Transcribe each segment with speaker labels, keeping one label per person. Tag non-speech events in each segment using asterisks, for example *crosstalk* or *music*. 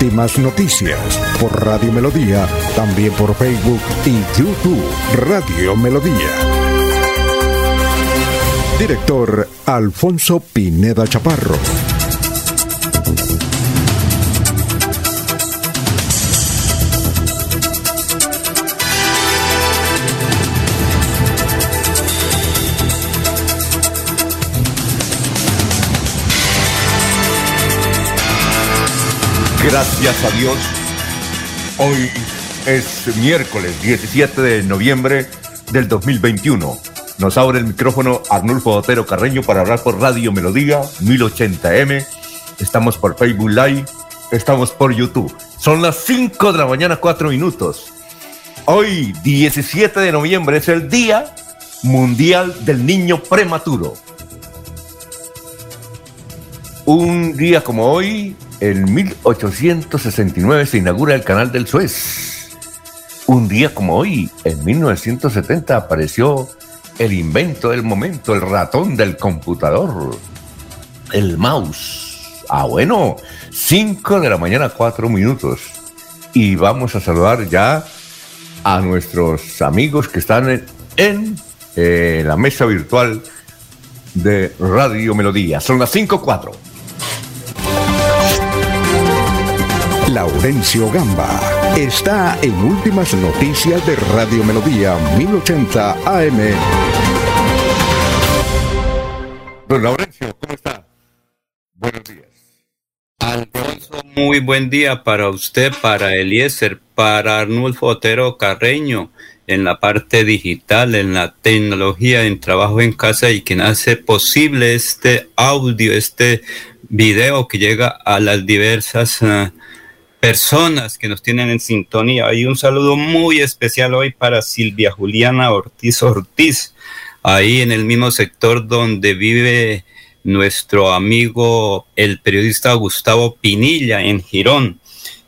Speaker 1: Últimas noticias por Radio Melodía, también por Facebook y YouTube Radio Melodía. Director Alfonso Pineda Chaparro.
Speaker 2: Gracias a Dios. Hoy es miércoles 17 de noviembre del 2021. Nos abre el micrófono Arnulfo Otero Carreño para hablar por Radio Melodía 1080M. Estamos por Facebook Live, estamos por YouTube. Son las 5 de la mañana, 4 minutos. Hoy, 17 de noviembre, es el Día Mundial del Niño Prematuro. Un día como hoy, en 1869 se inaugura el Canal del Suez. Un día como hoy, en 1970, apareció el invento del momento, el ratón del computador, el mouse. Ah, bueno, 5 de la mañana, 4 minutos. Y vamos a saludar ya a nuestros amigos que están en, eh, la mesa virtual de Radio Melodía. Son las 5.4.
Speaker 1: Laurencio Gamba está en Últimas Noticias de Radio Melodía 1080 AM.
Speaker 2: Don Laurencio, ¿cómo está? Buenos días.
Speaker 3: Alfonso, muy buen día para usted, para Eliezer, para Arnulfo Otero Carreño, en la parte digital, en la tecnología, en trabajo en casa y quien hace posible este audio, este video que llega a las diversas uh, personas que nos tienen en sintonía. Y un saludo muy especial hoy para Silvia Juliana Ortiz Ortiz, ahí en el mismo sector donde vive nuestro amigo el periodista Gustavo Pinilla en Girón,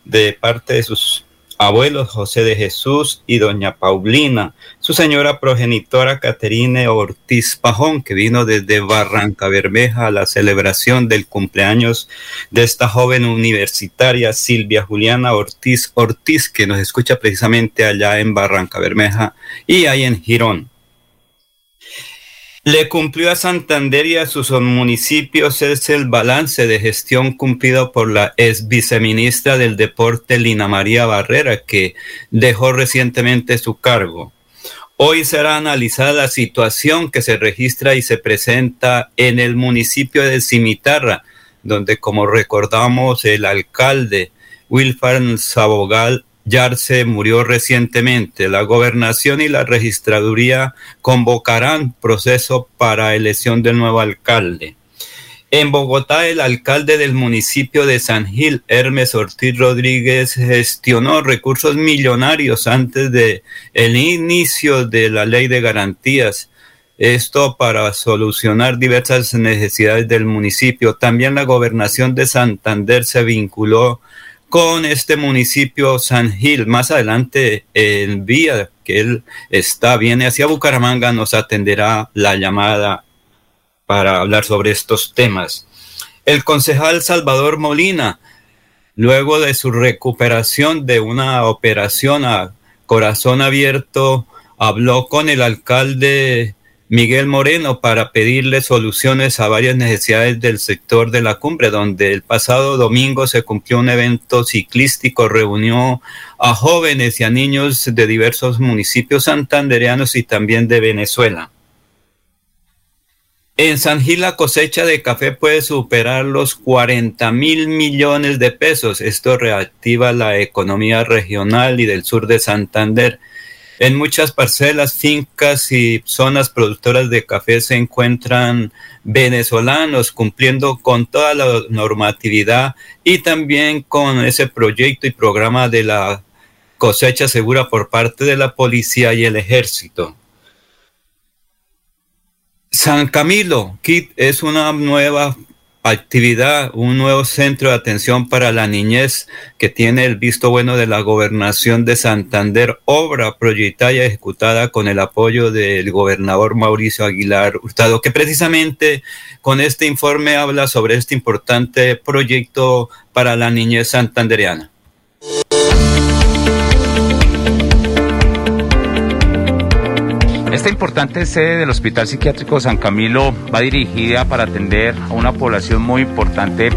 Speaker 3: de parte de sus abuelos José de Jesús y doña Paulina, su señora progenitora Caterine Ortiz Pajón, que vino desde Barranca Bermeja a la celebración del cumpleaños de esta joven universitaria Silvia Juliana Ortiz Ortiz, que nos escucha precisamente allá en Barranca Bermeja y ahí en Girón. Le cumplió a Santander y a sus municipios es el balance de gestión cumplido por la ex viceministra del Deporte Lina María Barrera, que dejó recientemente su cargo. Hoy será analizada la situación que se registra y se presenta en el municipio de Cimitarra, donde, como recordamos, el alcalde Wilfar Sabogal Yarse murió recientemente. La gobernación y la registraduría convocarán proceso para elección del nuevo alcalde. En Bogotá, el alcalde del municipio de San Gil, Hermes Ortiz Rodríguez, gestionó recursos millonarios antes de el inicio de la ley de garantías. Esto para solucionar diversas necesidades del municipio. También la gobernación de Santander se vinculó con este municipio San Gil. Más adelante, en vía que él está, viene hacia Bucaramanga, nos atenderá la llamada para hablar sobre estos temas. El concejal Salvador Molina, luego de su recuperación de una operación a corazón abierto, habló con el alcalde Miguel Moreno para pedirle soluciones a varias necesidades del sector de la cumbre, donde el pasado domingo se cumplió un evento ciclístico, reunió a jóvenes y a niños de diversos municipios santandereanos y también de Venezuela. En San Gil la cosecha de café puede superar los 40 mil millones de pesos. Esto reactiva la economía regional y del sur de Santander. En muchas parcelas, fincas y zonas productoras de café se encuentran venezolanos cumpliendo con toda la normatividad y también con ese proyecto y programa de la cosecha segura por parte de la policía y el ejército. San Camilo, Kit, es una nueva actividad, un nuevo centro de atención para la niñez que tiene el visto bueno de la gobernación de Santander, obra proyectada y ejecutada con el apoyo del gobernador Mauricio Aguilar Hurtado, que precisamente con este informe habla sobre este importante proyecto para la niñez santandereana.
Speaker 4: Esta importante sede del Hospital Psiquiátrico San Camilo va dirigida para atender a una población muy importante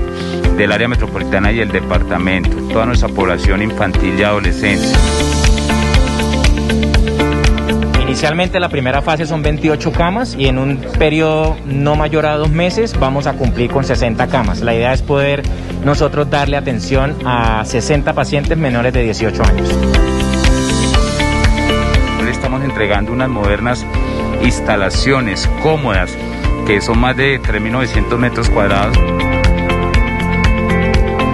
Speaker 4: del área metropolitana y el departamento, toda nuestra población infantil y adolescente.
Speaker 5: Inicialmente la primera fase son 28 camas y en un periodo no mayor a dos meses vamos a cumplir con 60 camas. La idea es poder nosotros darle atención a 60 pacientes menores de 18 años
Speaker 4: entregando unas modernas instalaciones cómodas, que son más de 3.900 metros cuadrados.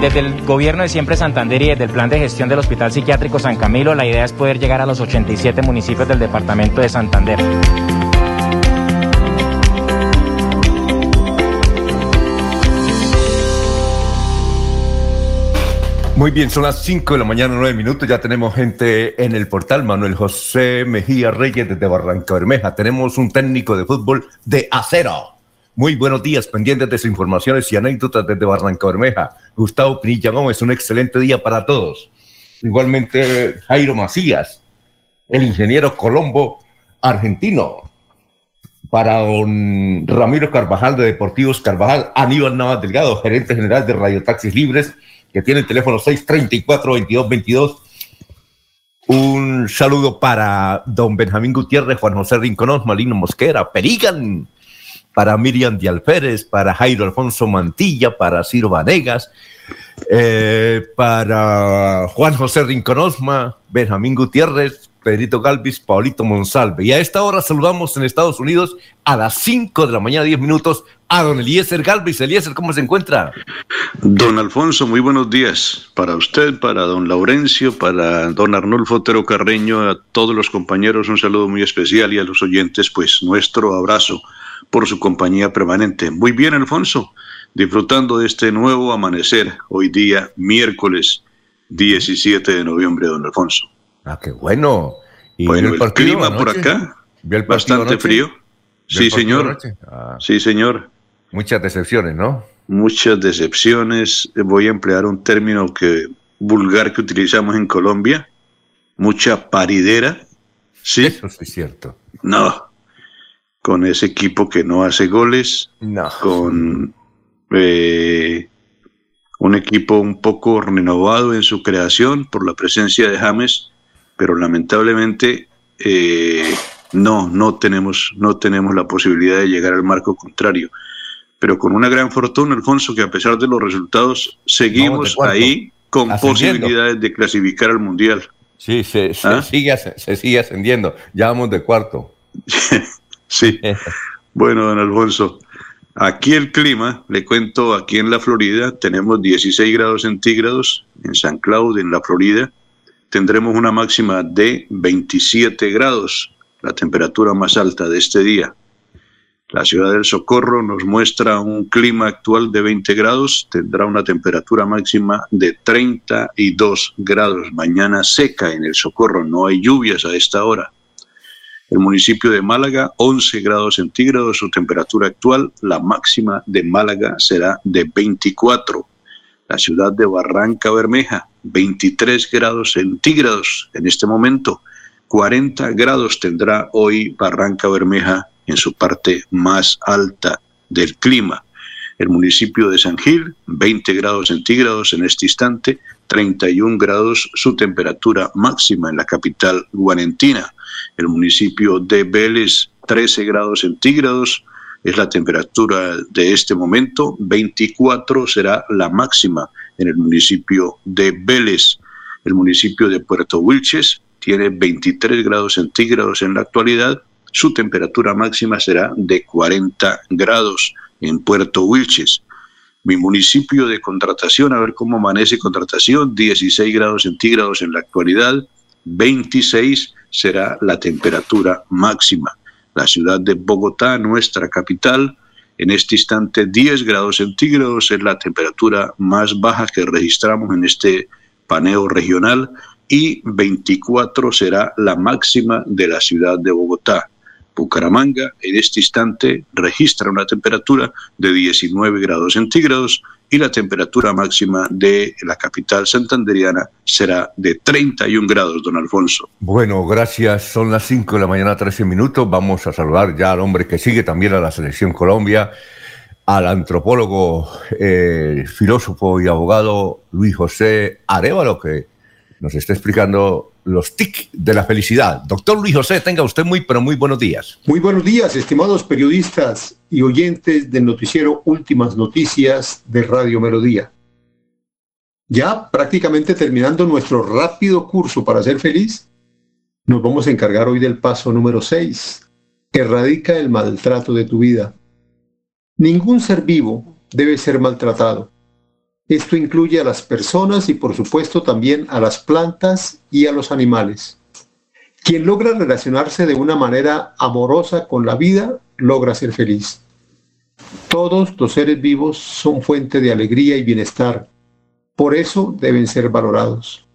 Speaker 5: Desde el gobierno de Siempre Santander y desde el plan de gestión del Hospital Psiquiátrico San Camilo, la idea es poder llegar a los 87 municipios del departamento de Santander.
Speaker 2: Muy bien, son las 5 de la mañana, 9 minutos. Ya tenemos gente en el portal. Manuel José Mejía Reyes desde Barranca Bermeja. Tenemos un técnico de fútbol de acero. Muy buenos días, pendientes de sus informaciones y anécdotas desde Barranca Bermeja. Gustavo Pinilla Gómez, un excelente día para todos. Igualmente, Jairo Macías, el ingeniero Colombo argentino. Para don Ramiro Carvajal de Deportivos Carvajal, Aníbal Navas Delgado, gerente general de Radio Taxis Libres que tiene el teléfono 634-2222. Un saludo para don Benjamín Gutiérrez, Juan José Rinconós, Malino Mosquera, Perigan, para Miriam Dialférez, para Jairo Alfonso Mantilla, para Ciro Vanegas, eh, para Juan José Rinconosma, Benjamín Gutiérrez, Pedrito Galvis, Paulito Monsalve. Y a esta hora saludamos en Estados Unidos a las 5 de la mañana, 10 minutos, a don Eliezer Galvis. Eliezer, ¿cómo se encuentra?
Speaker 6: Don Alfonso, muy buenos días para usted, para don Laurencio, para don Arnulfo Otero Carreño, a todos los compañeros un saludo muy especial y a los oyentes, pues nuestro abrazo por su compañía permanente. Muy bien, Alfonso, disfrutando de este nuevo amanecer, hoy día miércoles 17 de noviembre, don Alfonso.
Speaker 2: Ah, qué bueno.
Speaker 6: ¿Y bueno, el, clima por acá, bastante frío. Sí, señor. Ah. Sí, señor.
Speaker 2: Muchas decepciones, ¿no?
Speaker 6: Muchas decepciones. Voy a emplear un término que vulgar que utilizamos en Colombia. Mucha paridera. Sí.
Speaker 2: Eso es cierto.
Speaker 6: No. Con ese equipo que no hace goles.
Speaker 2: No.
Speaker 6: Con eh, un equipo un poco renovado en su creación por la presencia de James pero lamentablemente eh, no, no tenemos, no tenemos la posibilidad de llegar al marco contrario. Pero con una gran fortuna, Alfonso, que a pesar de los resultados, seguimos ahí con posibilidades de clasificar al Mundial.
Speaker 2: Sí, se, ¿Ah? sigue, se sigue ascendiendo. Ya vamos de cuarto. *laughs*
Speaker 6: sí. bueno, don Alfonso, aquí el clima, le cuento, aquí en la Florida tenemos 16 grados centígrados, en San Cloud, en la Florida, tendremos una máxima de 27 grados, la temperatura más alta de este día. La ciudad del Socorro nos muestra un clima actual de 20 grados, tendrá una temperatura máxima de 32 grados. Mañana seca en el Socorro, no hay lluvias a esta hora. El municipio de Málaga, 11 grados centígrados, su temperatura actual, la máxima de Málaga será de 24 la ciudad de Barranca Bermeja, 23 grados centígrados en este momento. 40 grados tendrá hoy Barranca Bermeja en su parte más alta del clima. El municipio de San Gil, 20 grados centígrados en este instante, 31 grados su temperatura máxima en la capital guarentina. El municipio de Vélez, 13 grados centígrados, es la temperatura de este momento. 24 será la máxima en el municipio de Vélez. El municipio de Puerto Wilches tiene 23 grados centígrados en la actualidad. Su temperatura máxima será de 40 grados en Puerto Wilches. Mi municipio de contratación, a ver cómo amanece contratación, 16 grados centígrados en la actualidad. 26 será la temperatura máxima. La ciudad de Bogotá, nuestra capital, en este instante 10 grados centígrados es la temperatura más baja que registramos en este paneo regional y 24 será la máxima de la ciudad de Bogotá. Bucaramanga en este instante registra una temperatura de 19 grados centígrados y la temperatura máxima de la capital santanderiana será de 31 grados, don Alfonso.
Speaker 2: Bueno, gracias. Son las 5 de la mañana, 13 minutos. Vamos a saludar ya al hombre que sigue también a la Selección Colombia, al antropólogo, eh, filósofo y abogado Luis José Arevalo, que nos está explicando los TIC de la felicidad. Doctor Luis José, tenga usted muy, pero muy buenos días.
Speaker 7: Muy buenos días, estimados periodistas y oyentes del noticiero Últimas Noticias de Radio Melodía. Ya prácticamente terminando nuestro rápido curso para ser feliz, nos vamos a encargar hoy del paso número 6. Erradica el maltrato de tu vida. Ningún ser vivo debe ser maltratado esto incluye a las personas y por supuesto también a las plantas y a los animales. Quien logra relacionarse de una manera amorosa con la vida, logra ser feliz. Todos los seres vivos son fuente de alegría y bienestar. Por eso deben ser valorados.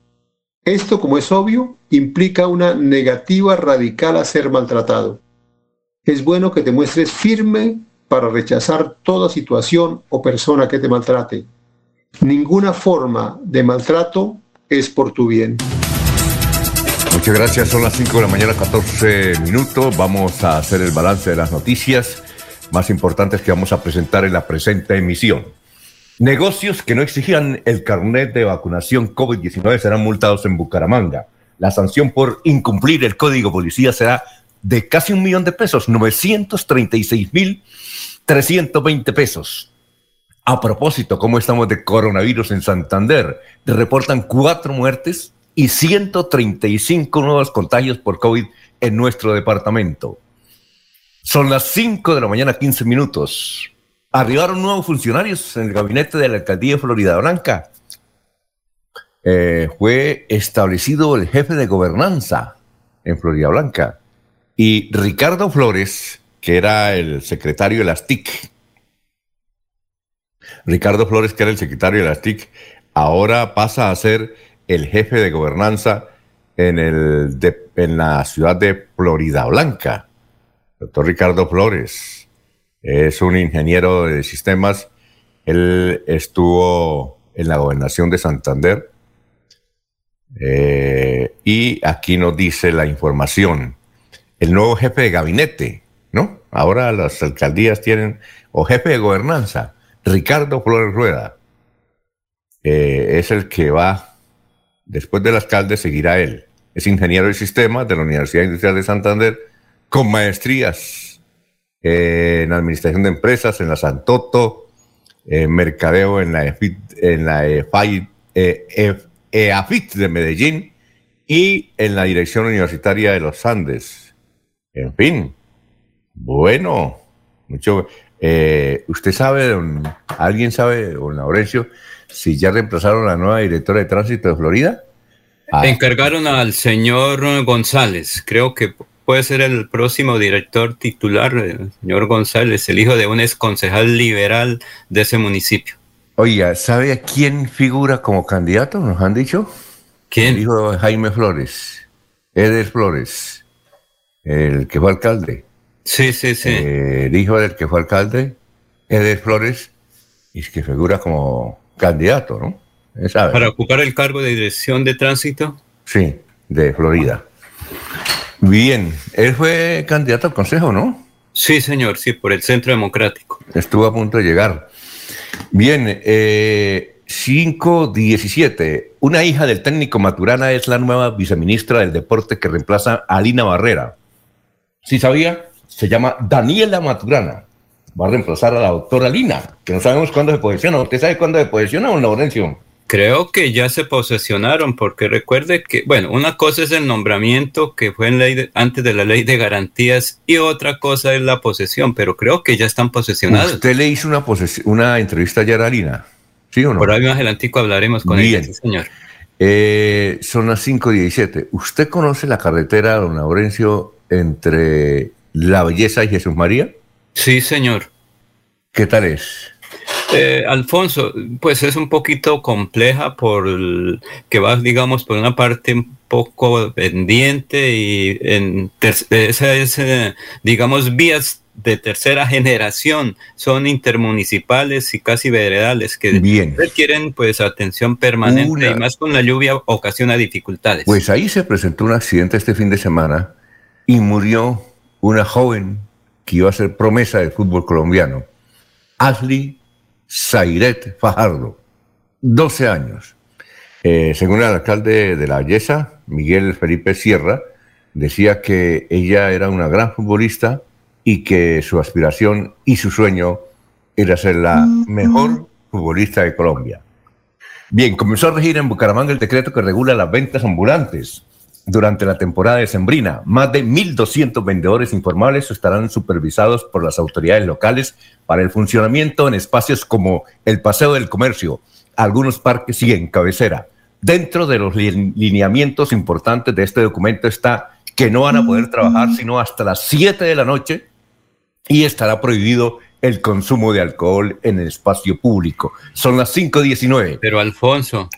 Speaker 7: Esto, como es obvio, implica una negativa radical a ser maltratado. Es bueno que te muestres firme para rechazar toda situación o persona que te maltrate Ninguna forma de maltrato es por tu bien.
Speaker 2: Muchas gracias, son las 5 de la mañana, 14 minutos. Vamos a hacer el balance de las noticias más importantes que vamos a presentar en la presente emisión. Negocios que no exigían el carnet de vacunación COVID-19 serán multados en Bucaramanga. La sanción por incumplir el código policía será de casi un millón de pesos, 936 mil 320 pesos. A propósito, ¿cómo estamos de coronavirus en Santander? Reportan cuatro muertes y 135 nuevos contagios por COVID en nuestro departamento. Son las 5 de la mañana, 15 minutos. Arribaron nuevos funcionarios en el gabinete de la alcaldía de Florida Blanca. Eh, fue establecido el jefe de gobernanza en Florida Blanca. Y Ricardo Flores, que era el secretario de las TIC, Ricardo Flores, que era el secretario de las TIC, ahora pasa a ser el jefe de gobernanza en, el en la ciudad de Florida Blanca. Doctor Ricardo Flores es un ingeniero de sistemas. Él estuvo en la gobernación de Santander. Eh, y aquí nos dice la información. El nuevo jefe de gabinete, ¿no? Ahora las alcaldías tienen, o jefe de gobernanza, Ricardo Flores Rueda eh, es el que va, después del alcalde, seguirá él. Es ingeniero de sistemas de la Universidad Industrial de Santander, con maestrías en administración de empresas en la Santoto, en mercadeo en la EFIT, en la EAFIT de Medellín y en la Dirección Universitaria de los Andes. En fin, bueno, mucho. Eh, ¿Usted sabe, alguien sabe, don Laurencio, si ya reemplazaron a la nueva directora de tránsito de Florida?
Speaker 3: Ah. Encargaron al señor González, creo que puede ser el próximo director titular, el señor González, el hijo de un ex concejal liberal de ese municipio.
Speaker 2: Oiga, ¿sabe a quién figura como candidato? ¿Nos han dicho?
Speaker 3: ¿Quién?
Speaker 2: El hijo de Jaime Flores, Eder Flores, el que fue alcalde.
Speaker 3: Sí, sí, sí.
Speaker 2: Eh, el hijo del que fue alcalde, Eder Flores, y es que figura como candidato, ¿no?
Speaker 3: ¿Para ocupar el cargo de dirección de tránsito?
Speaker 2: Sí, de Florida. Bien, él fue candidato al Consejo, ¿no?
Speaker 3: Sí, señor, sí, por el Centro Democrático.
Speaker 2: Estuvo a punto de llegar. Bien, eh, 517. Una hija del técnico Maturana es la nueva viceministra del deporte que reemplaza a Alina Barrera. ¿Sí sabía? Se llama Daniela Maturana. Va a reemplazar a la doctora Lina, que no sabemos cuándo se posesiona. ¿Usted sabe cuándo se posesiona o Laurencio?
Speaker 3: Creo que ya se posesionaron, porque recuerde que, bueno, una cosa es el nombramiento que fue en ley antes de la ley de garantías y otra cosa es la posesión, pero creo que ya están posesionados.
Speaker 2: ¿Usted le hizo una, una entrevista ayer a Lina? ¿Sí o no?
Speaker 3: Por ahí más adelante hablaremos con ella, señor.
Speaker 2: Eh, son las 5.17. ¿Usted conoce la carretera, don Laurencio, entre La Belleza y Jesús María?
Speaker 3: Sí, señor.
Speaker 2: ¿Qué tal es?
Speaker 3: Eh, Alfonso, pues es un poquito compleja por que va, digamos, por una parte un poco pendiente y en esa es, eh, digamos, vías de tercera generación, son intermunicipales y casi veredales que requieren pues atención permanente y más con la lluvia ocasiona dificultades.
Speaker 2: Pues ahí se presentó un accidente este fin de semana y murió una joven que iba a ser promesa del fútbol colombiano, Ashley Zairet Fajardo, 12 años. Eh, según el alcalde de La Belleza, Miguel Felipe Sierra, decía que ella era una gran futbolista y que su aspiración y su sueño era ser la mejor futbolista de Colombia. Bien, comenzó a regir en Bucaramanga el decreto que regula las ventas ambulantes durante la temporada de Sembrina. Más de 1.200 vendedores informales estarán supervisados por las autoridades locales para el funcionamiento en espacios como el Paseo del Comercio, algunos parques y en cabecera. Dentro de los lineamientos importantes de este documento está que no van a poder trabajar sino hasta las 7 de la noche y estará prohibido el consumo de alcohol en el espacio público. Son las 5.19.
Speaker 3: Pero Alfonso.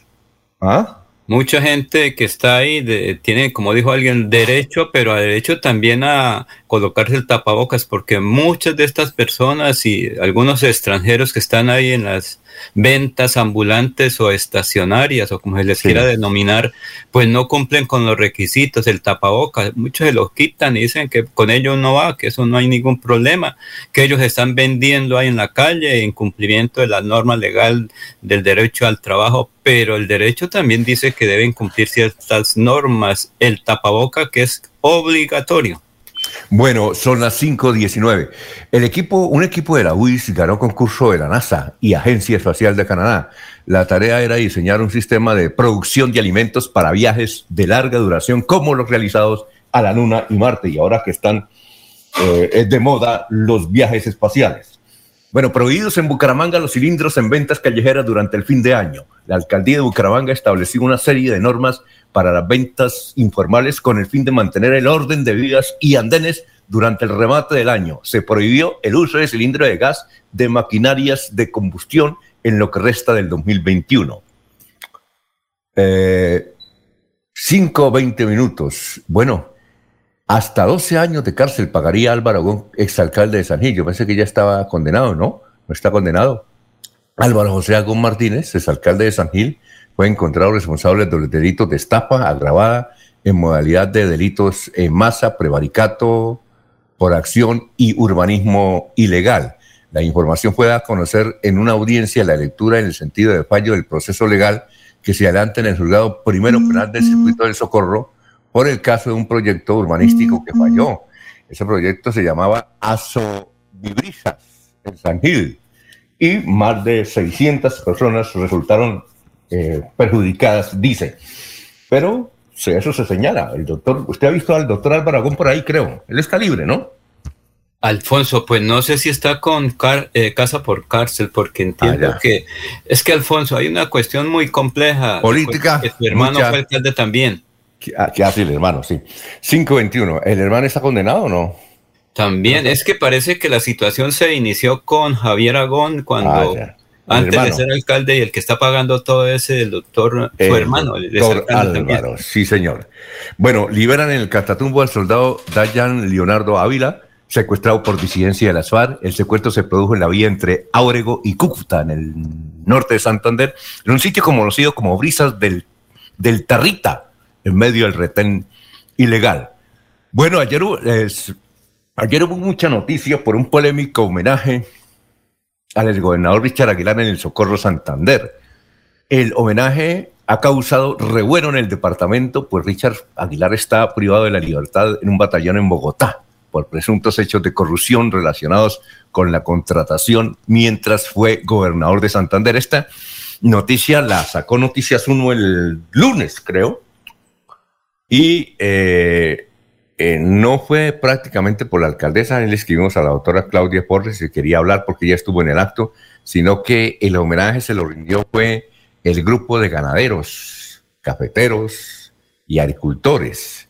Speaker 2: ¿Ah?
Speaker 3: Mucha gente que está ahí tiene, como dijo alguien, derecho, pero a derecho también a colocarse el tapabocas, porque muchas de estas personas y algunos extranjeros que están ahí en las ventas ambulantes o estacionarias o como se les quiera denominar, pues no cumplen con los requisitos, el tapabocas. Muchos se los quitan y dicen que con ellos no va, que eso no hay ningún problema, que ellos están vendiendo ahí en la calle en cumplimiento de la norma legal del derecho al trabajo, pero el derecho también dice que deben cumplir ciertas normas, el tapaboca que es obligatorio.
Speaker 2: Bueno, son las 5.19. El equipo, un equipo de la UIS ganó concurso de la NASA y Agencia Espacial de Canadá. La tarea era diseñar un sistema de producción de alimentos para viajes de larga duración, como los realizados a la Luna y Marte, y ahora que están eh, de moda los viajes espaciales. Bueno, prohibidos en Bucaramanga los cilindros en ventas callejeras durante el fin de año. La alcaldía de Bucaramanga estableció una serie de normas para las ventas informales con el fin de mantener el orden de vías y andenes durante el remate del año. Se prohibió el uso de cilindro de gas de maquinarias de combustión en lo que resta del 2021. Eh, 5 o 20 minutos. Bueno, hasta 12 años de cárcel pagaría Álvaro Gómez, exalcalde de San Gil. Yo pensé que ya estaba condenado, ¿no? No está condenado. Álvaro José Agón Martínez, exalcalde de San Gil, fue encontrado responsable de los delitos de estafa agravada en modalidad de delitos en masa, prevaricato por acción y urbanismo ilegal. La información fue a conocer en una audiencia la lectura en el sentido de fallo del proceso legal que se adelanta en el juzgado primero penal del circuito del Socorro por el caso de un proyecto urbanístico que falló. Ese proyecto se llamaba Aso Vibrisas en San Gil y más de 600 personas resultaron eh, perjudicadas, dice. Pero eso se señala. El doctor, usted ha visto al doctor Álvaro Agón por ahí, creo. Él está libre, ¿no?
Speaker 3: Alfonso, pues no sé si está con eh, casa por cárcel, porque entiendo ah, que es que Alfonso, hay una cuestión muy compleja.
Speaker 2: Política.
Speaker 3: Que su hermano fue alcalde también.
Speaker 2: Ah, ¿Qué hace el hermano? Sí. 521. ¿El hermano está condenado o no?
Speaker 3: También, es que parece que la situación se inició con Javier Agón cuando ah, antes de ser alcalde y el que está pagando todo ese, el doctor, su hermano. El
Speaker 2: doctor Álvaro, sí señor. Bueno, liberan en el Catatumbo al soldado Dayan Leonardo Ávila, secuestrado por disidencia de las FARC. El secuestro se produjo en la vía entre Áurego y Cúcuta, en el norte de Santander, en un sitio conocido como Brisas del, del Tarrita en medio del retén ilegal. Bueno, ayer, ayer hubo mucha noticia por un polémico homenaje al gobernador Richard Aguilar en el Socorro Santander. El homenaje ha causado revuelo en el departamento, pues Richard Aguilar está privado de la libertad en un batallón en Bogotá por presuntos hechos de corrupción relacionados con la contratación mientras fue gobernador de Santander. Esta noticia la sacó Noticias 1 el lunes, creo, y eh, eh, no fue prácticamente por la alcaldesa, le escribimos a la doctora Claudia Porres que quería hablar porque ella estuvo en el acto, sino que el homenaje se lo rindió fue el grupo de ganaderos cafeteros y agricultores.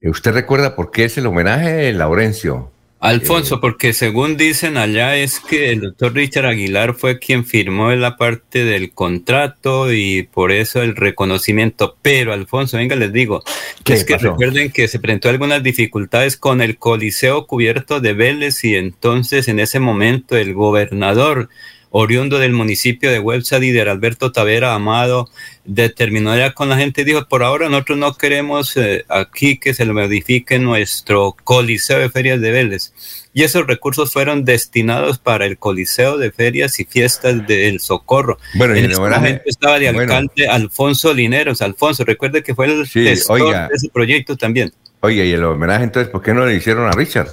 Speaker 2: ¿Usted recuerda por qué es el homenaje, Laurencio?
Speaker 3: Alfonso, porque según dicen allá es que el doctor Richard Aguilar fue quien firmó la parte del contrato y por eso el reconocimiento. Pero Alfonso, venga, les digo, es que recuerden que se presentó algunas dificultades con el Coliseo cubierto de Vélez y entonces en ese momento el gobernador oriundo del municipio de Websa, líder Alberto Tavera Amado, determinó ya con la gente y dijo, por ahora nosotros no queremos eh, aquí que se le modifique nuestro coliseo de ferias de Vélez. Y esos recursos fueron destinados para el coliseo de ferias y fiestas del Socorro. Bueno, en ese momento estaba de alcalde Alfonso Lineros. Alfonso, recuerde que fue el sí, de ese proyecto también.
Speaker 2: Oye, y el homenaje entonces, ¿por qué no le hicieron a Richard?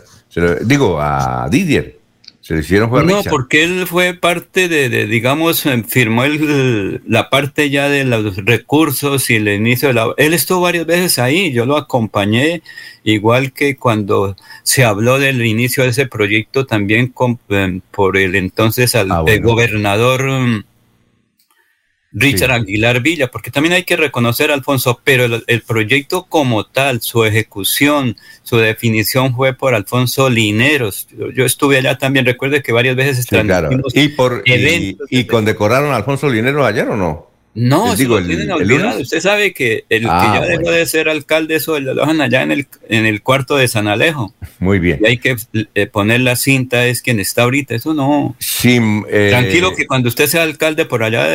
Speaker 2: digo, a Didier. Se le hicieron
Speaker 3: No, porque él fue parte de, digamos, eh, firmó el, la parte ya de los recursos y el inicio de la... Él estuvo varias veces ahí, yo lo acompañé, igual que cuando se habló del inicio de ese proyecto también eh, por el entonces al ah, gobernador Richard Aguilar Villa, porque también hay que reconocer, Alfonso, pero el, proyecto como tal, su ejecución, su definición fue por Alfonso Lineros. Yo, estuve allá también, recuerde que varias veces
Speaker 2: sí, ¿Y, por, y, y condecoraron a Alfonso Lineros ayer o no?
Speaker 3: No, digo, lo tienen olvidado. Usted sabe que el que ah, ya dejó de ser alcalde, eso lo dejan allá en el, en el cuarto de San Alejo.
Speaker 2: Muy bien.
Speaker 3: Y hay que eh, poner la cinta, es quien está ahorita. Eso no. Eh, Tranquilo que cuando usted sea alcalde por allá,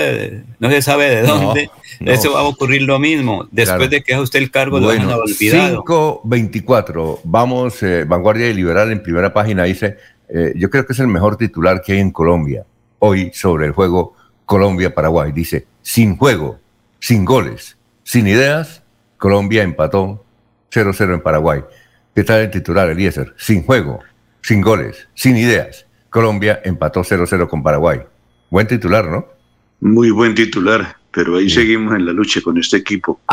Speaker 3: no se sabe de dónde, eso va a ocurrir lo mismo. Después de que haga usted el cargo, lo dejan olvidado.
Speaker 2: 524, vamos, eh, Vanguardia Liberal en primera página dice, yo creo que es el mejor titular que hay en Colombia hoy sobre el juego Colombia-Paraguay. Dice, sin juego, sin goles, sin ideas, Colombia empató 0-0 en Paraguay. ¿Qué tal el titular, Eliezer? Sin juego, sin goles, sin ideas, Colombia empató 0-0 con Paraguay. Buen titular, ¿no?
Speaker 6: Muy buen titular, pero ahí seguimos en la lucha con este equipo. *laughs*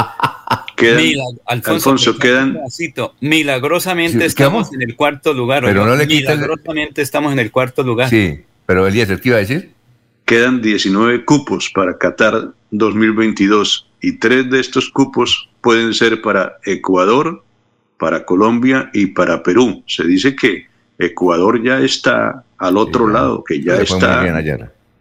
Speaker 3: Alfonso, quedan... Milagrosamente estamos en el cuarto lugar.
Speaker 2: Pero no le
Speaker 3: Milagrosamente estamos en el cuarto lugar.
Speaker 2: Sí, pero Eliezer, ¿qué iba a decir?
Speaker 6: Quedan 19 cupos para Qatar 2022 y tres de estos cupos pueden ser para Ecuador, para Colombia y para Perú. Se dice que Ecuador ya está al otro lado, que ya está,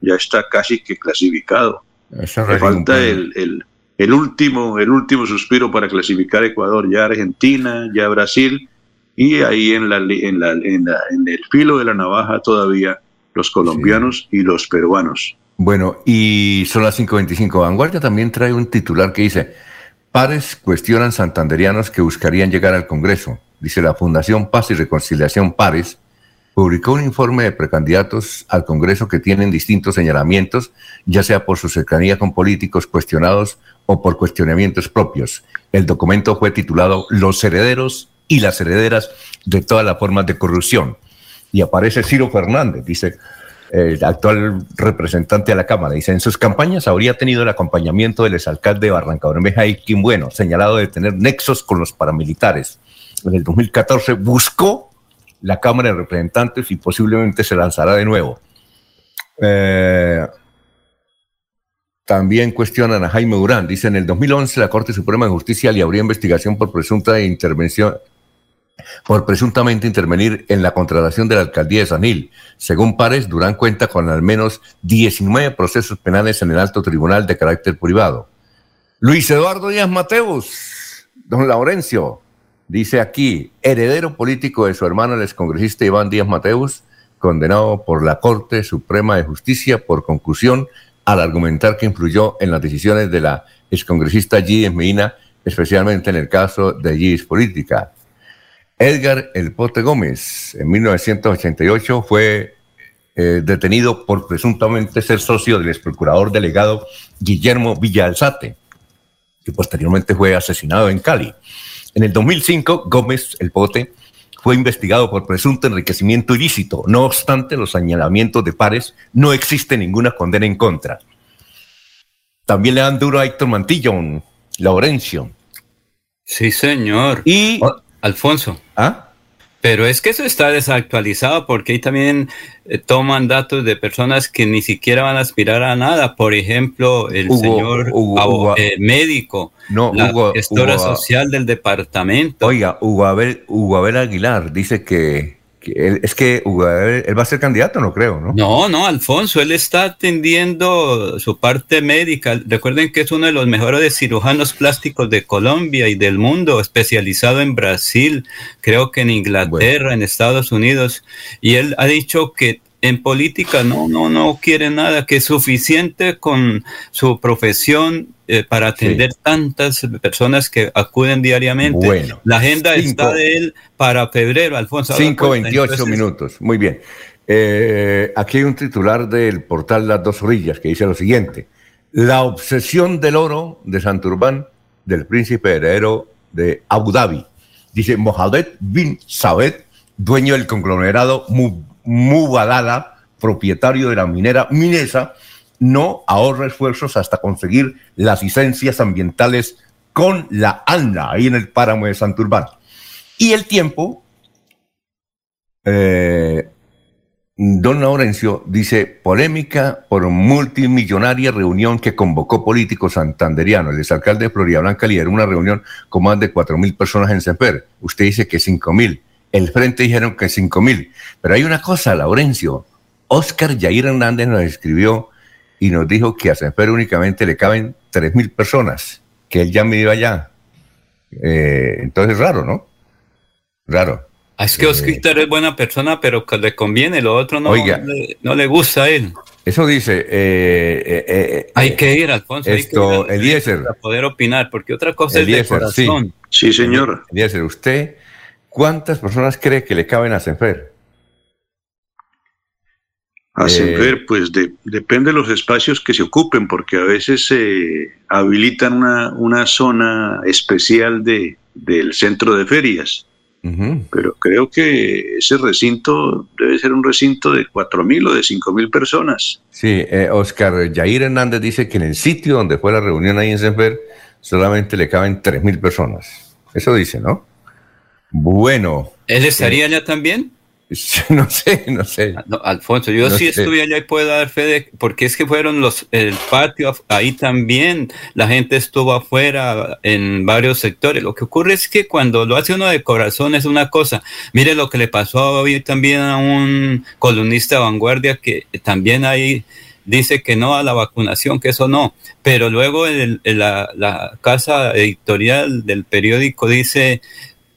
Speaker 6: ya está casi que clasificado. falta el, el, último, el último suspiro para clasificar Ecuador, ya Argentina, ya Brasil, y ahí en, la, en, la, en, la, en el filo de la navaja todavía los colombianos y los peruanos.
Speaker 2: Bueno, y son las 5.25. Vanguardia también trae un titular que dice, pares cuestionan santanderianos que buscarían llegar al Congreso. Dice la Fundación Paz y Reconciliación Pares publicó un informe de precandidatos al Congreso que tienen distintos señalamientos, ya sea por su cercanía con políticos cuestionados o por cuestionamientos propios. El documento fue titulado Los herederos y las herederas de todas las formas de corrupción y aparece Ciro Fernández, dice el actual representante de la Cámara. Dice, en sus campañas habría tenido el acompañamiento del exalcalde de Barranca Bermeja y Bueno, señalado de tener nexos con los paramilitares. En el 2014 buscó la Cámara de Representantes y posiblemente se lanzará de nuevo. Eh, también cuestionan a Jaime Durán. Dice, en el 2011 la Corte Suprema de Justicia le abrió investigación por presunta intervención por presuntamente intervenir en la contratación de la alcaldía de Sanil. Según Pares, Durán cuenta con al menos 19 procesos penales en el alto tribunal de carácter privado. Luis Eduardo Díaz Mateus, don Laurencio, dice aquí, heredero político de su hermano el excongresista Iván Díaz Mateus, condenado por la Corte Suprema de Justicia por conclusión al argumentar que influyó en las decisiones de la excongresista Gidis Medina, especialmente en el caso de Gidis Política. Edgar El Pote Gómez, en 1988, fue eh, detenido por presuntamente ser socio del ex procurador delegado Guillermo Villalzate, que posteriormente fue asesinado en Cali. En el 2005, Gómez El Pote fue investigado por presunto enriquecimiento ilícito. No obstante los señalamientos de pares, no existe ninguna condena en contra. También le dan duro a Héctor Mantillón, Laurencio.
Speaker 3: Sí, señor.
Speaker 2: Y
Speaker 3: Alfonso.
Speaker 2: ¿Ah?
Speaker 3: Pero es que eso está desactualizado porque ahí también eh, toman datos de personas que ni siquiera van a aspirar a nada. Por ejemplo, el señor eh, médico,
Speaker 2: no,
Speaker 3: la gestora social del departamento.
Speaker 2: Oiga, Hugo Abel Aguilar dice que es que él, va a ser candidato, no creo, ¿no?
Speaker 3: No, no, Alfonso, él está atendiendo su parte médica. Recuerden que es uno de los mejores cirujanos plásticos de Colombia y del mundo, especializado en Brasil, creo que en Inglaterra, en Estados Unidos. Y él ha dicho que en política no, no, no quiere nada, que es suficiente con su profesión eh, para atender tantas personas que acuden diariamente.
Speaker 2: Bueno,
Speaker 3: la agenda está de él para febrero, Alfonso.
Speaker 2: 5.28 minutos, muy bien. Eh, aquí hay un titular del portal Las Dos Orillas que dice lo siguiente. La obsesión del oro de Santurbán del príncipe heredero de Abu Dhabi. Dice Mohamed bin Saud, dueño del conglomerado Mubadala, propietario de la minera Minesa, no ahorra esfuerzos hasta conseguir las licencias ambientales con la ANLA, ahí en el páramo de Santurbán. Y el tiempo, eh, don Laurencio dice, polémica por multimillonaria reunión que convocó políticos santanderianos. El exalcalde de Florida Blanca lideró una reunión con más de cuatro mil personas en Semper. Usted dice que cinco mil el frente dijeron que 5 mil. Pero hay una cosa, Laurencio. Oscar Jair Hernández nos escribió y nos dijo que a Senfer únicamente le caben 3 mil personas, que él ya me iba allá. Eh, entonces, raro, ¿no? Raro.
Speaker 3: Ah, es que Oscar es buena persona, pero que le conviene, lo otro no, no, le, gusta a él.
Speaker 2: Eso dice. Eh,
Speaker 3: eh, hay que ir, Alfonso.
Speaker 2: Esto, Eliezer.
Speaker 3: Para poder opinar, porque otra cosa es de corazón.
Speaker 6: Sí, sí señor.
Speaker 2: Eliezer, usted ¿Cuántas personas cree que le caben a Senfer?
Speaker 6: A Senfer, eh, pues depende de los espacios que se ocupen, porque a veces se habilitan una, zona especial de, del centro de ferias. Pero creo que ese recinto debe ser un recinto de cuatro mil o de cinco mil personas.
Speaker 2: Sí, eh, Oscar Jair Hernández dice que en el sitio donde fue la reunión ahí en Senfer solamente le caben tres mil personas. Eso dice, ¿no? Bueno.
Speaker 3: ¿Él estaría allá también? *laughs*
Speaker 2: No sé, no sé.
Speaker 3: Ah, Alfonso, yo sí estuve allá y puedo dar fe de, porque es que fueron los, el patio, ahí también, la gente estuvo afuera en varios sectores. Lo que ocurre es que cuando lo hace uno de corazón es una cosa. Mire lo que le pasó hoy también a un columnista de vanguardia que también ahí dice que no a la vacunación, que eso no. Pero luego la, la casa editorial del periódico dice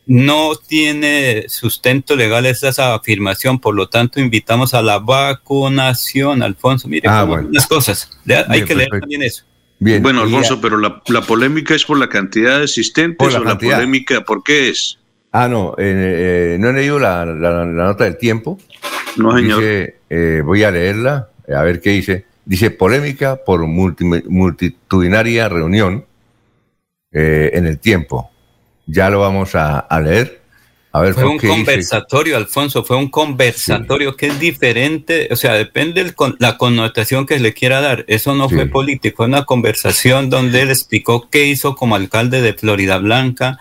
Speaker 3: no tiene sustento legal esa afirmación, por lo tanto invitamos a la vacunación, Alfonso. Mire,
Speaker 2: ah, bueno.
Speaker 3: las cosas. hay que leer también eso.
Speaker 6: Bien, bueno, Alfonso, pero la, polémica es por la cantidad de asistentes la o la polémica, ¿por qué es?
Speaker 2: Ah, no, eh, eh, no he leído la, nota del tiempo.
Speaker 6: No, señor.
Speaker 2: Eh, voy a leerla, a ver qué dice. Dice polémica por multitudinaria reunión en el tiempo ya lo vamos a, leer. A ver,
Speaker 3: fue un conversatorio, Alfonso, fue un conversatorio que es diferente, o sea, depende de la connotación que le quiera dar. Eso no fue político, fue una conversación donde él explicó qué hizo como alcalde de Florida Blanca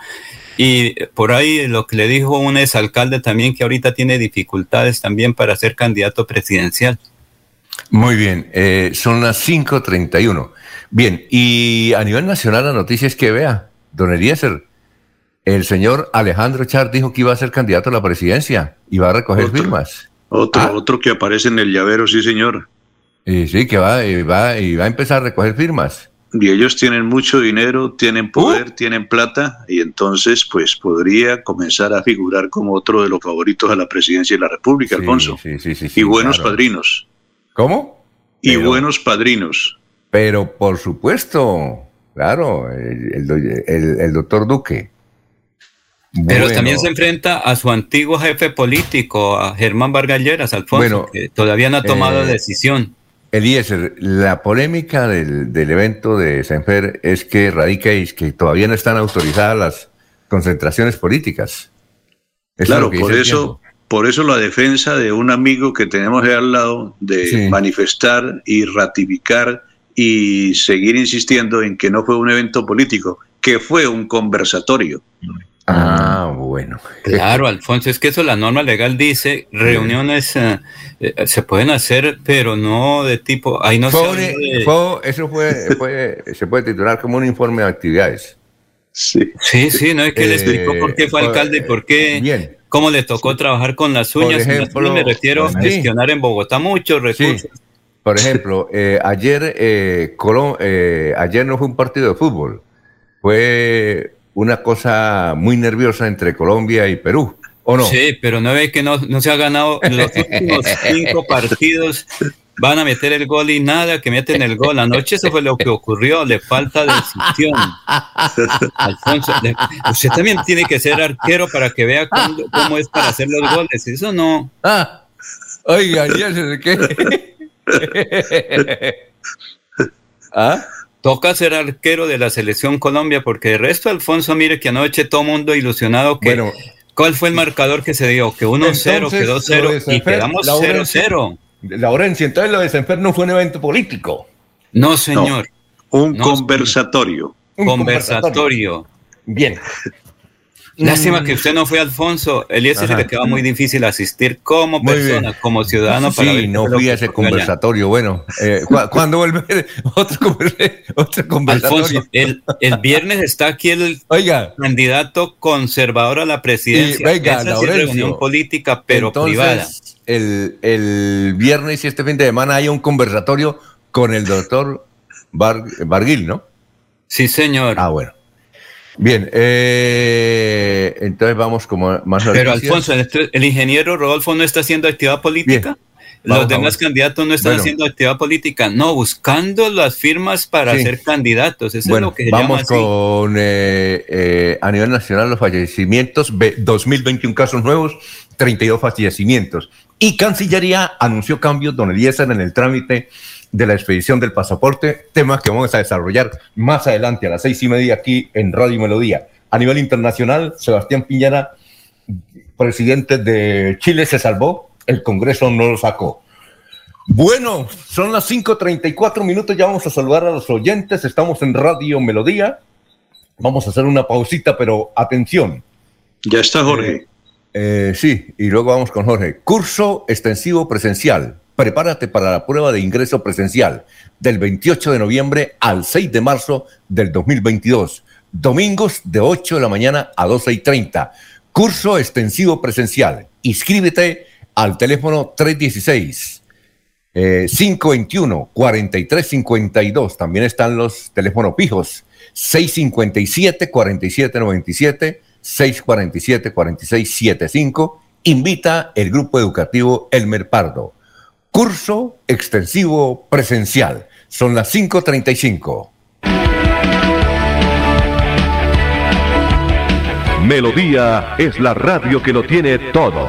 Speaker 3: y por ahí lo que le dijo un exalcalde también que ahorita tiene dificultades también para ser candidato presidencial.
Speaker 2: Muy bien, eh, son las 5.31. Bien, y a nivel nacional la noticia es que vea, don Eliezer, el señor Alejandro Char dijo que iba a ser candidato a la presidencia y va a recoger firmas.
Speaker 6: Otro, ah. otro que aparece en el llavero, sí, señor.
Speaker 2: Y sí, que va, y va, y va a empezar a recoger firmas.
Speaker 6: Y ellos tienen mucho dinero, tienen poder, uh. tienen plata, y entonces, pues podría comenzar a figurar como otro de los favoritos a la presidencia de la República, Alfonso.
Speaker 2: Sí, sí, sí,
Speaker 6: y buenos padrinos.
Speaker 2: ¿Cómo?
Speaker 6: Y buenos padrinos.
Speaker 2: Pero por supuesto, claro, el doctor Duque.
Speaker 3: Pero también se enfrenta a su antiguo jefe político, a Germán Vargas Lleras, Alfonso, que todavía no ha tomado eh, decisión.
Speaker 2: Eliezer, la polémica del, evento de Senfer es que radica y que todavía no están autorizadas las concentraciones políticas.
Speaker 6: claro, por eso, por eso la defensa de un amigo que tenemos ahí al lado de manifestar y ratificar y seguir insistiendo en que no fue un evento político, que fue un conversatorio
Speaker 2: Ah, bueno.
Speaker 3: Claro, *laughs* Alfonso, es que eso la norma legal dice, reuniones eh, eh, se pueden hacer, pero no de tipo, ahí no
Speaker 2: se eso fue, *laughs* se puede titular como un informe de actividades.
Speaker 3: Sí, sí, sí, no es que le explicó por qué fue eh, alcalde y por qué, bien. cómo le tocó trabajar con las uñas. Por me refiero a gestionar en Bogotá muchos recursos.
Speaker 2: Por ejemplo, ayer, Colón, ayer no fue un partido de fútbol, fue una cosa muy nerviosa entre Colombia y Perú. ¿O no?
Speaker 3: Sí, pero no ve que no, no se ha ganado los *laughs* últimos cinco partidos. Van a meter el gol y nada, que meten el gol. Anoche eso fue lo que ocurrió, le falta decisión. Alfonso, usted también tiene que ser arquero para que vea cómo, es para hacer los goles. Eso no.
Speaker 2: Ah, oiga, ya se qué. *laughs* *laughs*
Speaker 3: ¿Ah? Toca ser arquero de la selección Colombia, porque el resto, Alfonso, mire que anoche todo mundo ilusionado que. Bueno, ¿Cuál fue el marcador que se dio? Que 1-0, quedó 0 y quedamos 0-0.
Speaker 2: Laurencia, entonces lo de Senfer no fue un evento político.
Speaker 3: No, señor.
Speaker 6: un conversatorio.
Speaker 3: Un conversatorio.
Speaker 2: Bien.
Speaker 3: Lástima que usted no fue Alfonso. Eliezer se le quedaba muy difícil asistir como persona, como ciudadano.
Speaker 2: Para sí, no fui a ese conversatorio. Bueno, eh, *laughs* ¿cuándo vuelve *laughs* otro, conversatorio?
Speaker 3: Alfonso, el, viernes está aquí el candidato conservador a la presidencia.
Speaker 2: venga, Esa
Speaker 3: reunión política, pero privada.
Speaker 2: El, el viernes y este fin de semana hay un conversatorio con el doctor Barguil, ¿no?
Speaker 3: Sí, señor.
Speaker 2: Ah, bueno. Bien, eh, entonces vamos como más
Speaker 3: Pero Alfonso, el, ingeniero Rodolfo no está haciendo actividad política. Los demás candidatos no están haciendo actividad política, no, buscando las firmas para ser candidatos. Eso
Speaker 2: bueno,
Speaker 3: es lo que se
Speaker 2: vamos con eh, eh, a nivel nacional los fallecimientos, 2021 casos nuevos, 32 fallecimientos. Y Cancillería anunció cambios, don Eliezer, en el trámite de la expedición del pasaporte, temas que vamos a desarrollar más adelante a las seis y media aquí en Radio Melodía. A nivel internacional, Sebastián Piñera, presidente de Chile, se salvó, el Congreso no lo sacó. Bueno, son las 5.34 minutos, ya vamos a saludar a los oyentes, estamos en Radio Melodía, vamos a hacer una pausita, pero atención.
Speaker 6: Ya está Jorge.
Speaker 2: Eh, eh, sí, y luego vamos con Jorge. Curso extensivo presencial, prepárate para la prueba de ingreso presencial del 28 de noviembre al 6 de marzo del 2022. Domingos de 8 de la mañana a 12 y 30. Curso extensivo presencial. Inscríbete al teléfono 316 521 4352. También están los teléfonos fijos 657 4797 647 4675. Invita el grupo educativo Elmer Pardo. Curso extensivo presencial. Son las 5.35.
Speaker 8: Melodía es la radio que lo tiene todo.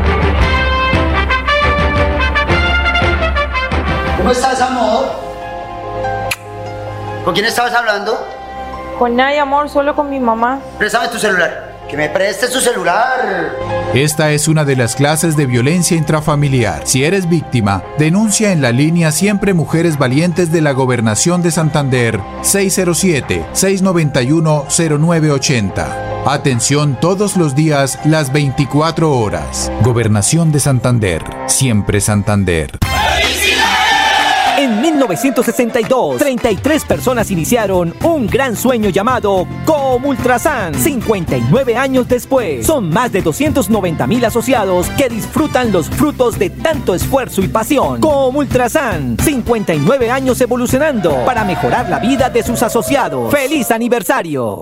Speaker 9: ¿Cómo estás, amor? ¿Con quién estabas hablando?
Speaker 10: Con nadie, amor, solo con mi mamá.
Speaker 9: Préstame tu celular. Que me preste su celular.
Speaker 8: Esta es una de las clases de violencia intrafamiliar. Si eres víctima, denuncia en la línea Siempre Mujeres Valientes de la Gobernación de Santander 607-691-0980. Atención todos los días, las 24 horas. Gobernación de Santander. Siempre Santander.
Speaker 11: En 1962, 33 personas iniciaron un gran sueño llamado Comultrasan. 59 años después, son más de 290 mil asociados que disfrutan los frutos de tanto esfuerzo y pasión. Comultrasan, 59 años evolucionando para mejorar la vida de sus asociados. ¡Feliz aniversario!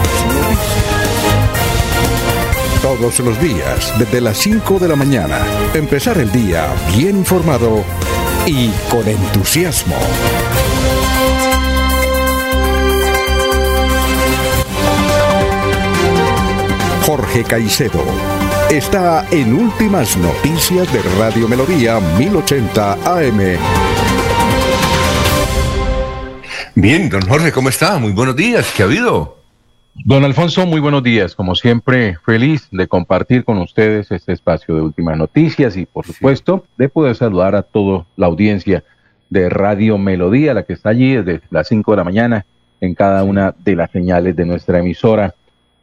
Speaker 1: Todos los días, desde las 5 de la mañana, empezar el día bien informado y con entusiasmo. Jorge Caicedo está en Últimas Noticias de Radio Melodía 1080 AM.
Speaker 2: Bien, don Jorge, ¿cómo está? Muy buenos días, ¿qué ha habido?
Speaker 12: Don Alfonso, muy buenos días. Como siempre, feliz de compartir con ustedes este espacio de últimas noticias y, por supuesto, de poder saludar a toda la audiencia de Radio Melodía, la que está allí desde las 5 de la mañana en cada una de las señales de nuestra emisora.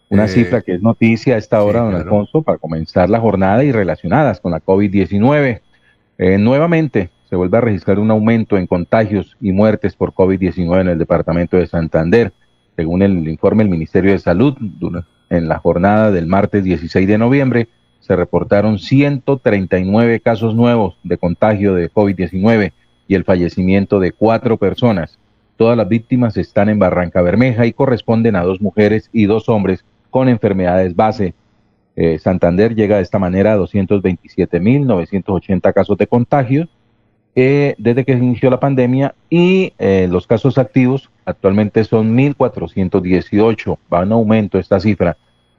Speaker 12: Una
Speaker 2: Eh,
Speaker 12: cifra que es noticia a esta hora, don
Speaker 2: claro.
Speaker 12: Alfonso, para comenzar la jornada y relacionadas con la COVID-19. Eh, nuevamente se vuelve a registrar un aumento en contagios y muertes por COVID-19 en el departamento de Santander. Según el informe del Ministerio de Salud, en la jornada del martes 16 de noviembre se reportaron 139 casos nuevos de contagio de COVID-19 y el fallecimiento de cuatro personas. Todas las víctimas están en Barranca Bermeja y corresponden a dos mujeres y dos hombres con enfermedades base. Eh, Santander llega de esta manera a 227.980 casos de contagios eh, desde que se inició la pandemia y eh, los casos activos actualmente son 1.418. Va en aumento esta cifra.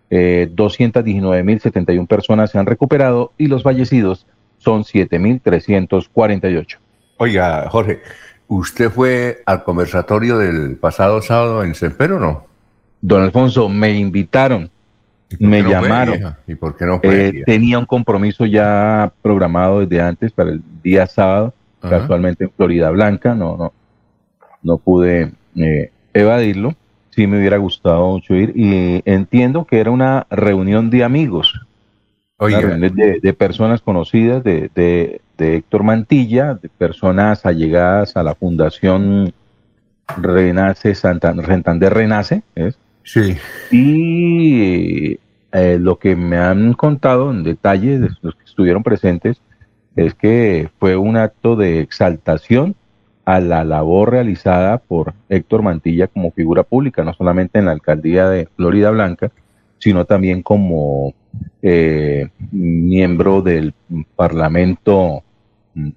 Speaker 12: Eh, 219.071 personas se han recuperado y los fallecidos son 7.348.
Speaker 2: Oiga, Jorge, ¿usted fue al conversatorio del pasado sábado en Sempero o no?
Speaker 12: Don Alfonso, me invitaron, me
Speaker 2: no
Speaker 12: llamaron.
Speaker 2: ¿Y por qué no fue?
Speaker 12: Eh, tenía un compromiso ya programado desde antes para el día sábado,
Speaker 2: Ajá.
Speaker 12: casualmente en Florida Blanca, no, no, no pude eh, evadirlo. Sí me hubiera gustado mucho ir y entiendo que era una reunión de amigos,
Speaker 2: Oiga.
Speaker 12: una reunión de, de personas conocidas de, de- de Héctor Mantilla, de personas allegadas a la Fundación Renace Santa, Santander Renace, ¿es?
Speaker 2: Sí.
Speaker 12: Y eh, lo que me han contado en detalle de los que estuvieron presentes es que fue un acto de exaltación a la labor realizada por Héctor Mantilla como figura pública, no solamente en la alcaldía de Florida Blanca, sino también como eh, miembro del Parlamento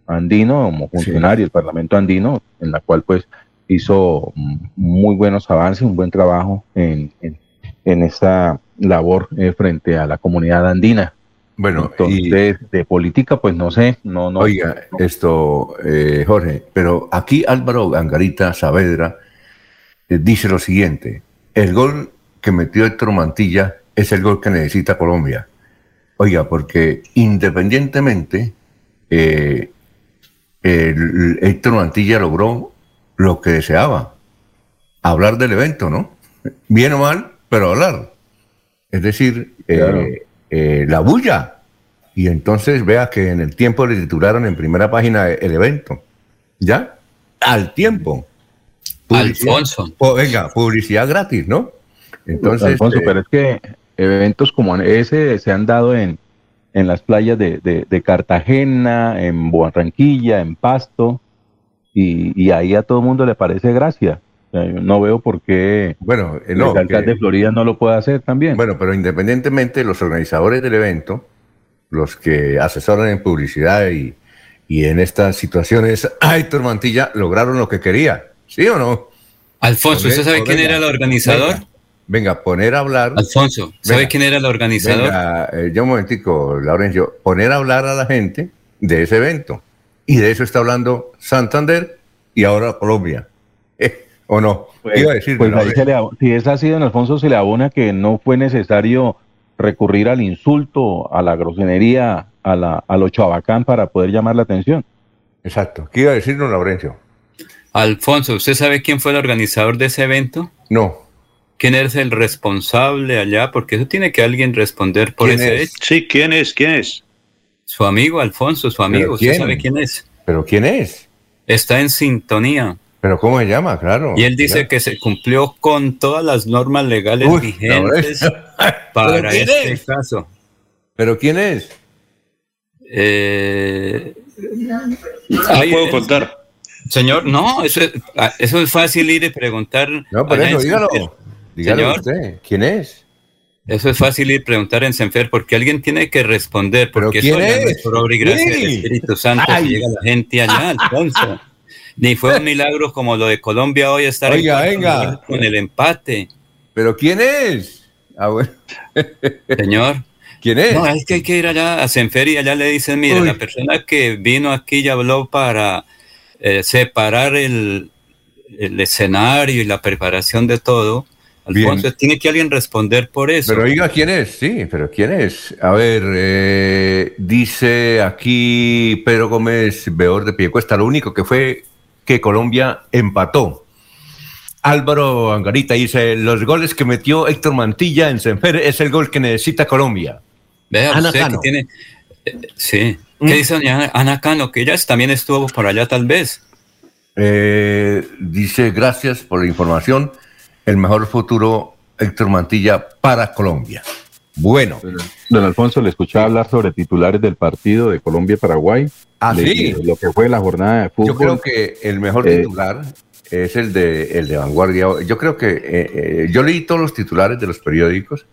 Speaker 12: andino, como funcionario del Parlamento andino, en la cual pues hizo muy buenos avances, un buen trabajo en, en, en esta labor eh, frente a la comunidad andina.
Speaker 2: Bueno,
Speaker 12: Entonces, de política, pues no sé, no, no.
Speaker 2: Oiga, esto, eh, Jorge, pero aquí Álvaro Angarita Saavedra eh, dice lo siguiente: el gol que metió Héctor Mantilla es el gol que necesita Colombia. Oiga, porque independientemente, eh, el- Héctor Mantilla logró lo que deseaba: hablar del evento, ¿no? Bien o mal, pero hablar. Es decir, eh,
Speaker 12: Claro.
Speaker 2: eh, la bulla. Y entonces vea que en el tiempo le titularon en primera página el evento. ¿Ya? Al tiempo.
Speaker 3: Alfonso.
Speaker 2: Oh, venga, publicidad gratis, ¿no? Entonces,
Speaker 12: Alfonso,
Speaker 2: eh,
Speaker 12: pero es que eventos como ese se han dado en, en las playas de, de- de Cartagena, en Barranquilla, en Pasto, y, y ahí a todo el mundo le parece gracia. O sea, yo no veo por qué
Speaker 2: bueno, eh, no,
Speaker 12: el alcalde
Speaker 2: que-
Speaker 12: de Florida no lo puede hacer también.
Speaker 2: Bueno, pero independientemente, los organizadores del evento, los que asesoran en publicidad y, y en estas situaciones, *clears throat* a Héctor Mantilla lograron lo que quería, ¿sí o no?
Speaker 3: Alfonso, ¿usted sabe quién era el organizador?
Speaker 2: Venga, venga, poner a hablar.
Speaker 3: Alfonso, ¿sabe
Speaker 2: Venga.
Speaker 3: quién era el organizador?
Speaker 2: Venga, eh, ya un momentico, Laurencio, poner a hablar a la gente de ese evento. Y de eso está hablando Santander y ahora Colombia. *laughs* Eh, ¿O no?
Speaker 12: Pues,
Speaker 2: Iba a decir,
Speaker 12: pues ahí
Speaker 2: Laurencio.
Speaker 12: se le ab- si es así, don Alfonso, se le abona que no fue necesario recurrir al insulto, a la grosenería, a, la, a lo chabacán para poder llamar la atención.
Speaker 2: Exacto. ¿Qué iba a decir don Laurencio?
Speaker 3: Alfonso, ¿usted sabe quién fue el organizador de ese evento?
Speaker 2: No.
Speaker 3: quién es el responsable allá, porque eso tiene que alguien responder por ese
Speaker 6: hecho. Sí, ¿quién es? ¿Quién es?
Speaker 3: Su amigo Alfonso, su amigo, ¿usted sabe quién es?
Speaker 2: ¿Pero quién es?
Speaker 3: Está en sintonía.
Speaker 2: ¿Pero cómo se llama? Claro.
Speaker 3: Y él dice que se cumplió con todas las normas legales vigentes para este caso.
Speaker 2: ¿Pero quién es?
Speaker 3: Eh,
Speaker 6: ah, puedo contar.
Speaker 3: Señor, no, eso, ah, eso es fácil ir y preguntar.
Speaker 2: No, pero eso, dígalo. Dígalo usted. ¿Quién es?
Speaker 3: Eso es fácil ir preguntar en Senfer, porque alguien tiene que responder, porque
Speaker 2: ¿Pero quién
Speaker 3: eso
Speaker 2: es?
Speaker 3: por obra y gracia del Espíritu Santo
Speaker 2: Ay.
Speaker 3: llega la gente allá, Alfonso. Ni fue un milagro como lo de Colombia hoy estar en
Speaker 2: Oiga, venga.
Speaker 3: con el empate.
Speaker 2: ¿Pero quién es? Ah, bueno.
Speaker 3: Señor.
Speaker 2: ¿Quién es?
Speaker 3: No, es que hay que ir allá a Senfer y allá le dicen, mire,
Speaker 2: Uy.
Speaker 3: la persona que vino aquí y habló para eh, separar el, el escenario y la preparación de todo, Alfonso,
Speaker 2: Bien.
Speaker 3: tiene que alguien responder por eso.
Speaker 2: Pero oiga, ¿quién es? Sí, pero ¿quién es? A ver, eh, dice aquí Pedro Gómez Beor de Piecuesta, lo único que fue que Colombia empató. Álvaro Angarita dice, los goles que metió Héctor Mantilla en Senfer es el gol que necesita Colombia.
Speaker 3: Vea,
Speaker 2: Ana
Speaker 3: usted que
Speaker 2: Cano.
Speaker 3: tiene. eh, sí.
Speaker 2: Mm.
Speaker 3: ¿Qué dice doña Ana Cano? Que ella también estuvo por allá, tal vez.
Speaker 2: Eh, dice, gracias por la información. El mejor futuro, Héctor Mantilla, para Colombia. Bueno.
Speaker 12: Don Alfonso, le escuchaba hablar sobre titulares del partido de Colombia-Paraguay.
Speaker 2: Ah,
Speaker 12: de-
Speaker 2: sí.
Speaker 12: Lo que fue la jornada de fútbol.
Speaker 2: Yo creo que el mejor
Speaker 12: Eh,
Speaker 2: titular es el de, el de Vanguardia. Yo creo que eh, eh, yo leí todos los titulares de los periódicos,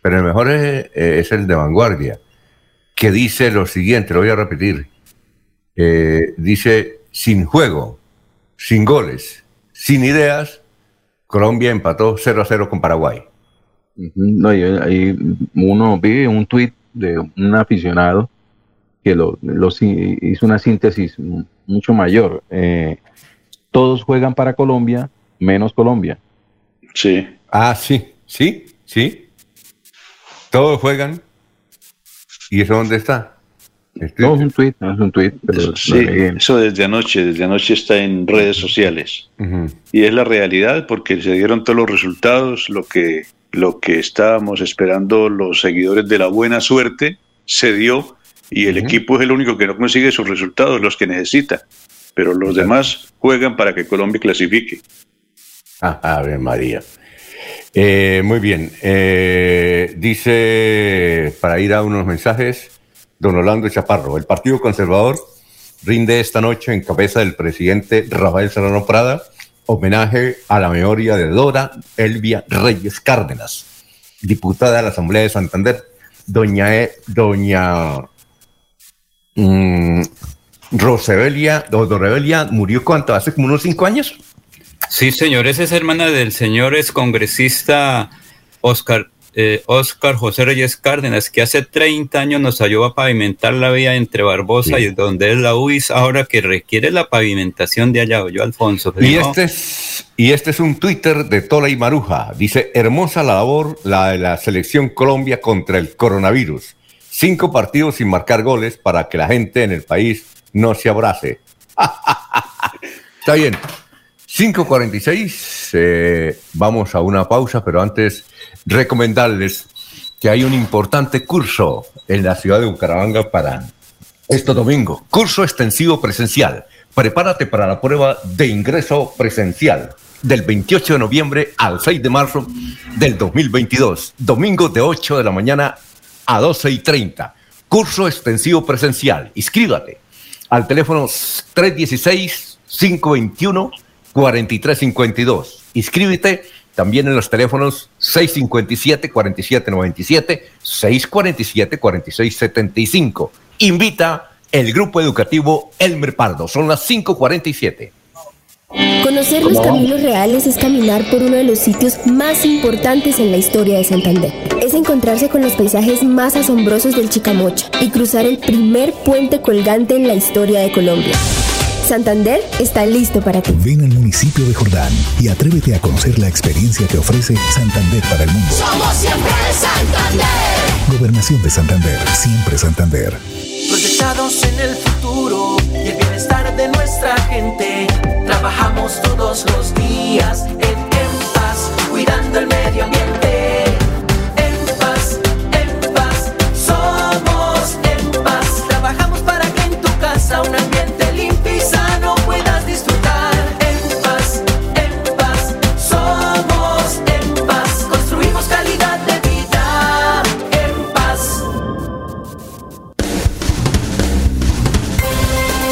Speaker 2: pero el mejor es, eh, es el de Vanguardia, que dice lo siguiente, lo voy a repetir. Eh, dice, sin juego, sin goles, sin ideas, Colombia empató 0 a 0 con Paraguay.
Speaker 12: No, y ahí uno vi un tuit de un aficionado que lo, hizo una síntesis mu- mucho mayor. Eh, todos juegan para Colombia, menos Colombia.
Speaker 6: Sí.
Speaker 2: Ah, sí, sí, sí. Todos juegan. ¿Y eso dónde está? Este-
Speaker 12: No, es un tuit, no es un tuit. pero
Speaker 6: Sí, eso desde anoche, desde anoche está en redes sociales. Y es la realidad porque se dieron todos los resultados, lo que, lo que estábamos esperando los seguidores de la buena suerte se dio y el equipo es el único que no consigue sus resultados, los que necesita. Pero los demás juegan para que Colombia clasifique.
Speaker 2: Ah, Ave María. Eh, muy bien. Eh, dice, para ir a unos mensajes, don Orlando Chaparro, el Partido Conservador rinde esta noche en cabeza del presidente Rafael Serrano Prada homenaje a la memoria de Dora Elvia Reyes Cárdenas, diputada de la Asamblea de Santander. Doña, E- doña Rebelia murió cuánto, hace como unos cinco años.
Speaker 3: Sí, señor, esa es hermana del señor excongresista Oscar, eh, Oscar José Reyes Cárdenas, que hace 30 años nos ayudó a pavimentar la vía entre Barbosa y donde es la UIS, ahora que requiere la pavimentación de allá, yo Alfonso.
Speaker 2: Y
Speaker 3: ¿no?
Speaker 2: este, es, y este es un Twitter de Tola y Maruja. Dice, hermosa labor la de la selección Colombia contra el coronavirus. Cinco partidos sin marcar goles para que la gente en el país no se abrace. *laughs* Está bien. 5.46, eh, vamos a una pausa, pero antes recomendarles que hay un importante curso en la ciudad de Bucaramanga para este domingo. Curso extensivo presencial. Prepárate para la prueba de ingreso presencial del 28 de noviembre al 6 de marzo del 2022. Domingo de 8 de la mañana a 12 y 30. Curso extensivo presencial. Inscríbate al teléfono 316-521-4352. Inscríbete también en los teléfonos 657-4797, 647-4675. Invita el grupo educativo Elmer Pardo. Son las 547.
Speaker 13: Conocer los caminos reales es caminar por uno de los sitios más importantes en la historia de Santander. Es encontrarse con los paisajes más asombrosos del Chicamocha y cruzar el primer puente colgante en la historia de Colombia. Santander está listo para ti.
Speaker 14: Ven al municipio de Jordán y atrévete a conocer la experiencia que ofrece Santander para el mundo.
Speaker 15: Somos siempre Santander.
Speaker 14: Gobernación de Santander, siempre Santander.
Speaker 16: Proyectados en el futuro y el bienestar de nuestra gente. Trabajamos todos los días en, en paz, cuidando el medio ambiente. En paz, en paz, somos en paz. Trabajamos para que en tu casa un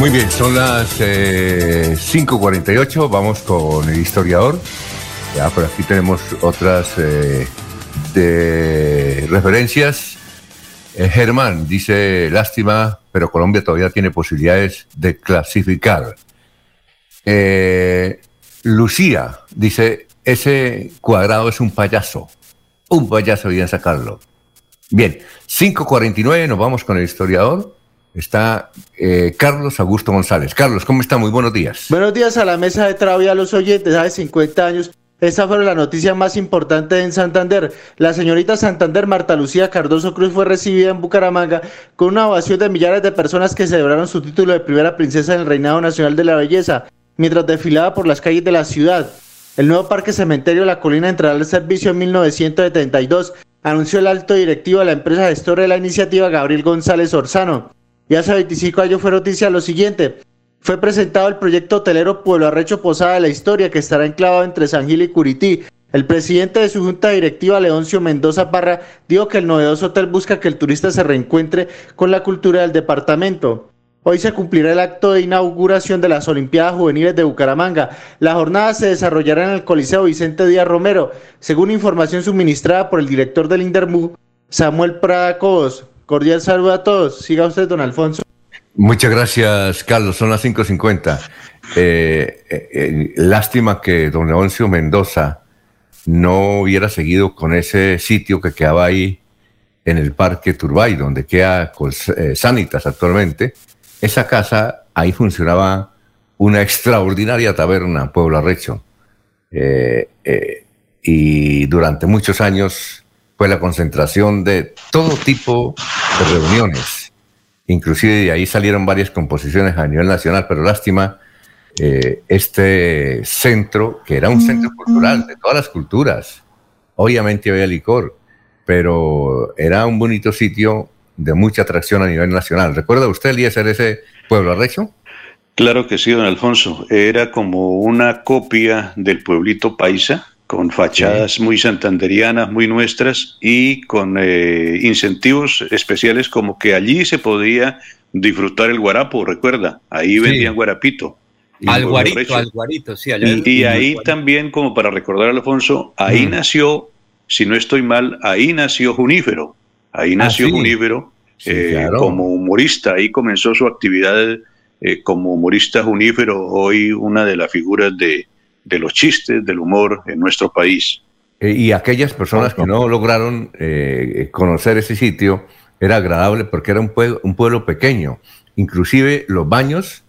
Speaker 2: Muy bien, son las eh, 5.48, vamos con el historiador. Ya por aquí tenemos otras eh, referencias. Eh, Germán dice, lástima, pero Colombia todavía tiene posibilidades de clasificar. Eh, Lucía dice, ese cuadrado es un payaso. Un payaso, bien sacarlo. Bien, 5.49, nos vamos con el historiador está eh, Carlos Augusto González. Carlos, ¿cómo está? Muy buenos días.
Speaker 17: Buenos días a la mesa de trabajo y a los oyentes. Hace 50 años, esta fue la noticia más importante en Santander. La señorita Santander Marta Lucía Cardoso Cruz fue recibida en Bucaramanga con una ovación de millares de personas que celebraron su título de primera princesa en el Reinado Nacional de la Belleza, mientras desfilaba por las calles de la ciudad. El nuevo Parque Cementerio La Colina entrará al servicio en 1972, anunció el alto directivo de la empresa gestora de la iniciativa Gabriel González Orzano. Y hace 25 años fue noticia lo siguiente. Fue presentado el proyecto hotelero Pueblo Arrecho Posada de la Historia, que estará enclavado entre San Gil y Curití. El presidente de su junta directiva, Leoncio Mendoza Parra, dijo que el novedoso hotel busca que el turista se reencuentre con la cultura del departamento. Hoy se cumplirá el acto de inauguración de las Olimpiadas Juveniles de Bucaramanga. La jornada se desarrollará en el Coliseo Vicente Díaz Romero, según información suministrada por el director del Indermu, Samuel Prada Cobos. Cordial saludo a todos. Siga usted, don Alfonso.
Speaker 2: Muchas gracias, Carlos. Son las 5.50. Eh, eh, eh, lástima que don Leoncio Mendoza no hubiera seguido con ese sitio que quedaba ahí en el Parque Turbay, donde queda eh, Sanitas actualmente. Esa casa, ahí funcionaba una extraordinaria taberna, Pueblo Arrecho. Eh, y durante muchos años fue la concentración de todo tipo de reuniones. Inclusive de ahí salieron varias composiciones a nivel nacional, pero lástima, eh, este centro, que era un centro cultural de todas las culturas, obviamente había licor, pero era un bonito sitio de mucha atracción a nivel nacional. ¿Recuerda usted, Eliezer, ese pueblo arrecho?
Speaker 6: Claro que sí, don Alfonso. Era como una copia del pueblito paisa, con fachadas muy santanderianas, muy nuestras y con eh, incentivos especiales como que allí se podía disfrutar el guarapo, recuerda, ahí vendían guarapito.
Speaker 3: Al guarito, al guarito, sí. Allá
Speaker 6: Y, y ahí también, como para recordar a Alfonso, ahí
Speaker 2: Mm.
Speaker 6: nació, si no estoy mal, ahí nació Junífero. Ahí nació
Speaker 2: sí.
Speaker 6: Junífero
Speaker 2: Sí,
Speaker 6: eh,
Speaker 2: claro.
Speaker 6: como humorista. Ahí comenzó su actividad eh, como humorista Junífero, hoy una de las figuras de, de los chistes, del humor en nuestro país.
Speaker 2: Eh, y aquellas personas que no lograron eh, conocer ese sitio, era agradable porque era un pueblo, un pueblo pequeño. Inclusive los baños,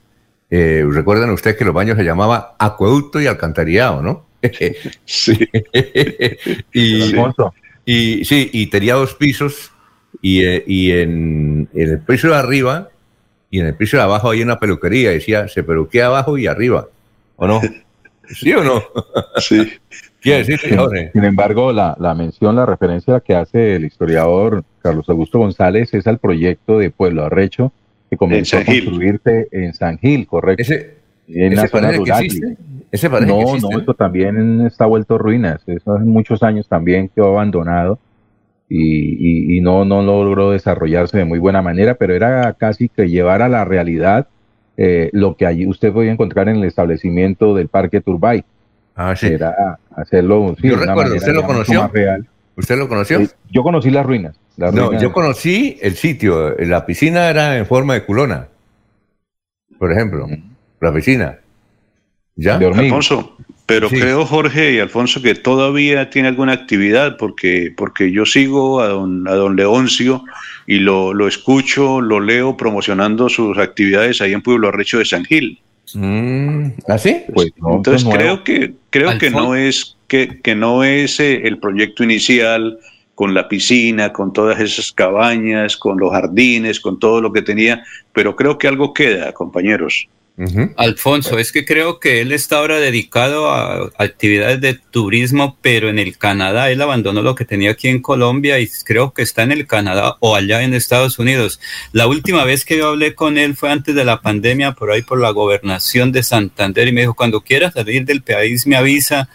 Speaker 2: eh, recuerdan ustedes que los baños se llamaba acueducto y alcantarillado, ¿no? *laughs*
Speaker 6: sí.
Speaker 2: y,
Speaker 12: Alfonso.
Speaker 2: y sí, y tenía dos pisos y, eh, y en, en el piso de arriba y en el piso de abajo hay una peluquería. Decía, se peluquea abajo y arriba. ¿O no? *laughs* ¿Sí o no? *laughs*
Speaker 6: Sí.
Speaker 2: Decir,
Speaker 12: Sin,
Speaker 2: Jorge.
Speaker 12: sin embargo, la, la mención, la referencia que hace el historiador Carlos Augusto González es al proyecto de Pueblo Arrecho que comenzó
Speaker 6: En
Speaker 12: a construirse en San Gil, correcto.
Speaker 2: Ese,
Speaker 12: en
Speaker 2: ese
Speaker 12: la zona rural.
Speaker 2: Ese
Speaker 12: no, no, esto también está vuelto ruinas. Eso hace muchos años también quedó abandonado y, y- y no, no logró desarrollarse de muy buena manera, pero era casi que llevar a la realidad eh, lo que allí usted podía encontrar en el establecimiento del Parque Turbay.
Speaker 2: Ah, sí.
Speaker 12: Era hacerlo sí,
Speaker 2: Yo
Speaker 12: de una
Speaker 2: recuerdo,
Speaker 12: manera,
Speaker 2: ¿usted lo conoció?
Speaker 12: más real.
Speaker 2: ¿Usted lo conoció?
Speaker 12: Eh, yo conocí las ruinas. las
Speaker 2: No,
Speaker 12: ruinas-
Speaker 2: yo conocí el sitio. La piscina era en forma de culona. Por ejemplo, la piscina. ¿Ya?
Speaker 6: Alfonso, Pero creo, Jorge y Alfonso, que todavía tiene alguna actividad, porque, porque yo sigo a don, a don Leoncio y lo, lo escucho, lo leo promocionando sus actividades ahí en Pueblo Arrecho de San Gil.
Speaker 2: ¿Así?
Speaker 6: Pues, entonces creo que creo que no es que, que no es eh, el proyecto inicial con la piscina, con todas esas cabañas, con los jardines, con todo lo que tenía, pero creo que algo queda, compañeros.
Speaker 3: Alfonso, es que creo que él está ahora dedicado a actividades de turismo, pero en el Canadá. Él abandonó lo que tenía aquí en Colombia y creo que está en el Canadá o allá en Estados Unidos. La última vez que yo hablé con él fue antes de la pandemia, por ahí por la gobernación de Santander, y me dijo, cuando quiera salir del país me avisa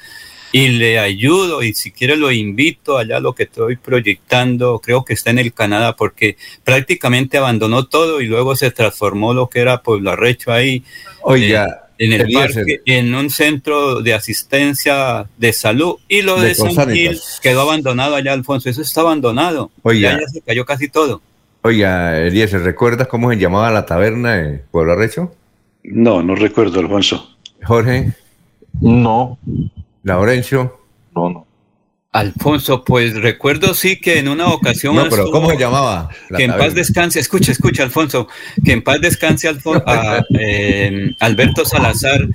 Speaker 3: y le ayudo y si quiere lo invito allá a lo que estoy proyectando, creo que está en el Canadá porque prácticamente abandonó todo y luego se transformó lo que era Pueblo Arrecho ahí.
Speaker 2: Oiga.
Speaker 3: Eh, en el parque, en un centro de asistencia de salud y lo de, San Gil quedó abandonado allá, Alfonso. Eso está abandonado.
Speaker 2: Oiga.
Speaker 3: Ya, se cayó casi todo.
Speaker 2: Oiga, Eliezer, ¿recuerdas cómo se llamaba la taberna de Pueblo Arrecho?
Speaker 6: No, no recuerdo, Alfonso.
Speaker 2: Jorge.
Speaker 12: No.
Speaker 2: Laurencio.
Speaker 12: No, no.
Speaker 3: Alfonso, pues recuerdo sí que en una ocasión.
Speaker 2: No, pero ¿cómo se llamaba?
Speaker 3: Que en paz descanse, escucha, escucha, Alfonso, que en paz descanse a, eh, Alberto Salazar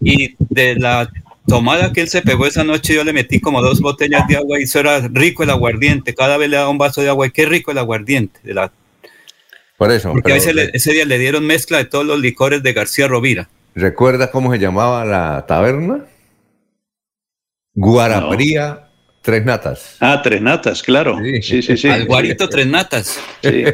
Speaker 3: y de la tomada que él se pegó esa noche yo le metí como dos botellas de agua y eso era rico el aguardiente, cada vez le daba un vaso de agua y qué rico el aguardiente. De la...
Speaker 2: Por eso.
Speaker 3: Porque ese, ese día le dieron mezcla de todos los licores de García Rovira.
Speaker 2: ¿Recuerdas cómo se llamaba la taberna? Guarapría Tres Natas.
Speaker 6: Ah, Tres Natas, claro. Sí, sí, sí.
Speaker 3: Al Guarito Tres Natas. Sí.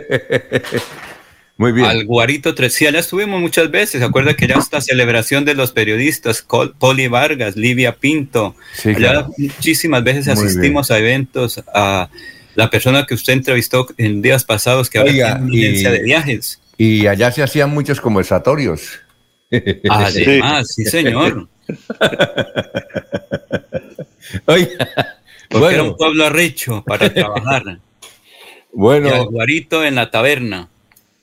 Speaker 3: *laughs*
Speaker 2: Muy bien.
Speaker 3: Al Guarito Tres. Sí, allá estuvimos muchas veces. ¿Se acuerda que ya esta *laughs* celebración de los periodistas, Poli Vargas, Livia Pinto? Sí, allá muchísimas veces asistimos a eventos, a la persona que usted entrevistó en días pasados que había una de viajes.
Speaker 2: Y allá se hacían muchos conversatorios.
Speaker 3: Además, *laughs* sí, señor. *laughs*
Speaker 2: Oiga,
Speaker 3: Porque era un pueblo arrecho para trabajar. *laughs*
Speaker 2: bueno.
Speaker 3: guarito en la taberna.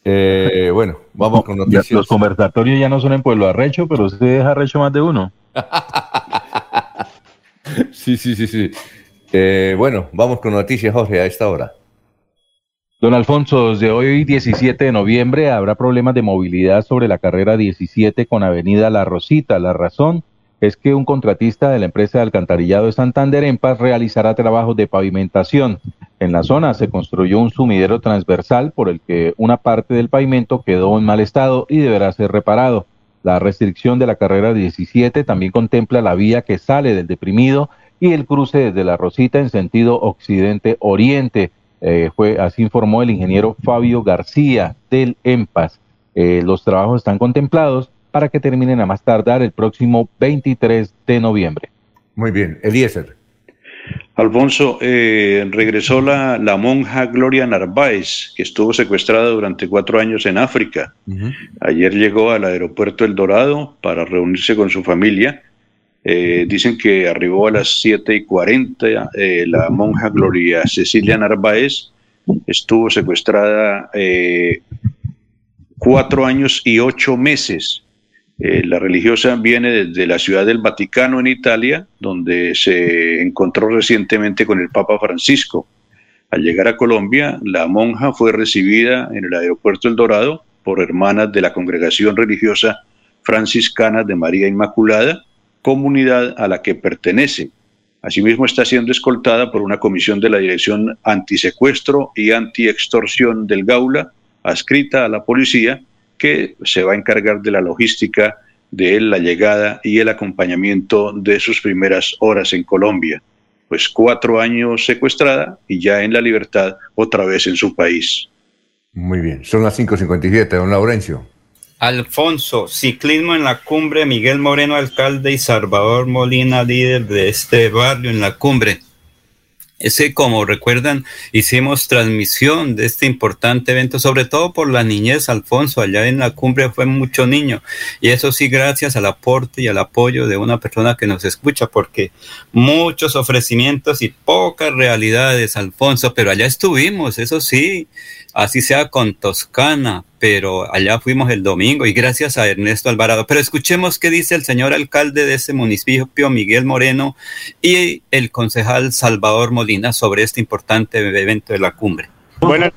Speaker 2: Eh, bueno, vamos con noticias.
Speaker 12: Los conversatorios ya no son en Pueblo Arrecho, pero usted deja arrecho más de uno. *laughs*
Speaker 2: sí, sí, sí, sí. Eh, bueno, vamos con noticias, Jorge, a esta hora.
Speaker 12: Don Alfonso, desde hoy 17 de noviembre habrá problemas de movilidad sobre la carrera 17 con Avenida La Rosita. La razón, es que un contratista de la empresa de alcantarillado de Santander en realizará trabajos de pavimentación. En la zona se construyó un sumidero transversal por el que una parte del pavimento quedó en mal estado y deberá ser reparado. La restricción de la carrera 17 también contempla la vía que sale del deprimido y el cruce desde la Rosita en sentido occidente-oriente. Eh, fue, así informó el ingeniero Fabio García del EMPAS. Eh, los trabajos están contemplados para que terminen a más tardar el próximo 23 de noviembre.
Speaker 2: Muy bien, Eliezer.
Speaker 6: Alfonso, eh, regresó la, la, monja Gloria Narváez, que estuvo secuestrada durante cuatro años en África. Ayer llegó al aeropuerto El Dorado para reunirse con su familia. Eh, dicen que arribó a las 7 y 40. Eh, la monja Gloria Cecilia Narváez estuvo secuestrada cuatro años y ocho meses. Eh, la religiosa viene desde la ciudad del Vaticano en Italia, donde se encontró recientemente con el Papa Francisco. Al llegar a Colombia, la monja fue recibida en el aeropuerto El Dorado por hermanas de la congregación religiosa franciscana de María Inmaculada, comunidad a la que pertenece. Asimismo está siendo escoltada por una comisión de la Dirección Antisecuestro y Antiextorsión del Gaula, adscrita a la policía, que se va a encargar de la logística de la llegada y el acompañamiento de sus primeras horas en Colombia. Pues cuatro años secuestrada y ya en la libertad otra vez en su país.
Speaker 2: Muy bien, son las 5.57, don Laurencio.
Speaker 3: Alfonso, ciclismo en la cumbre, Miguel Moreno, alcalde, y Salvador Molina, líder de este barrio en la cumbre. Ese, como recuerdan, hicimos transmisión de este importante evento, sobre todo por la niñez, Alfonso, allá en la cumbre fue mucho niño. Y eso sí, gracias al aporte y al apoyo de una persona que nos escucha, porque muchos ofrecimientos y pocas realidades, Alfonso, pero allá estuvimos, eso sí, así sea con Toscana, pero allá fuimos el domingo y gracias a Ernesto Alvarado. Pero escuchemos qué dice el señor alcalde de ese municipio, Miguel Moreno, y el concejal Salvador Molina sobre este importante evento de la cumbre.
Speaker 18: Bueno.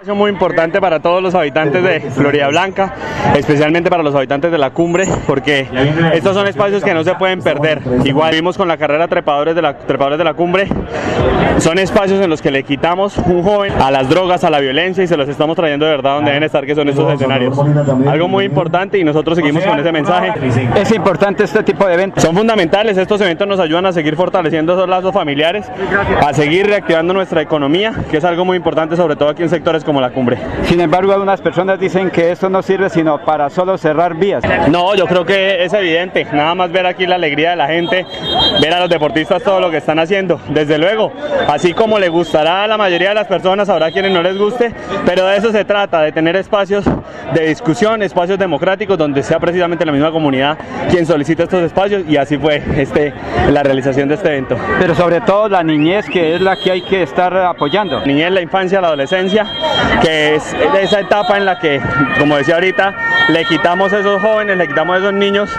Speaker 18: Es muy importante para todos los habitantes de Florida Blanca, especialmente para los habitantes de la cumbre, porque estos son espacios que no se pueden perder. Igual vimos con la carrera trepadores de la, trepadores de la cumbre, son espacios en los que le quitamos un joven a las drogas, a la violencia y se los estamos trayendo de verdad donde deben estar, que son estos escenarios. Algo muy importante y nosotros seguimos con ese mensaje.
Speaker 19: Es importante este tipo de eventos.
Speaker 18: Son fundamentales, estos eventos nos ayudan a seguir fortaleciendo esos lazos familiares, a seguir reactivando nuestra economía, que es algo muy importante, sobre todo aquí en sectores como la cumbre.
Speaker 19: Sin embargo, algunas personas dicen que esto no sirve sino para solo cerrar vías.
Speaker 18: No, yo creo que es evidente, nada más ver aquí la alegría de la gente, ver a los deportistas todo lo que están haciendo, desde luego, así como le gustará a la mayoría de las personas, habrá quienes no les guste, pero de eso se trata, de tener espacios de discusión, espacios democráticos donde sea precisamente la misma comunidad quien solicita estos espacios y así fue este, la realización de este evento.
Speaker 19: Pero sobre todo la niñez que es la que hay que estar apoyando.
Speaker 18: Niñez, la infancia, la adolescencia, que es esa etapa en la que, como decía ahorita, le quitamos a esos jóvenes, le quitamos a esos niños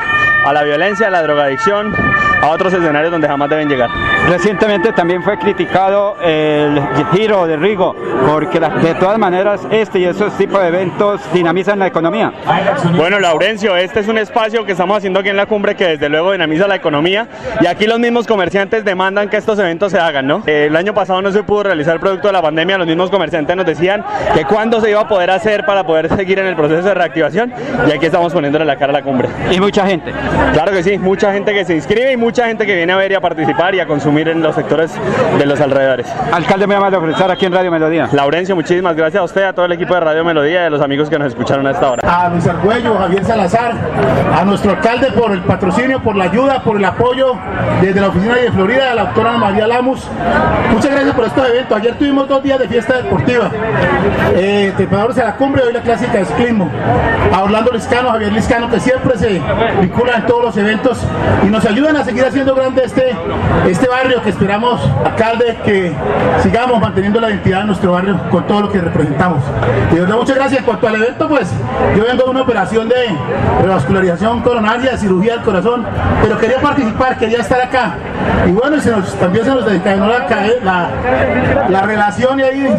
Speaker 18: a la violencia, a la drogadicción, a otros escenarios donde jamás deben llegar.
Speaker 19: Recientemente también fue criticado el giro de Rigo, porque de todas maneras este y esos tipos de eventos dinamizan la economía.
Speaker 18: Bueno, Laurencio, este es un espacio que estamos haciendo aquí en la cumbre que desde luego dinamiza la economía y aquí los mismos comerciantes demandan que estos eventos se hagan, ¿no? El año pasado no se pudo realizar producto de la pandemia, los mismos comerciantes nos decían que cuándo se iba a poder hacer para poder seguir en el proceso de reactivación y aquí estamos poniéndole la cara a la cumbre.
Speaker 19: Y mucha gente.
Speaker 18: Claro que sí, mucha gente que se inscribe y mucha gente que viene a ver y a participar y a consumir en los sectores de los alrededores.
Speaker 19: Alcalde, me llama a estar aquí en Radio Melodía.
Speaker 18: Laurencio, muchísimas gracias a usted, a todo el equipo de Radio Melodía y a los amigos que nos escucharon a esta hora.
Speaker 20: A Luis Argüello, Javier Salazar, a nuestro alcalde por el patrocinio, por la ayuda, por el apoyo desde la oficina de Florida, a la doctora María Lamus. Muchas gracias por estos eventos. Ayer tuvimos dos días de fiesta deportiva. Eh, trepadores a la cumbre, hoy la clásica de ciclismo. A Orlando Liscano, Javier Liscano, que siempre se vincula todos los eventos y nos ayudan a seguir haciendo grande este, este barrio que esperamos, alcalde, que sigamos manteniendo la identidad de nuestro barrio con todo lo que representamos. Y de muchas gracias. En cuanto al evento, pues yo vengo de una operación de revascularización coronaria, cirugía del corazón, pero quería participar, quería estar acá. Y bueno, se nos, también se nos dedicaron la, la, la relación y ahí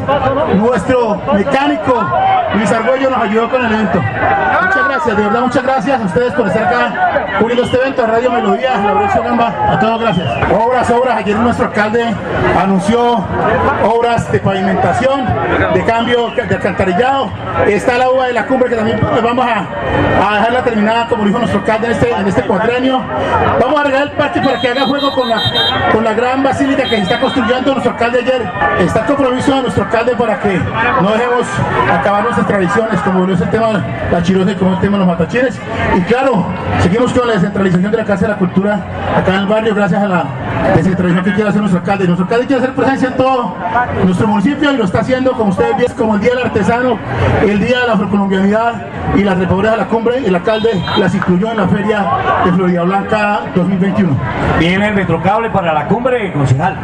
Speaker 20: nuestro mecánico Luis Argüello nos ayudó con el evento. Muchas gracias, de verdad, muchas gracias a ustedes por estar acá cubriendo este evento, a Radio Melodía, Laurencio Gamba, a todos gracias. Obras, obras, ayer nuestro alcalde anunció obras de pavimentación, de cambio de alcantarillado. Está la uva de la cumbre que también pues, vamos a, dejarla terminada, como dijo nuestro alcalde en este, en este cuadrenio. Vamos a arreglar el parque para que haga juego con la, gran basílica que está construyendo nuestro alcalde ayer. Está el compromiso de nuestro alcalde para que no dejemos acabar nuestras tradiciones, como es el tema de la chirosa y como el tema de los matachines. Y claro, seguimos con la descentralización de la Casa de la Cultura acá en el barrio, gracias a la descentralización que quiere hacer nuestro alcalde. Nuestro alcalde quiere hacer presencia en todo nuestro municipio y lo está haciendo, como ustedes ven, como el Día del Artesano, el Día de la Afrocolombianidad y la repobreza de la cumbre. El alcalde las incluyó en la Feria de Florida Blanca 2021.
Speaker 21: Viene el Metrocable para la cumbre, concejal.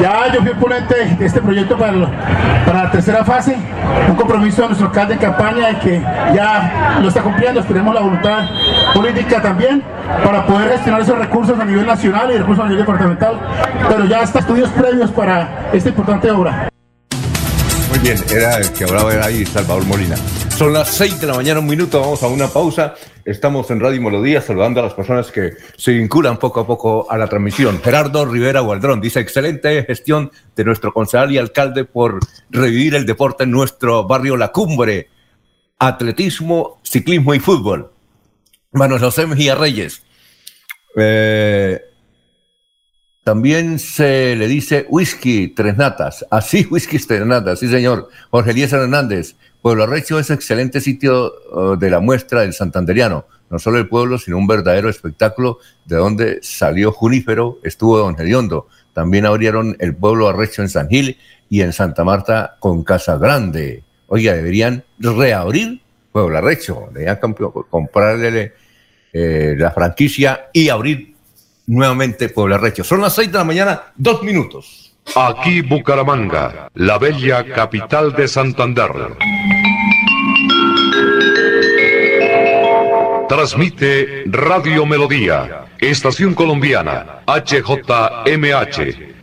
Speaker 20: Ya yo fui ponente de este proyecto para la tercera fase, un compromiso de nuestro alcalde en campaña y que ya lo está cumpliendo, esperemos la voluntad política también para poder gestionar esos recursos a nivel nacional y recursos a nivel departamental, pero ya está estudios previos para esta importante obra.
Speaker 2: Muy bien, era el que hablaba ahí Salvador Molina. Son las 6 de la mañana, un minuto, vamos a una pausa. Estamos en Radio Melodía saludando a las personas que se vinculan poco a poco a la transmisión. Gerardo Rivera Gualdrón dice, excelente gestión de nuestro concejal y alcalde por revivir el deporte en nuestro barrio La Cumbre. Atletismo, ciclismo y fútbol. Manuel José Mejía Reyes. Eh, también se le dice whisky tres natas. Así, *laughs* whisky tres natas, sí señor. Jorge Eliezer Hernández. Pueblo Arrecho es excelente sitio uh, de la muestra del santanderiano. No solo el pueblo, sino un verdadero espectáculo de donde salió Junífero, estuvo Don Gediondo. También abrieron el pueblo Arrecho en San Gil y en Santa Marta con Casa Grande. Oiga, deberían reabrir Pueblo Arrecho. Deberían comp- comprarle eh, la franquicia y abrir nuevamente Pueblo Arrecho. Son las 6 de la mañana, dos minutos.
Speaker 8: Aquí Bucaramanga, la bella capital de Santander.
Speaker 22: Transmite Radio Melodía, Estación Colombiana, HJMH.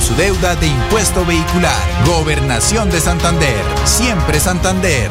Speaker 8: su deuda de impuesto vehicular. Gobernación de Santander. Siempre Santander.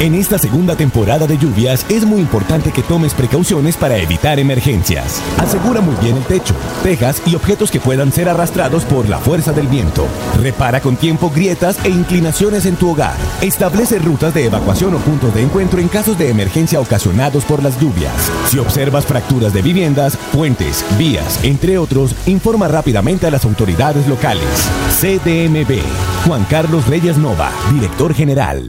Speaker 23: En esta segunda temporada de lluvias es muy importante que tomes precauciones para evitar emergencias. Asegura muy bien el techo, tejas y objetos que puedan ser arrastrados por la fuerza del viento. Repara con tiempo grietas e inclinaciones en tu hogar. Establece rutas de evacuación o puntos de encuentro en casos de emergencia ocasionados por las lluvias. Si observas fracturas de viviendas, puentes, vías, entre otros, informa rápidamente a las autoridades locales. CDMB. Juan Carlos Reyes Nova, director general.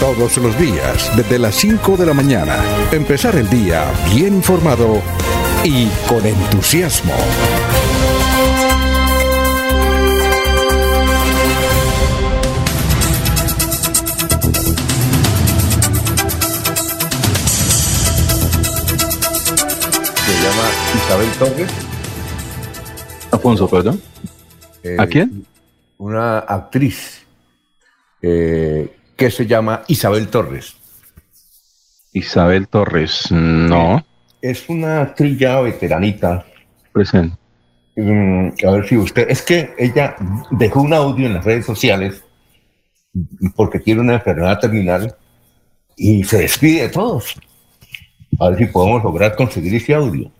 Speaker 1: Todos los días, desde las 5 de la mañana, empezar el día bien informado y con entusiasmo.
Speaker 2: Se llama Isabel Torres.
Speaker 12: Alfonso, perdón. ¿A
Speaker 2: Eh,
Speaker 12: quién?
Speaker 2: Una actriz eh, que se llama Isabel Torres.
Speaker 12: Isabel Torres, no.
Speaker 2: Es una actriz ya veteranita.
Speaker 12: Presente.
Speaker 2: Mm, a ver si usted. Es que ella dejó un audio en las redes sociales porque tiene una enfermedad terminal y se despide de todos. A ver si podemos lograr conseguir ese audio.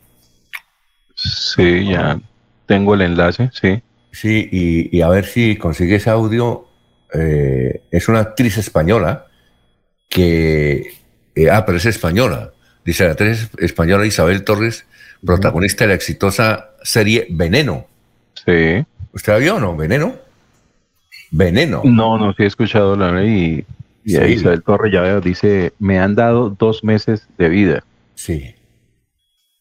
Speaker 12: Sí, ya tengo el enlace, sí.
Speaker 2: Sí, y, y a ver si consigue ese audio. Eh, es una actriz española que. eh, ah, pero es española. Dice la actriz española Isabel Torres, protagonista de la exitosa serie Veneno.
Speaker 12: Sí.
Speaker 2: ¿Usted la vio o no? ¿Veneno? Veneno.
Speaker 12: No, no, sí he escuchado la ley y, y
Speaker 2: Sí.
Speaker 12: Isabel Torres ya veo, dice, me han dado dos meses de vida.
Speaker 2: Sí.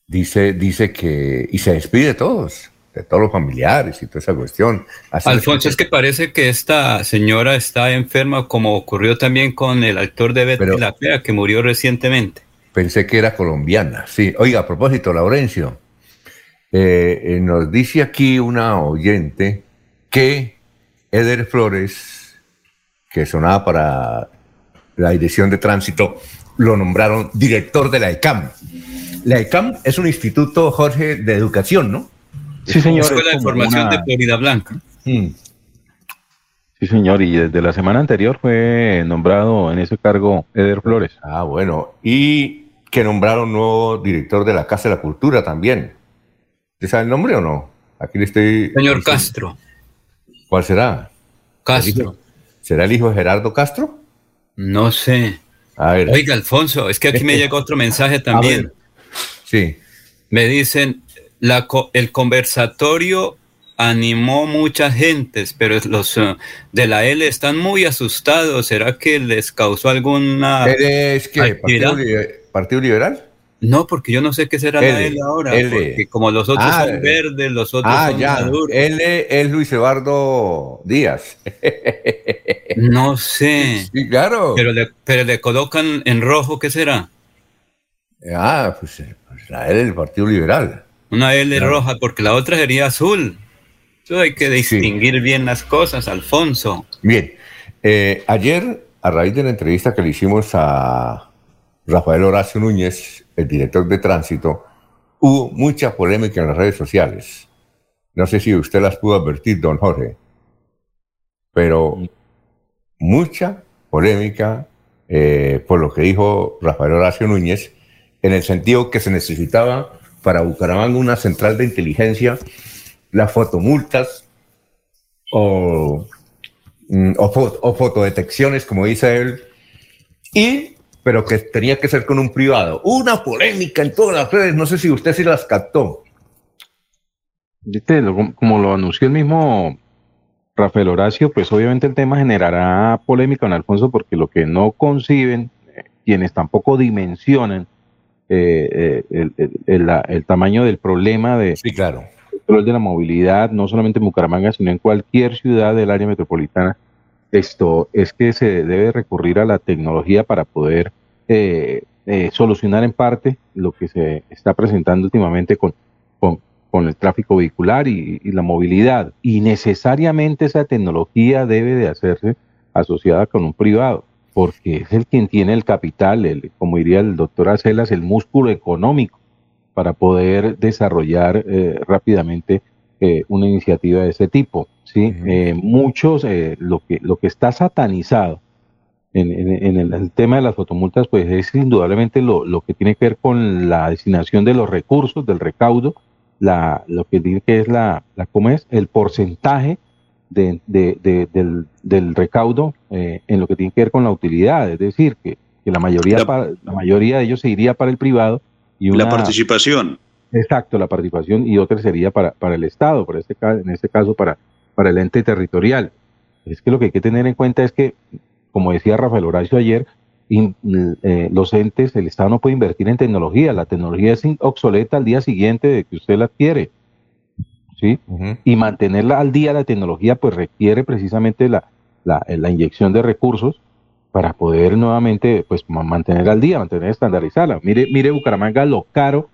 Speaker 2: Dice, dice que. Y se despide de todos, de todos los familiares y toda esa cuestión. Así
Speaker 3: Alfonso, es que parece que esta señora está enferma, como ocurrió también con el actor de Betty la Fea, que murió recientemente.
Speaker 2: Pensé que era colombiana, sí. Oiga, a propósito, Laurencio, eh, eh, nos dice aquí una oyente que Eder Flores, que sonaba para la dirección de tránsito, lo nombraron director de la ECAM. la ECAM es un instituto, Jorge, de educación, ¿no?
Speaker 12: Sí, señor.
Speaker 3: Escuela de Formación
Speaker 12: una-
Speaker 3: de Florida Blanca.
Speaker 2: Mm.
Speaker 12: Sí, señor, y desde la semana anterior fue nombrado en ese cargo Eder Flores.
Speaker 2: Ah, bueno. Y que nombraron nuevo director de la Casa de la Cultura también. ¿Usted sabe el nombre o no? Aquí le estoy...
Speaker 3: Señor Castro.
Speaker 2: ¿Cuál será?
Speaker 3: Castro.
Speaker 2: ¿Será el hijo de Gerardo Castro?
Speaker 3: No sé.
Speaker 2: A ver.
Speaker 3: Oiga, Alfonso, es que aquí *laughs* me llega otro mensaje también.
Speaker 2: Sí.
Speaker 3: Me dicen, la, co- el conversatorio animó muchas gentes, pero los eh, de la L están muy asustados. ¿Será que les causó alguna
Speaker 2: ¿Eres qué? ¿Partido, Liber- Partido Liberal?
Speaker 3: No, porque yo no sé qué será la
Speaker 2: L,
Speaker 3: L ahora,
Speaker 2: L.
Speaker 3: porque como los otros
Speaker 2: Ah,
Speaker 3: son verdes, los otros
Speaker 2: Ah,
Speaker 3: son
Speaker 2: ya.
Speaker 3: maduros.
Speaker 2: Él es Luis Eduardo Díaz. *laughs*
Speaker 3: No sé.
Speaker 2: Sí, claro.
Speaker 3: Pero le, pero le colocan en rojo, ¿qué será?
Speaker 2: Ah, pues, eh, pues la L del Partido Liberal.
Speaker 3: Una L
Speaker 2: Claro.
Speaker 3: roja, porque la otra sería azul. Eso hay que distinguir bien las cosas, Alfonso.
Speaker 2: Bien, eh, ayer, a raíz de la entrevista que le hicimos a Rafael Horacio Núñez, el director de tránsito, hubo mucha polémica en las redes sociales. No sé si usted las pudo advertir, don Jorge, pero mucha polémica eh, por lo que dijo Rafael Horacio Núñez, en el sentido que se necesitaba para Bucaramanga una central de inteligencia, las fotomultas o, mm, o, o fotodetecciones, como dice él, y pero que tenía que ser con un privado. Una polémica en todas las redes, no sé si usted sí las captó.
Speaker 12: Viste, como lo anunció el mismo Rafael Horacio, pues obviamente el tema generará polémica en Alfonso porque lo que no conciben, eh, quienes tampoco dimensionan eh, eh, el, el- el- la- el tamaño del problema de
Speaker 2: sí, claro.
Speaker 12: control de la movilidad, no solamente en Bucaramanga, sino en cualquier ciudad del área metropolitana, esto es que se debe recurrir a la tecnología para poder eh, eh, solucionar en parte lo que se está presentando últimamente con, con, con el tráfico vehicular y, y la movilidad. Y necesariamente esa tecnología debe de hacerse asociada con un privado, porque es el quien tiene el capital, el, como diría el doctor Acelas, el músculo económico para poder desarrollar eh, rápidamente eh, una iniciativa de ese tipo. ¿sí? Eh, muchos, eh, lo, que, lo que está satanizado en, en- en el, el tema de las fotomultas, pues es indudablemente lo, lo que tiene que ver con la destinación de los recursos, del recaudo, la, lo que dice que es la, la ¿cómo es? El porcentaje de, de- de- del, del recaudo eh, en lo que tiene que ver con la utilidad, es decir, que, que la, mayoría la mayoría de ellos se iría para el privado y
Speaker 6: La
Speaker 12: una,
Speaker 6: participación.
Speaker 12: Exacto, la participación y otra sería para, para el Estado, para este, en este caso para, para el ente territorial. Es que lo que hay que tener en cuenta es que, como decía Rafael Horacio ayer, in- eh, los entes, el Estado no puede invertir en tecnología, la tecnología es obsoleta al día siguiente de que usted la adquiere. ¿Sí? Y mantenerla al día la tecnología pues requiere precisamente la, la, la inyección de recursos para poder nuevamente pues ma- mantener al día, mantener estandarizarla. Mire, mire Bucaramanga lo caro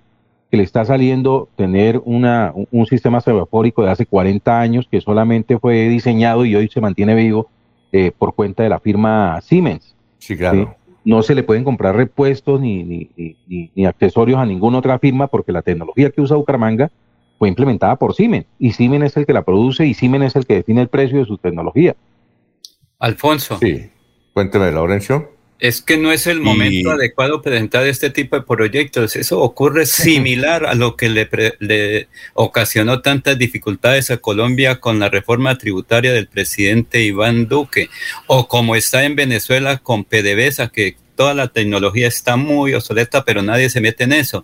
Speaker 12: que le está saliendo tener una, un, un sistema semafórico de hace 40 años que solamente fue diseñado y hoy se mantiene vivo eh, por cuenta de la firma Siemens.
Speaker 2: Sí, claro.
Speaker 12: No se le pueden comprar repuestos ni, ni, ni- ni accesorios a ninguna otra firma porque la tecnología que usa Bucaramanga fue implementada por Siemens y Siemens es el que la produce y Siemens es el que define el precio de su tecnología.
Speaker 3: Alfonso.
Speaker 2: Sí, cuénteme, Laurencio.
Speaker 3: Es que no es el momento adecuado presentar este tipo de proyectos. Eso ocurre similar a lo que le, pre- le ocasionó tantas dificultades a Colombia con la reforma tributaria del presidente Iván Duque, o como está en Venezuela con PDVSA, que toda la tecnología está muy obsoleta, pero nadie se mete en eso.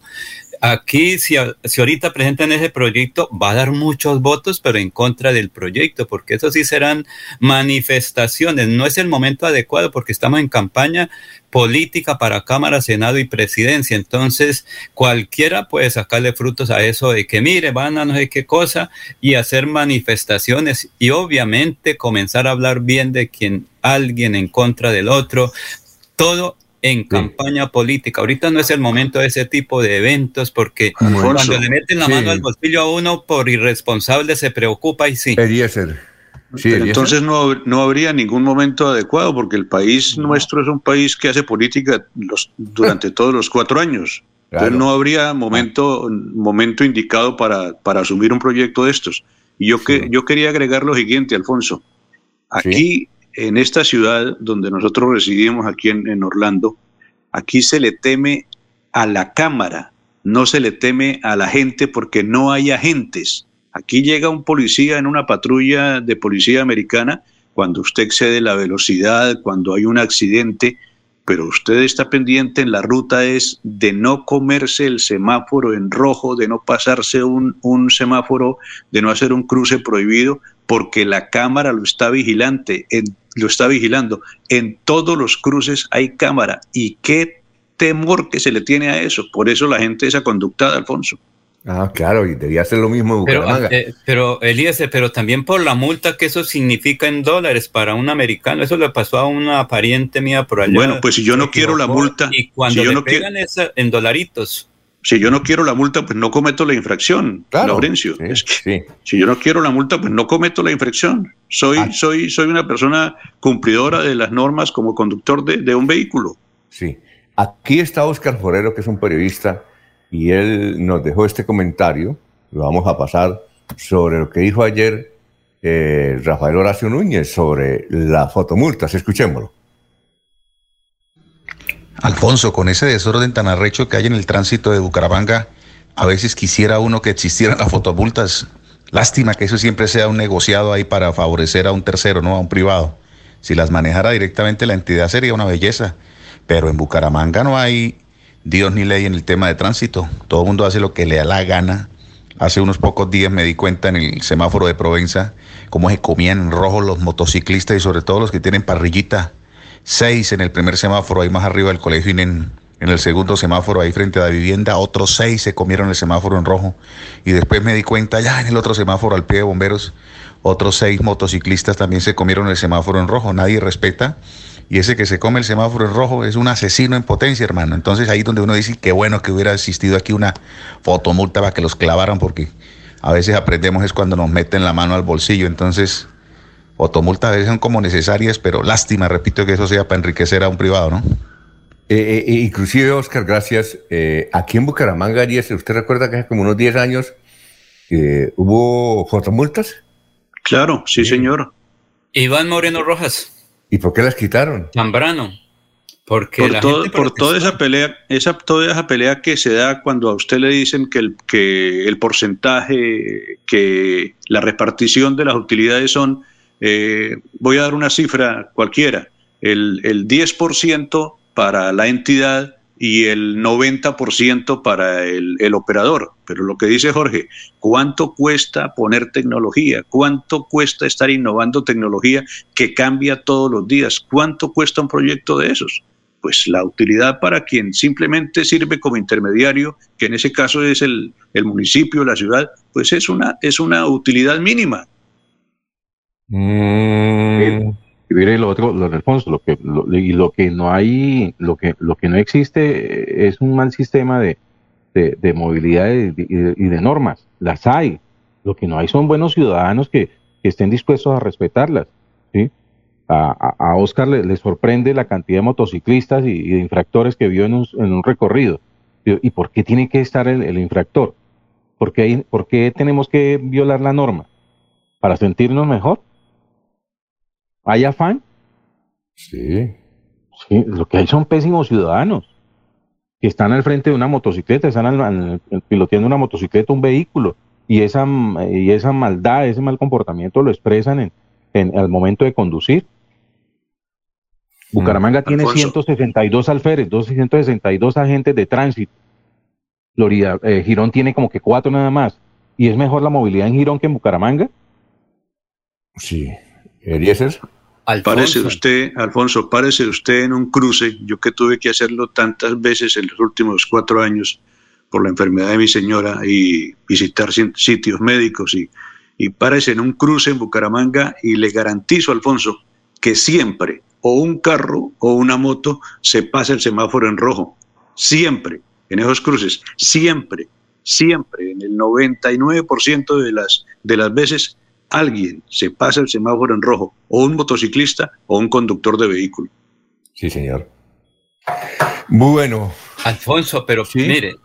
Speaker 3: Aquí, si, si ahorita presentan ese proyecto, va a dar muchos votos, pero en contra del proyecto, porque eso sí serán manifestaciones. No es el momento adecuado porque estamos en campaña política para Cámara, Senado y Presidencia. Entonces, cualquiera puede sacarle frutos a eso de que, mire, van a no sé qué cosa y hacer manifestaciones y obviamente comenzar a hablar bien de quien alguien en contra del otro. Todo en campaña política. Ahorita no es el momento de ese tipo de eventos porque
Speaker 6: Alfonso,
Speaker 3: cuando le meten la
Speaker 6: sí.
Speaker 3: mano al bolsillo a uno por irresponsable se preocupa y sí.
Speaker 2: Eliezer.
Speaker 6: Pero entonces no, no habría ningún momento adecuado porque el país nuestro es un país que hace política los, durante todos los cuatro años. Entonces no habría momento, momento indicado para, para asumir un proyecto de estos. Y yo, que, yo quería agregar lo siguiente, Alfonso. Aquí, en esta ciudad donde nosotros residimos, aquí en, Orlando, aquí se le teme a la Cámara, no se le teme a la gente porque no hay agentes. Aquí llega un policía en una patrulla de policía americana cuando usted excede la velocidad, cuando hay un accidente, pero usted está pendiente en la ruta es de no comerse el semáforo en rojo, de no pasarse un, un semáforo, de no hacer un cruce prohibido, porque la cámara lo está vigilante, en, lo está vigilando. En todos los cruces hay cámara. ¿Y qué temor que se le tiene a eso? Por eso la gente esa conductada, Alfonso.
Speaker 2: Ah, claro, y debía hacer lo mismo en
Speaker 3: Pero, eh, pero Eliezer, pero también por la multa que eso significa en dólares para un americano. Eso le pasó a una pariente mía por allá.
Speaker 6: Bueno, pues si yo no quiero la multa,
Speaker 3: Y cuando
Speaker 6: si yo
Speaker 3: le
Speaker 6: no quiero-
Speaker 3: pegan es en dolaritos.
Speaker 6: Si yo no quiero la multa, pues no cometo la infracción, Laurencio. Es que Si yo no quiero la multa, pues no cometo la infracción. Soy,
Speaker 2: Ah.
Speaker 6: soy, soy una persona cumplidora de las normas como conductor de, de un vehículo.
Speaker 2: Sí. Aquí está Oscar Forero, que es un periodista, y él nos dejó este comentario, lo vamos a pasar, sobre lo que dijo ayer eh, Rafael Horacio Núñez sobre las fotomultas. Escuchémoslo.
Speaker 24: Alfonso, con ese desorden tan arrecho que hay en el tránsito de Bucaramanga, a veces quisiera uno que existieran las fotomultas. Lástima que eso siempre sea un negociado ahí para favorecer a un tercero, no a un privado. Si las manejara directamente la entidad sería una belleza. Pero en Bucaramanga no hay Dios ni ley en el tema de tránsito. Todo el mundo hace lo que le da la gana. Hace unos pocos días me di cuenta en el semáforo de Provenza cómo se comían en rojo los motociclistas y sobre todo los que tienen parrillita. Seis en el primer semáforo, ahí más arriba del colegio y en, en el segundo semáforo, ahí frente a la vivienda, otros seis se comieron el semáforo en rojo. Y después me di cuenta, ya en el otro semáforo al pie de bomberos, otros seis motociclistas también se comieron el semáforo en rojo. Nadie respeta. Y ese que se come el semáforo en rojo es un asesino en potencia, hermano. Entonces ahí donde uno dice, qué bueno que hubiera existido aquí una fotomulta para que los clavaran, porque a veces aprendemos es cuando nos meten la mano al bolsillo. Entonces, fotomultas a veces son como necesarias, pero lástima, repito, que eso sea para enriquecer a un privado, ¿no?
Speaker 2: Eh, eh, inclusive, Oscar, gracias. eh, aquí en Bucaramanga, ¿usted recuerda que hace como unos 10 años eh, hubo fotomultas?
Speaker 6: Claro, sí, señor.
Speaker 3: Iván Moreno Rojas,
Speaker 2: ¿Y por qué las quitaron?
Speaker 3: Zambrano. Porque
Speaker 6: Por,
Speaker 3: la
Speaker 6: todo-
Speaker 3: gente
Speaker 6: por toda esa pelea, esa, toda esa pelea que se da cuando a usted le dicen que el, que el porcentaje, que la repartición de las utilidades son, eh, voy a dar una cifra cualquiera, el, el 10% para la entidad y el 90% para el, el operador. Pero lo que dice Jorge, ¿cuánto cuesta poner tecnología? ¿Cuánto cuesta estar innovando tecnología que cambia todos los días? ¿Cuánto cuesta un proyecto de esos? Pues la utilidad para quien simplemente sirve como intermediario, que en ese caso es el, el municipio, la ciudad, pues es una, es una utilidad mínima.
Speaker 12: Y lo otro, lo Alfonso, lo que lo- y lo que no hay, lo que lo que no existe eh, es un mal sistema de, de, de movilidad y de, y de- normas. Las hay. Lo que no hay son buenos ciudadanos que, que estén dispuestos a respetarlas. ¿sí? A, a- a Oscar le, le sorprende la cantidad de motociclistas y, y de infractores que vio en un, en un recorrido. ¿Y y por qué tiene que estar el, el infractor? ¿Por qué, hay- ¿Por qué tenemos que violar la norma? ¿Para sentirnos mejor? ¿Hay afán?
Speaker 2: Sí.
Speaker 12: Sí, lo que hay son pésimos ciudadanos que están al frente de una motocicleta, están al- al- piloteando una motocicleta, un vehículo, y esa, y esa maldad, ese mal comportamiento lo expresan en, en al momento de conducir. Bucaramanga tiene
Speaker 6: Alfonso.
Speaker 12: 162 alférez, 262 agentes de tránsito. Florida, eh, Girón tiene como que cuatro nada más. ¿Y es mejor la movilidad en Girón que en Bucaramanga?
Speaker 2: Sí. Eliezer.
Speaker 6: Párese usted, Alfonso, párese usted en un cruce, yo que tuve que hacerlo tantas veces en los últimos cuatro años por la enfermedad de mi señora y visitar sitios médicos y, y párese en un cruce en Bucaramanga y le garantizo, Alfonso, que siempre o un carro o una moto se pasa el semáforo en rojo. Siempre, en esos cruces, siempre, siempre, en el 99% de las, de las veces alguien se pasa el semáforo en rojo, o un motociclista o un conductor de vehículo.
Speaker 2: Sí, señor. Bueno,
Speaker 3: Alfonso, pero mire,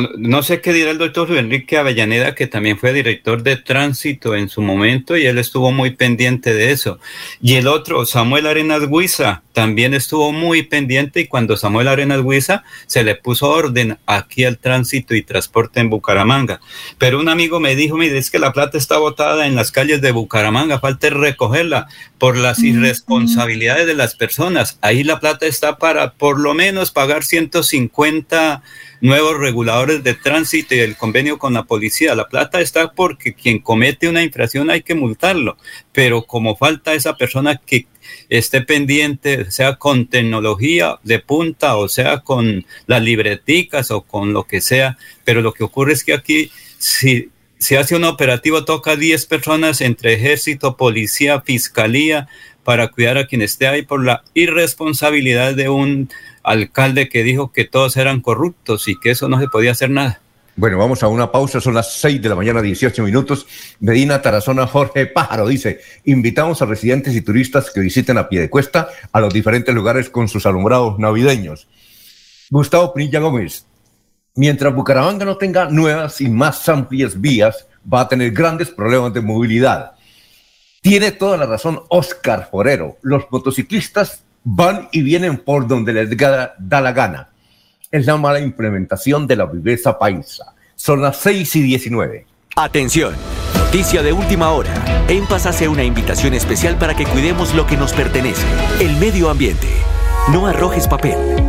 Speaker 3: no sé qué dirá el doctor Enrique Avellaneda, que también fue director de tránsito en su momento y él estuvo muy pendiente de eso. Y el otro, Samuel Arenas Huiza, también estuvo muy pendiente y cuando Samuel Arenas Huiza se le puso orden aquí al tránsito y transporte en Bucaramanga. Pero un amigo me dijo, mire, es que la plata está botada en las calles de Bucaramanga, falta recogerla por las irresponsabilidades de las personas. Ahí la plata está para por lo menos pagar 150 nuevos reguladores de tránsito y el convenio con la policía. La plata está porque quien comete una infracción hay que multarlo, pero como falta esa persona que esté pendiente, sea con tecnología de punta o sea con las libreticas o con lo que sea, pero lo que ocurre es que aquí si se hace un operativo toca 10 personas entre ejército, policía, fiscalía para cuidar a quien esté ahí por la irresponsabilidad de un alcalde que dijo que todos eran corruptos y que eso no se podía hacer nada.
Speaker 2: Bueno, vamos a una pausa, son las 6 de la mañana, 18 minutos. Medina Tarazona Jorge Pájaro dice, invitamos a residentes y turistas que visiten a pie de cuesta a los diferentes lugares con sus alumbrados navideños. Gustavo Pinilla Gómez, mientras Bucaramanga no tenga nuevas y más amplias vías, va a tener grandes problemas de movilidad. Tiene toda la razón Oscar Forero. Los motociclistas van y vienen por donde les da, la gana. Es la mala implementación de la viveza paisa. Son las 6 y 19.
Speaker 25: Atención, noticia de última hora. En Paz hace una invitación especial para que cuidemos lo que nos pertenece, el medio ambiente. No arrojes papel,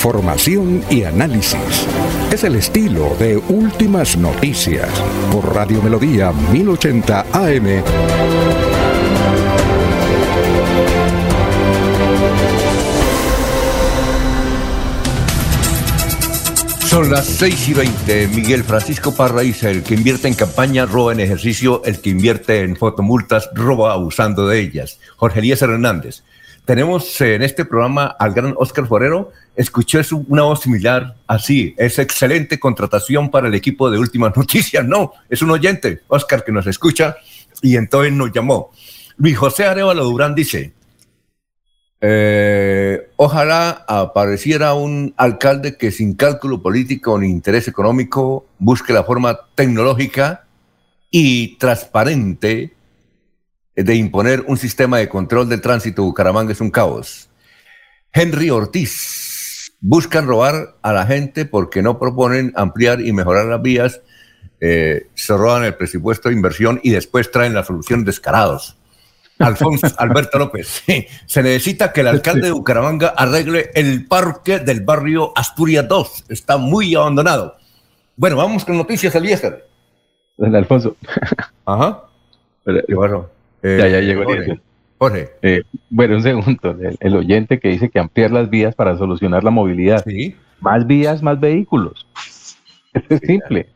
Speaker 1: Información y análisis. Es el estilo de Últimas Noticias por Radio Melodía 1080 AM.
Speaker 2: Son las 6 y 20. Miguel Francisco Parra dice, el que invierte en campaña roba en ejercicio, el que invierte en fotomultas roba abusando de ellas. Jorge Elías Hernández. Tenemos en este programa al gran Oscar Forero. Escuché una voz similar así. Es excelente contratación para el equipo de Últimas Noticias. No, es un oyente, Oscar, que nos escucha y entonces nos llamó. Luis José Arevalo Durán dice, eh, ojalá apareciera un alcalde que sin cálculo político ni interés económico busque la forma tecnológica y transparente de imponer un sistema de control del tránsito Bucaramanga es un caos. Henry Ortiz, buscan robar a la gente porque no proponen ampliar y mejorar las vías, eh, se roban el presupuesto de inversión y después traen la solución descarados. *laughs* Alfonso Alberto López, se necesita que el alcalde de Bucaramanga arregle el parque del barrio Asturias 2, está muy abandonado. Bueno, vamos con noticias, Eliezer.
Speaker 12: Alfonso.
Speaker 2: Ajá.
Speaker 12: bueno, ya, ya llegó
Speaker 2: Jorge.
Speaker 12: Eh, bueno, un segundo. El, oyente que dice que ampliar las vías para solucionar la movilidad.
Speaker 2: Sí.
Speaker 12: Más vías, más vehículos. es simple.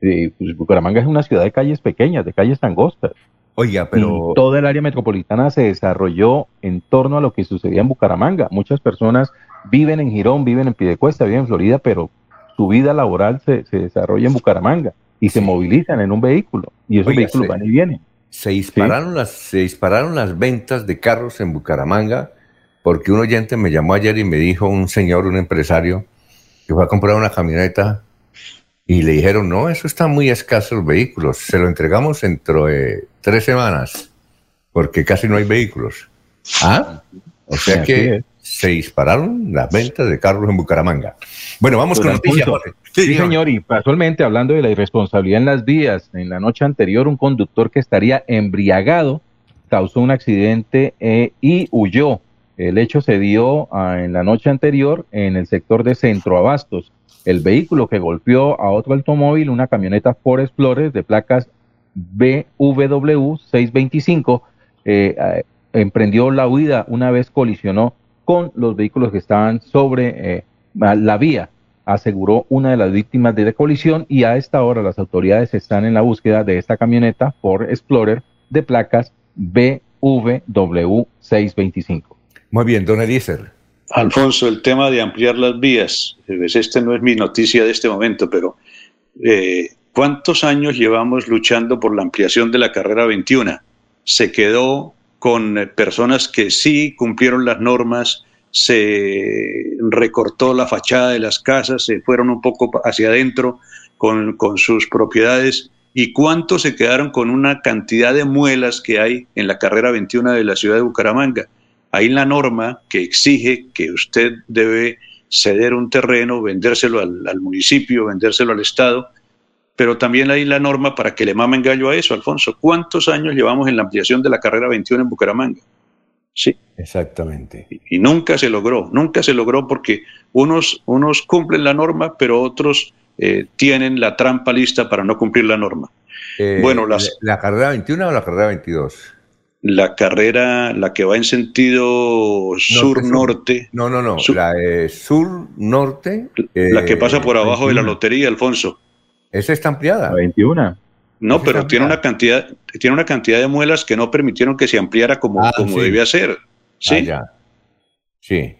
Speaker 12: Pues Bucaramanga es una ciudad de calles pequeñas, de calles angostas.
Speaker 2: Oiga, pero.
Speaker 12: toda el área metropolitana se desarrolló en torno a lo que sucedía en Bucaramanga. Muchas personas viven en Girón, viven en Pidecuesta, viven en Florida, pero su vida laboral se, desarrolla en Bucaramanga y se movilizan en un vehículo. Y esos vehículos van y vienen.
Speaker 2: Se dispararon, las, se dispararon las ventas de carros en Bucaramanga porque un oyente me llamó ayer y me dijo, un señor, un empresario, que fue a comprar una camioneta y le dijeron, no, eso está muy escaso los vehículos, se lo entregamos dentro de tres semanas, porque casi no hay vehículos. Ah, o sea que se dispararon las ventas de carros en Bucaramanga. Bueno, vamos con noticias.
Speaker 12: Sí, señor, y casualmente hablando de la irresponsabilidad en las vías, en la noche anterior un conductor que estaría embriagado causó un accidente eh, y huyó. El hecho se dio ah, en la noche anterior en el sector de Centro Abastos. El vehículo que golpeó a otro automóvil, una camioneta Ford Explorer de placas BWW 625, eh, eh, emprendió la huida una vez colisionó con los vehículos que estaban sobre eh, la vía, aseguró una de las víctimas de la colisión y a esta hora las autoridades están en la búsqueda de esta camioneta Ford Explorer de placas BWW 625.
Speaker 2: Muy bien, don Eliezer.
Speaker 6: Alfonso, el tema de ampliar las vías, pues este no es mi noticia de este momento, pero eh, ¿cuántos años llevamos luchando por la ampliación de la carrera 21? Se quedó con personas que sí cumplieron las normas, se recortó la fachada de las casas, se fueron un poco hacia adentro con, con sus propiedades y cuántos se quedaron con una cantidad de muelas que hay en la carrera 21 de la ciudad de Bucaramanga hay la norma que exige que usted debe ceder un terreno, vendérselo al, municipio, vendérselo al Estado, pero también hay la norma para que le mamen gallo a eso, Alfonso. ¿Cuántos años llevamos en la ampliación de la carrera 21 en Bucaramanga? Sí.
Speaker 2: Exactamente.
Speaker 6: Y, nunca se logró, nunca se logró porque unos, unos cumplen la norma, pero otros eh, tienen la trampa lista para no cumplir la norma.
Speaker 2: Eh, bueno, las, ¿La carrera 21 o la carrera 22?
Speaker 6: la carrera, la que va en sentido sur-norte.
Speaker 2: No, no, no, la sur-norte.
Speaker 6: la que pasa por abajo de la lotería, Alfonso.
Speaker 2: Esa está ampliada.
Speaker 12: La 21.
Speaker 6: No, pero tiene una cantidad, tiene una cantidad de muelas que no permitieron que se ampliara como, ah, como debía ser. Sí.
Speaker 2: Ah, sí.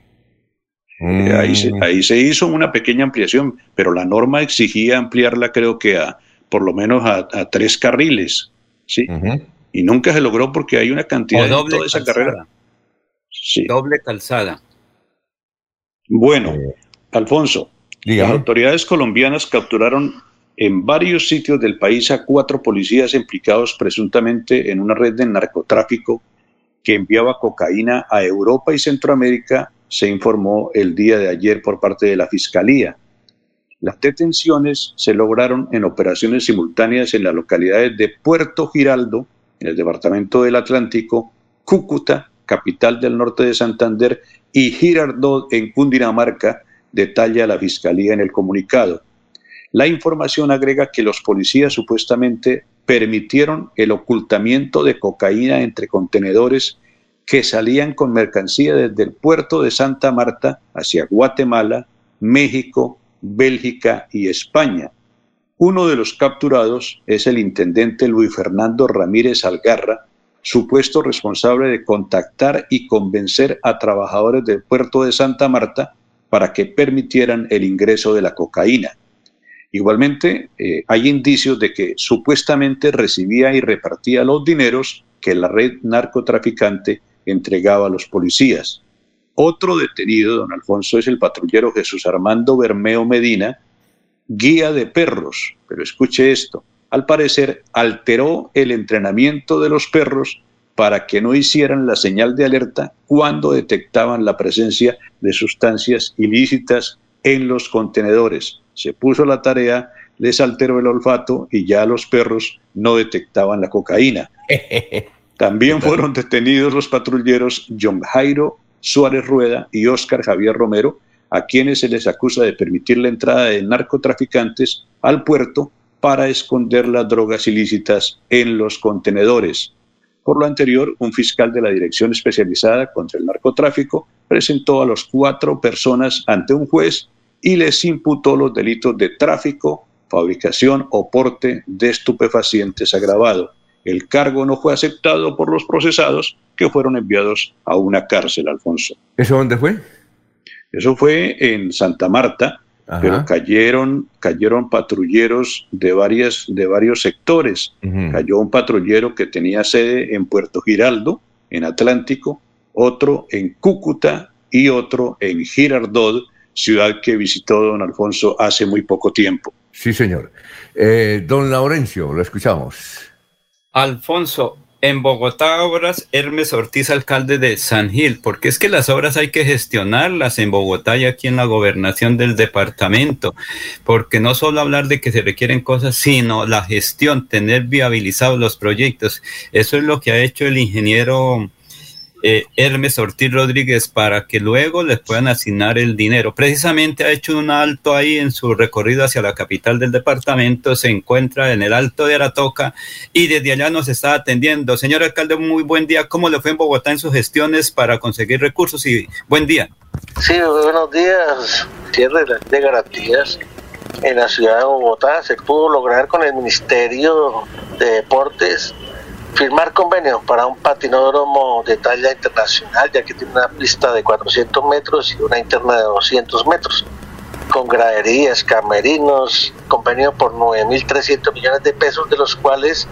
Speaker 6: Eh, ahí, se, mm. ahí se hizo una pequeña ampliación, pero la norma exigía ampliarla, creo que a por lo menos a, tres carriles. Sí y nunca se logró porque hay una cantidad de toda esa carrera.
Speaker 3: Sí. Doble calzada.
Speaker 6: Bueno, eh, Alfonso, las autoridades colombianas capturaron en varios sitios del país a cuatro policías implicados presuntamente en una red de narcotráfico que enviaba cocaína a Europa y Centroamérica, se informó el día de ayer por parte de la Fiscalía. Las detenciones se lograron en operaciones simultáneas en las localidades de Puerto Giraldo, en el departamento del Atlántico, Cúcuta, capital del norte de Santander, y Girardot en Cundinamarca, detalla la Fiscalía en el comunicado. La información agrega que los policías supuestamente permitieron el ocultamiento de cocaína entre contenedores que salían con mercancía desde el puerto de Santa Marta hacia Guatemala, México, Bélgica y España. Uno de los capturados es el intendente Luis Fernando Ramírez Algarra, supuesto responsable de contactar y convencer a trabajadores del puerto de Santa Marta para que permitieran el ingreso de la cocaína. Igualmente, eh, hay indicios de que supuestamente recibía y repartía los dineros que la red narcotraficante entregaba a los policías. Otro detenido, don Alfonso, es el patrullero Jesús Armando Bermeo Medina, guía de perros, pero escuche esto, al parecer alteró el entrenamiento de los perros para que no hicieran la señal de alerta cuando detectaban la presencia de sustancias ilícitas en los contenedores. Se puso la tarea, les alteró el olfato y ya los perros no detectaban la cocaína. *laughs* También fueron detenidos los patrulleros John Jairo Suárez Rueda y Óscar Javier Romero, a quienes se les acusa de permitir la entrada de narcotraficantes al puerto para esconder las drogas ilícitas en los contenedores. Por lo anterior, un fiscal de la Dirección Especializada contra el Narcotráfico presentó a los cuatro personas ante un juez y les imputó los delitos de tráfico, fabricación o porte de estupefacientes agravado. El cargo no fue aceptado por los procesados que fueron enviados a una cárcel, Alfonso.
Speaker 2: ¿Eso dónde fue?
Speaker 6: Eso fue en Santa Marta, pero cayeron, cayeron patrulleros de, varias, de varios sectores. Cayó un patrullero que tenía sede en Puerto Giraldo, en Atlántico, otro en Cúcuta y otro en Girardot, ciudad que visitó don Alfonso hace muy poco tiempo.
Speaker 2: Sí, señor. Eh, don Laurencio, lo escuchamos.
Speaker 3: Alfonso, en Bogotá obras Hermes Ortiz, alcalde de San Gil, porque es que las obras hay que gestionarlas en Bogotá y aquí en la gobernación del departamento, porque no solo hablar de que se requieren cosas, sino la gestión, tener viabilizados los proyectos. Eso es lo que ha hecho el ingeniero eh, Hermes Ortiz Rodríguez para que luego les puedan asignar el dinero. Precisamente ha hecho un alto ahí en su recorrido hacia la capital del departamento, se encuentra en el Alto de Aratoca y desde allá nos está atendiendo. Señor alcalde, muy buen día. ¿Cómo le fue en Bogotá en sus gestiones para conseguir recursos? Y buen día.
Speaker 26: Sí, buenos días. Cierre de garantías en la ciudad de Bogotá se pudo lograr con el Ministerio de Deportes firmar convenio para un patinódromo de talla internacional, ya que tiene una pista de 400 metros y una interna de 200 metros, con graderías, camerinos, convenio por 9.300 millones de pesos, de los cuales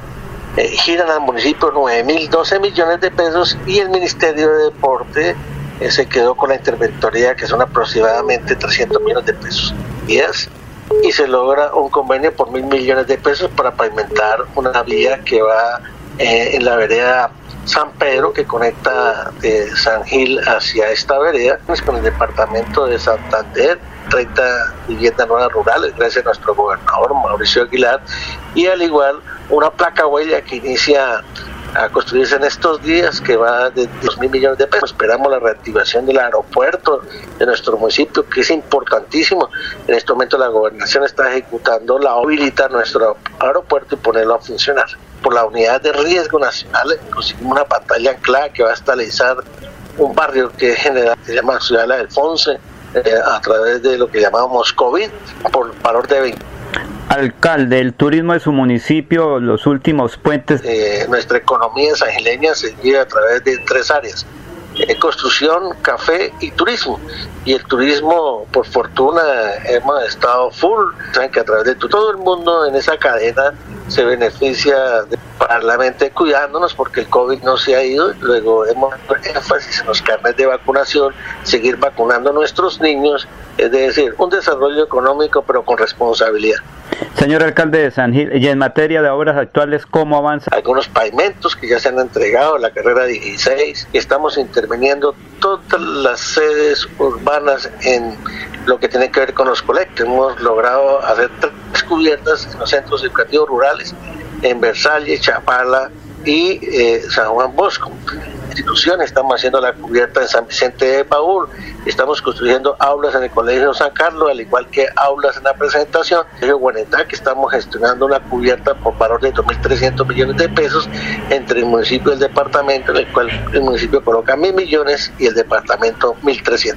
Speaker 26: eh, giran al municipio 9.012 millones de pesos y el Ministerio de Deporte eh, se quedó con la interventoría, que son aproximadamente 300 millones de pesos. Y se logra un convenio por mil millones de pesos para pavimentar una vía que va eh, en la vereda San Pedro que conecta de San Gil hacia esta vereda pues, con el departamento de Santander 30 viviendas nuevas rurales gracias a nuestro gobernador Mauricio Aguilar y al igual una placa huella que inicia a construirse en estos días que va de 2 mil millones de pesos. Esperamos la reactivación del aeropuerto de nuestro municipio, que es importantísimo. En este momento la gobernación está ejecutando la habilita nuestro aeropuerto y ponerlo a funcionar por la unidad de riesgo nacional, conseguimos una pantalla anclada que va a estabilizar un barrio que general, se llama Ciudad de Alfonso, eh, a través de lo que llamamos COVID, por valor de 20.
Speaker 3: Alcalde, el turismo de su municipio, los últimos puentes.
Speaker 26: Eh, nuestra economía sangileña se vive a través de tres áreas eh, construcción, café y turismo. Y el turismo, por fortuna, hemos estado full. Saben que a través de todo el mundo en esa cadena se beneficia de, cuidándonos porque el COVID no se ha ido. Luego hemos énfasis en los carnes de vacunación, seguir vacunando a nuestros niños, es decir, un desarrollo económico pero con responsabilidad.
Speaker 3: Señor alcalde de San Gil, y en materia de obras actuales, ¿cómo avanza?
Speaker 26: Algunos pavimentos que ya se han entregado, la carrera 16, estamos interviniendo todas las sedes urbanas en lo que tiene que ver con los colectos. Hemos logrado hacer tres cubiertas en los centros educativos rurales, en Versalles, Chapala y eh, San Juan Bosco instituciones, estamos haciendo la cubierta en San Vicente de Paul, estamos construyendo aulas en el Colegio San Carlos, al igual que aulas en la presentación, en Guanetá, que estamos gestionando una cubierta por valor de 2.300 millones de pesos entre el municipio y el departamento, en el cual el municipio coloca mil millones y el departamento 1.300.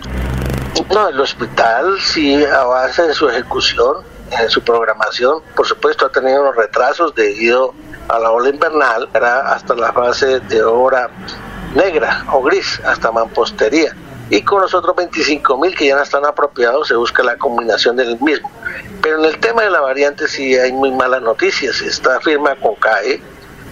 Speaker 26: No, el hospital sí avanza en su ejecución, en su programación, por supuesto ha tenido unos retrasos debido a la ola invernal, era hasta la fase de obra negra o gris hasta mampostería. Y con los otros 25 mil que ya no están apropiados se busca la combinación del mismo. Pero en el tema de la variante sí hay muy malas noticias. Esta firma con CAE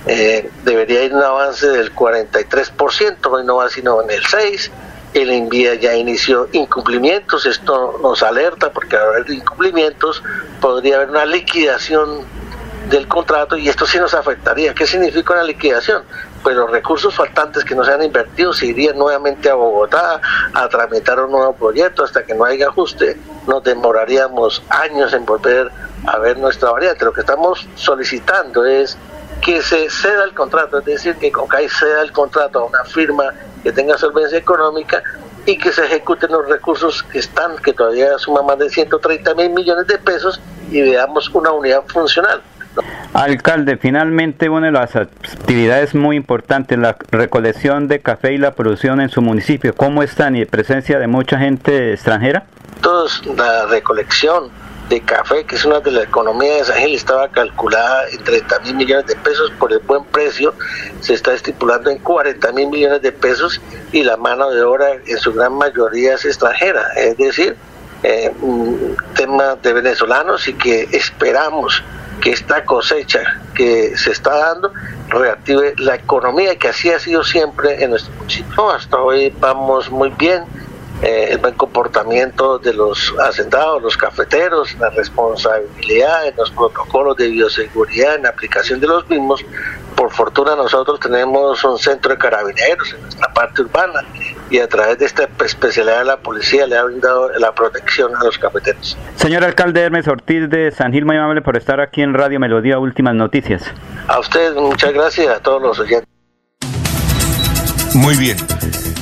Speaker 26: eh, debería ir un avance del 43%, hoy no va sino en el 6%. El envía ya inició incumplimientos, esto nos alerta porque al haber incumplimientos podría haber una liquidación del contrato y esto sí nos afectaría. ¿Qué significa una liquidación? Pues los recursos faltantes que no se han invertido se irían nuevamente a Bogotá a tramitar un nuevo proyecto hasta que no haya ajuste. Nos demoraríamos años en volver a ver nuestra variante. Lo que estamos solicitando es que se ceda el contrato, es decir, que COCAI ceda el contrato a una firma que tenga solvencia económica y que se ejecuten los recursos que están, que todavía suman más de 130 mil millones de pesos y veamos una unidad funcional.
Speaker 3: Alcalde, finalmente una de las actividades muy importantes, la recolección de café y la producción en su municipio. ¿Cómo están y presencia de mucha gente extranjera?
Speaker 26: Todos, la recolección de café, que es una de la economía de San Gil, estaba calculada en 30 mil millones de pesos por el buen precio, se está estipulando en 40 mil millones de pesos y la mano de obra en su gran mayoría es extranjera, es decir, eh, un tema de venezolanos y que esperamos que esta cosecha que se está dando reactive la economía que así ha sido siempre en nuestro municipio. Hasta hoy vamos muy bien. eh, el buen comportamiento de los hacendados, los cafeteros, la responsabilidad en los protocolos de bioseguridad, en la aplicación de los mismos. Por fortuna nosotros tenemos un centro de carabineros en nuestra parte urbana y a través de esta especialidad de la policía le ha brindado la protección a los cafeteros.
Speaker 27: Señor alcalde Hermes Ortiz de San Gil, muy amable por estar aquí en Radio Melodía Últimas Noticias.
Speaker 26: A ustedes muchas gracias, a todos los oyentes.
Speaker 2: Muy bien.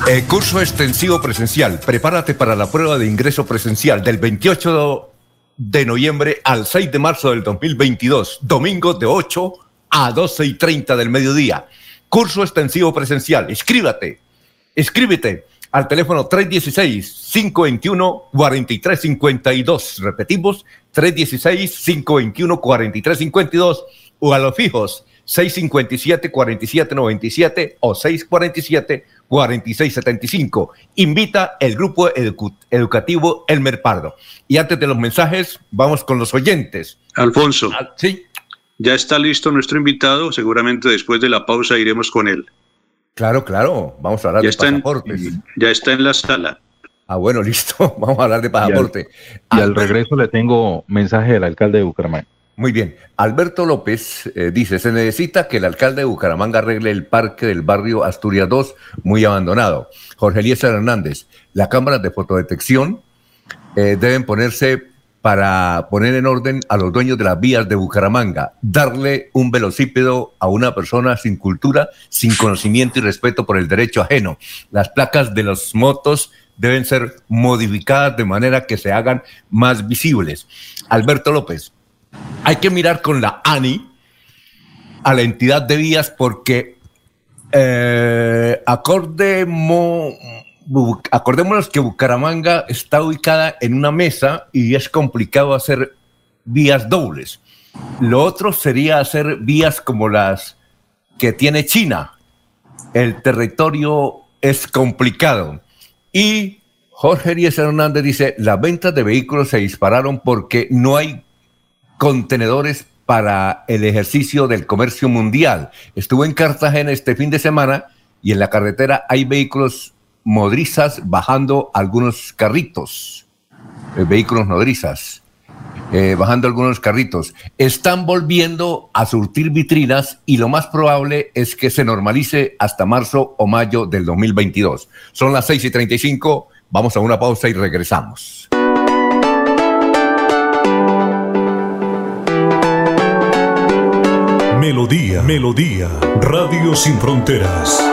Speaker 2: Eh, curso extensivo presencial. Prepárate para la prueba de ingreso presencial del 28 de noviembre al 6 de marzo del 2022. Domingo de 8 a 12 y 30 del mediodía. Curso extensivo presencial. Escríbate. Escríbete al teléfono 316-521-4352. Repetimos, 316-521-4352 o a los fijos 657-4797 o 647-4675. Invita el grupo educativo Elmer Pardo. Y antes de los mensajes, vamos con los oyentes.
Speaker 6: Alfonso.
Speaker 2: Sí.
Speaker 6: Ya está listo nuestro invitado. Seguramente después de la pausa iremos con él.
Speaker 2: Claro, claro. Vamos a hablar
Speaker 6: Ya
Speaker 2: de
Speaker 6: está en-
Speaker 2: pasaportes.
Speaker 6: Ya está en la sala.
Speaker 2: Ah, bueno, *laughs* listo. Vamos a hablar de pasaporte.
Speaker 12: Y al regreso le tengo mensaje del alcalde de Bucaramanga.
Speaker 2: Muy bien. Alberto López eh, dice, se necesita que el alcalde de Bucaramanga arregle el parque del barrio Asturias 2, muy abandonado. Jorge Eliezer Hernández, las cámaras de fotodetección eh, deben ponerse para poner en orden a los dueños de las vías de Bucaramanga, darle un velocípedo a una persona sin cultura, sin conocimiento y respeto por el derecho ajeno. Las placas de las motos deben ser modificadas de manera que se hagan más visibles. Alberto López, hay que mirar con la ANI a la entidad de vías porque eh, bu- acordémonos que Bucaramanga está ubicada en una mesa y es complicado hacer vías dobles. Lo otro sería hacer vías como las que tiene China. El territorio es complicado. Y Jorge Eliezer Hernández dice, las ventas de vehículos se dispararon porque no hay contenedores para el ejercicio del comercio mundial. Estuve en Cartagena este fin de semana y en la carretera hay vehículos modrizas bajando algunos carritos, eh, vehículos nodrizas, eh, bajando algunos carritos. Están volviendo a surtir vitrinas y lo más probable es que se normalice hasta marzo o mayo del 2022. Son las 6 y 35, vamos a una pausa y regresamos.
Speaker 28: Melodía, Melodía, Radio Sin Fronteras.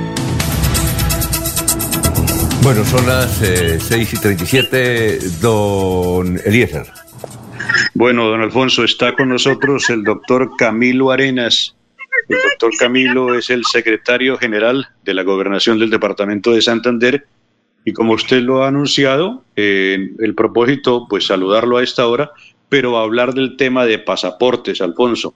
Speaker 2: Bueno, son las eh, 6 y 37, don Eliezer.
Speaker 6: Bueno, don Alfonso, está con nosotros el doctor Camilo Arenas. El doctor Camilo es el secretario general de la Gobernación del Departamento de Santander Y como usted lo ha anunciado, el propósito, pues saludarlo a esta hora, pero hablar del tema de pasaportes, Alfonso.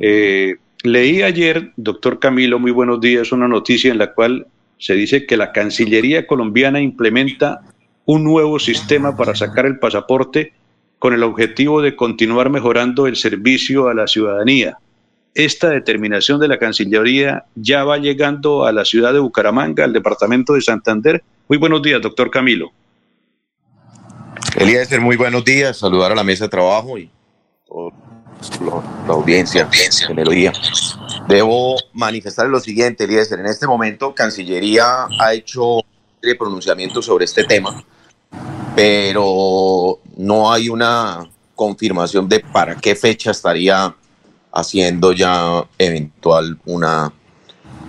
Speaker 6: Eh, leí ayer, doctor Camilo, muy buenos días, una noticia en la cual se dice que la Cancillería colombiana implementa un nuevo sistema para sacar el pasaporte con el objetivo de continuar mejorando el servicio a la ciudadanía. Esta determinación de la Cancillería ya va llegando a la ciudad de Bucaramanga, al departamento de Santander. Muy buenos días, doctor Camilo.
Speaker 29: Eliezer, muy buenos días. Saludar a la mesa de trabajo y la audiencia, audiencia Melodía. Debo manifestar lo siguiente, Eliezer. En este momento, Cancillería ha hecho de pronunciamientos sobre este tema, pero no hay una confirmación de para qué fecha estaría haciendo ya eventual una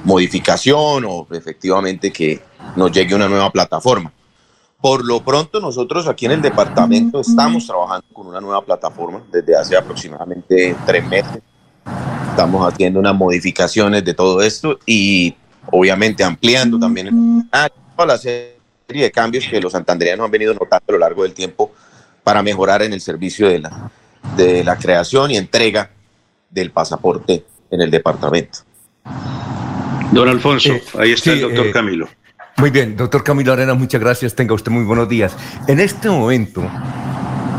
Speaker 29: modificación o efectivamente que nos llegue una nueva plataforma. Por lo pronto nosotros aquí en el departamento estamos trabajando con una nueva plataforma desde hace aproximadamente tres meses. Estamos haciendo unas modificaciones de todo esto y obviamente ampliando también toda la serie de cambios que los santanderianos han venido notando a lo largo del tiempo para mejorar en el servicio de la, de la creación y entrega del pasaporte en el departamento.
Speaker 6: Don Alfonso, eh, ahí está el doctor
Speaker 2: eh,
Speaker 6: Camilo.
Speaker 2: Muy bien, doctor Camilo Arena, muchas gracias. Tenga usted muy buenos días. En este momento,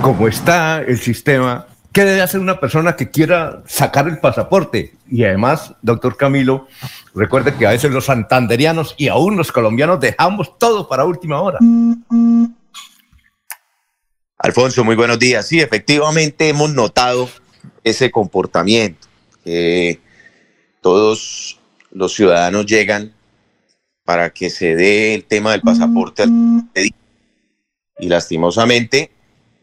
Speaker 2: como está el sistema, ¿qué debe hacer una persona que quiera sacar el pasaporte? Y además, doctor Camilo, recuerde que a veces los santanderianos y aún los colombianos dejamos todo para última hora.
Speaker 29: Alfonso, muy buenos días. Sí, efectivamente hemos notado ese comportamiento, que todos los ciudadanos llegan para que se dé el tema del pasaporte y lastimosamente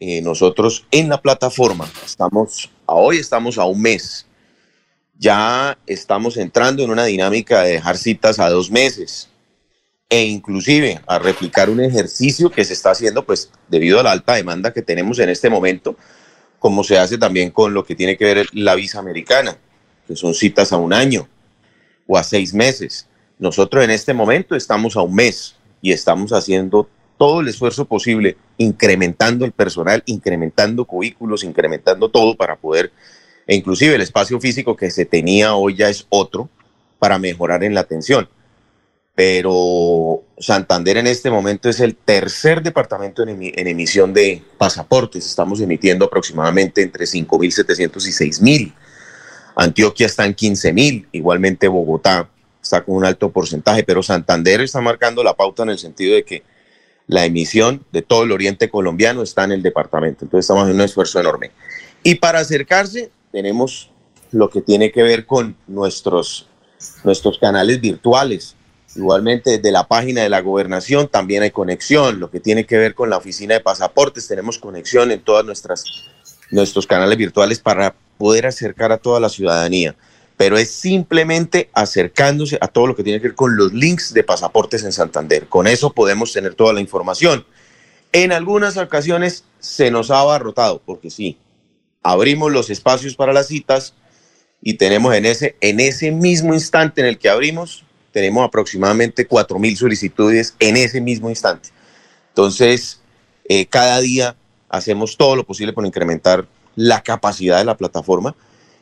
Speaker 29: eh, nosotros en la plataforma estamos, hoy estamos a un mes, ya estamos entrando en una dinámica de dejar citas a dos meses e inclusive a replicar un ejercicio que se está haciendo pues debido a la alta demanda que tenemos en este momento, como se hace también con lo que tiene que ver la visa americana, que son citas a un año o a seis meses. Nosotros en este momento estamos a un mes y estamos haciendo todo el esfuerzo posible, incrementando el personal, incrementando cubículos, incrementando todo para poder, e inclusive el espacio físico que se tenía hoy ya es otro para mejorar en la atención. Pero Santander en este momento es el tercer departamento en, en emisión de pasaportes. Estamos emitiendo aproximadamente entre 5.700 y 6.000. Antioquia está en 15.000, igualmente Bogotá está con un alto porcentaje, pero Santander está marcando la pauta en el sentido de que la emisión de todo el oriente colombiano está en el departamento. Entonces estamos en un esfuerzo enorme. Y para acercarse tenemos lo que tiene que ver con nuestros, nuestros canales virtuales. Igualmente desde la página de la gobernación también hay conexión. Lo que tiene que ver con la oficina de pasaportes, tenemos conexión en todos nuestros canales virtuales para poder acercar a toda la ciudadanía pero es simplemente acercándose a todo lo que tiene que ver con los links de pasaportes en Santander. Con eso podemos tener toda la información. En algunas ocasiones se nos ha abarrotado, porque sí, abrimos los espacios para las citas y tenemos en ese, en ese mismo instante en el que abrimos, tenemos aproximadamente 4.000 solicitudes en ese mismo instante. Entonces, eh, cada día hacemos todo lo posible por incrementar la capacidad de la plataforma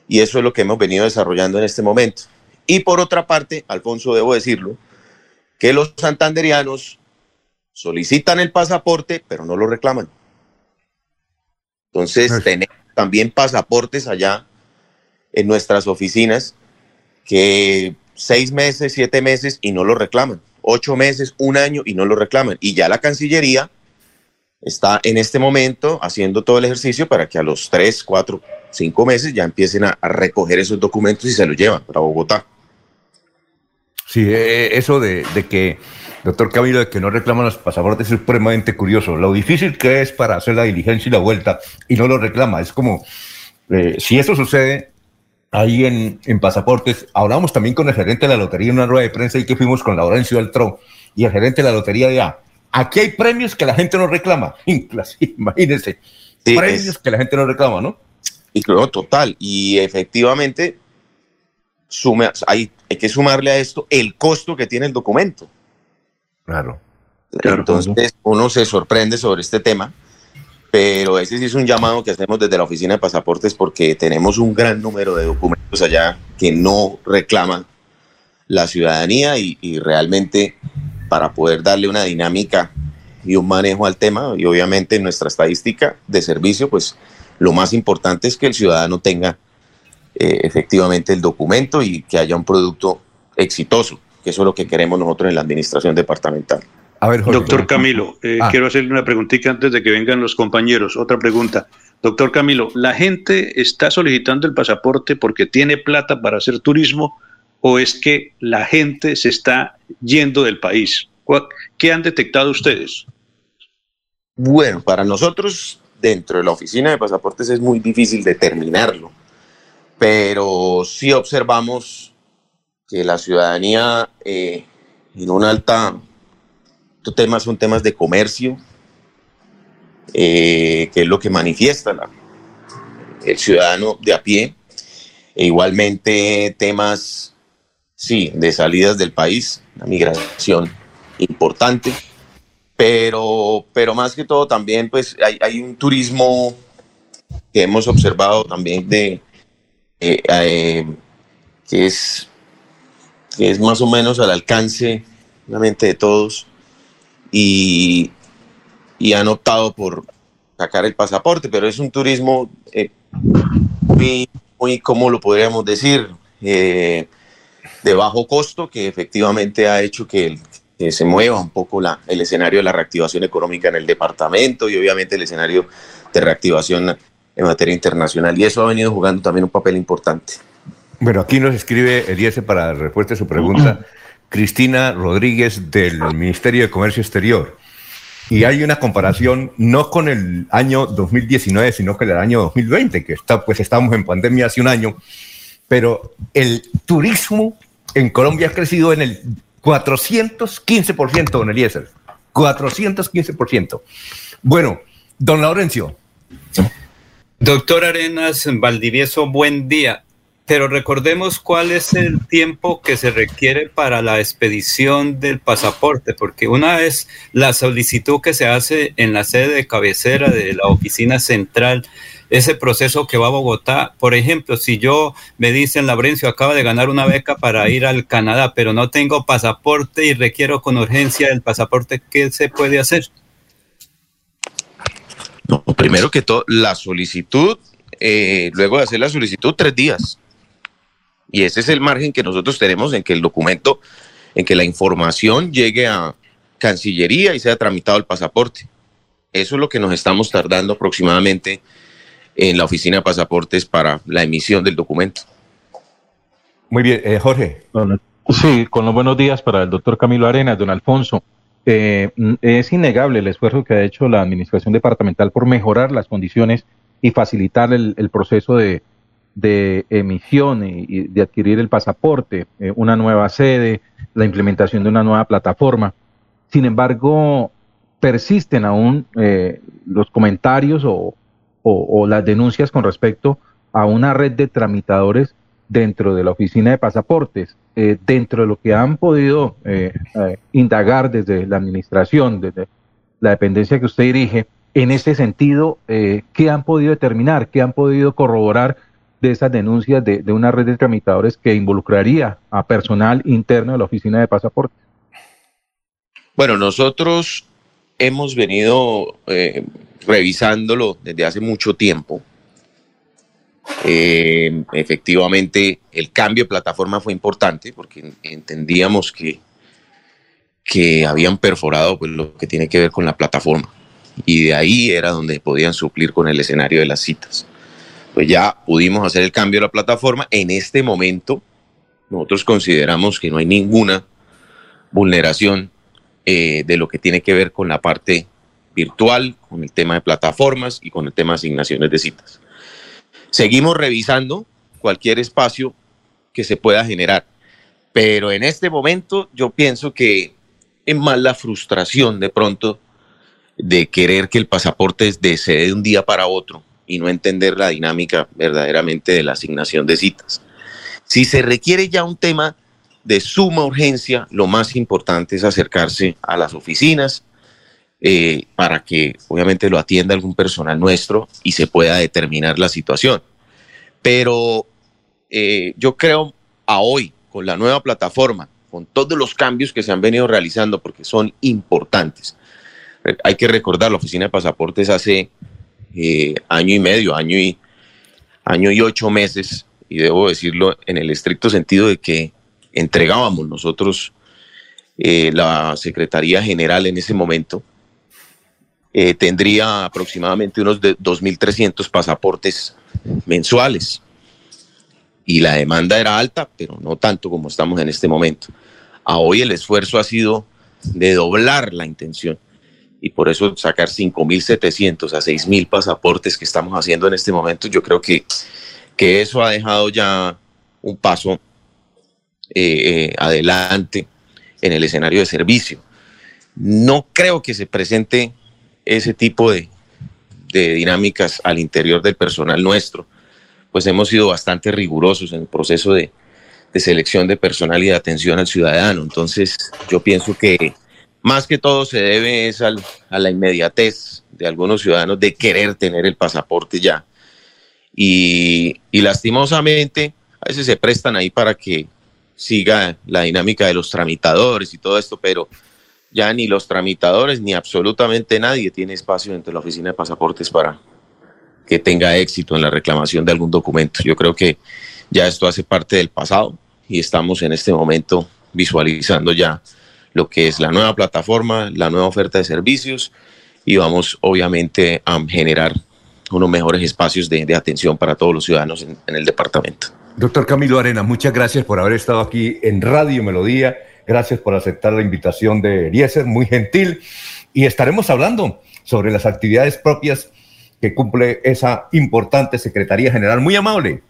Speaker 29: y eso es lo que hemos venido desarrollando en este momento. Y por otra parte, Alfonso, debo decirlo, que los santanderianos solicitan el pasaporte, pero no lo reclaman. Entonces, tenemos también pasaportes allá en nuestras oficinas que seis meses, siete meses y no lo reclaman. Ocho meses, un año y no lo reclaman. Y ya la Cancillería está en este momento haciendo todo el ejercicio para que a los tres, cuatro, cinco meses ya empiecen a, recoger esos documentos y se los llevan para Bogotá.
Speaker 2: Sí, eh, eso de, que, doctor Camilo, de que no reclaman los pasaportes es supremamente curioso. Lo difícil que es para hacer la diligencia y la vuelta y no lo reclama. Es como, eh, si eso sucede ahí en, pasaportes, hablamos también con el gerente de la lotería en una rueda de prensa y que fuimos con Laurencio Beltrón y el gerente de la lotería de A. Aquí hay premios que la gente no reclama. *laughs* Imagínense. premios que la gente no reclama, ¿no?
Speaker 29: Y creo total. Y efectivamente, sume, hay, hay que sumarle a esto el costo que tiene el documento.
Speaker 2: Claro.
Speaker 29: Entonces uno se sorprende sobre este tema, pero ese sí es un llamado que hacemos desde la oficina de pasaportes porque tenemos un gran número de documentos allá que no reclaman la ciudadanía y, y realmente para poder darle una dinámica y un manejo al tema y obviamente en nuestra estadística de servicio pues lo más importante es que el ciudadano tenga eh, efectivamente el documento y que haya un producto exitoso, que eso es lo que queremos nosotros en la administración departamental.
Speaker 2: A ver,
Speaker 6: Doctor Camilo, eh,
Speaker 2: Ah.
Speaker 6: quiero hacerle una preguntita antes de que vengan los compañeros. Otra pregunta. Doctor Camilo, ¿la gente está solicitando el pasaporte porque tiene plata para hacer turismo o es que la gente se está yendo del país? ¿Cuál- ¿Qué han detectado ustedes?
Speaker 29: Bueno, para nosotros dentro de la oficina de pasaportes es muy difícil determinarlo, pero sí observamos que la ciudadanía eh, en una alta, estos temas son temas de comercio, eh, que es lo que manifiesta el ciudadano de a pie, e igualmente temas, sí, de salidas del país, la migración importante pero, pero más que todo también pues hay, un turismo que hemos observado también de eh, eh, que es que es más o menos al alcance obviamente de todos y, han optado por sacar el pasaporte, pero es un turismo eh, muy, muy, ¿cómo lo podríamos decir? De bajo costo que efectivamente ha hecho que, el- que se mueva un poco la, el escenario de la reactivación económica en el departamento y obviamente el escenario de reactivación en materia internacional. Y eso ha venido jugando también un papel importante.
Speaker 2: Bueno, aquí nos escribe Eliezer para respuesta a su pregunta, *clears throat* Cristina Rodríguez del Ministerio de Comercio Exterior. Y hay una comparación no con el año 2019, sino con el año 2020, que está, pues estamos en pandemia hace un año, pero el turismo en Colombia ha crecido en el 415%, don Eliezer. 415%. Bueno, don Laurencio.
Speaker 3: Doctor Arenas Valdivieso, buen día. Pero recordemos cuál es el tiempo que se requiere para la expedición del pasaporte, porque una es la solicitud que se hace en la sede de cabecera de la oficina central, ese proceso que va a Bogotá. Por ejemplo, si yo me dicen, Laurencio, acaba de ganar una beca para ir al Canadá, pero no tengo pasaporte y requiero con urgencia el pasaporte, ¿qué se puede hacer?
Speaker 29: No, primero que todo, la solicitud, eh, luego de hacer la solicitud, tres días. Y ese es el margen que nosotros tenemos en que el documento, en que la información llegue a Cancillería y sea tramitado el pasaporte. Eso es lo que nos estamos tardando aproximadamente en la oficina de pasaportes para la emisión del documento.
Speaker 2: Muy bien, eh, Jorge.
Speaker 12: Sí, con los buenos días para el doctor Camilo Arenas, don Alfonso. Eh, mm, es innegable el esfuerzo que ha hecho la administración departamental por mejorar las condiciones y facilitar el, el proceso de, de emisión y, y de adquirir el pasaporte, eh, una nueva sede, la implementación de una nueva plataforma. Sin embargo, persisten aún eh, los comentarios o, o- las denuncias con respecto a una red de tramitadores dentro de la oficina de pasaportes, eh, dentro de lo que han podido eh, eh, indagar desde la administración, desde la dependencia que usted dirige, en ese sentido, ¿qué han podido determinar, qué han podido corroborar de esas denuncias de, de una red de tramitadores que involucraría a personal interno de la oficina de pasaportes?
Speaker 29: Bueno, nosotros hemos venido eh, revisándolo desde hace mucho tiempo. Eh, efectivamente, el cambio de plataforma fue importante porque entendíamos que, que habían perforado pues, lo que tiene que ver con la plataforma. Y de ahí era donde podían suplir con el escenario de las citas. Pues ya pudimos hacer el cambio de la plataforma. En este momento, nosotros consideramos que no hay ninguna vulneración eh, de lo que tiene que ver con la parte virtual, con el tema de plataformas y con el tema de asignaciones de citas. Seguimos revisando cualquier espacio que se pueda generar, pero en este momento yo pienso que es más la frustración de pronto de querer que el pasaporte se de un día para otro y no entender la dinámica verdaderamente de la asignación de citas. Si se requiere ya un tema de suma urgencia, lo más importante es acercarse a las oficinas eh, para que obviamente lo atienda algún personal nuestro y se pueda determinar la situación. Pero eh, yo creo a hoy, con la nueva plataforma, con todos los cambios que se han venido realizando, porque son importantes. Hay que recordar, la oficina de pasaportes hace eh, año y medio, año y, año y ocho meses, y debo decirlo en el estricto sentido de que entregábamos nosotros eh, la Secretaría General en ese momento, eh, tendría aproximadamente unos de 2.300 pasaportes mensuales. Y la demanda era alta, pero no tanto como estamos en este momento. A hoy el esfuerzo ha sido de doblar la intención y por eso sacar 5.700 a 6.000 pasaportes que estamos haciendo en este momento, yo creo que, que eso ha dejado ya un paso eh, eh, adelante en el escenario de servicio. No creo que se presente ese tipo de, dinámicas al interior del personal nuestro, pues hemos sido bastante rigurosos en el proceso de, de selección de personal y de atención al ciudadano. Entonces, yo pienso que más que todo se debe es al- a la inmediatez de algunos ciudadanos de querer tener el pasaporte ya. Y, y lastimosamente, a veces se prestan ahí para que siga la dinámica de los tramitadores y todo esto, pero ya ni los tramitadores ni absolutamente nadie tiene espacio dentro de la oficina de pasaportes para que tenga éxito en la reclamación de algún documento. Yo creo que ya esto hace parte del pasado y estamos en este momento visualizando ya lo que es la nueva plataforma, la nueva oferta de servicios y vamos obviamente a generar unos mejores espacios de, atención para todos los ciudadanos en el departamento.
Speaker 2: Doctor Camilo Arena, muchas gracias por haber estado aquí en Radio Melodía. Gracias por aceptar la invitación de Eliezer, muy gentil. Y estaremos hablando sobre las actividades propias que cumple esa importante Secretaría General. Muy amable.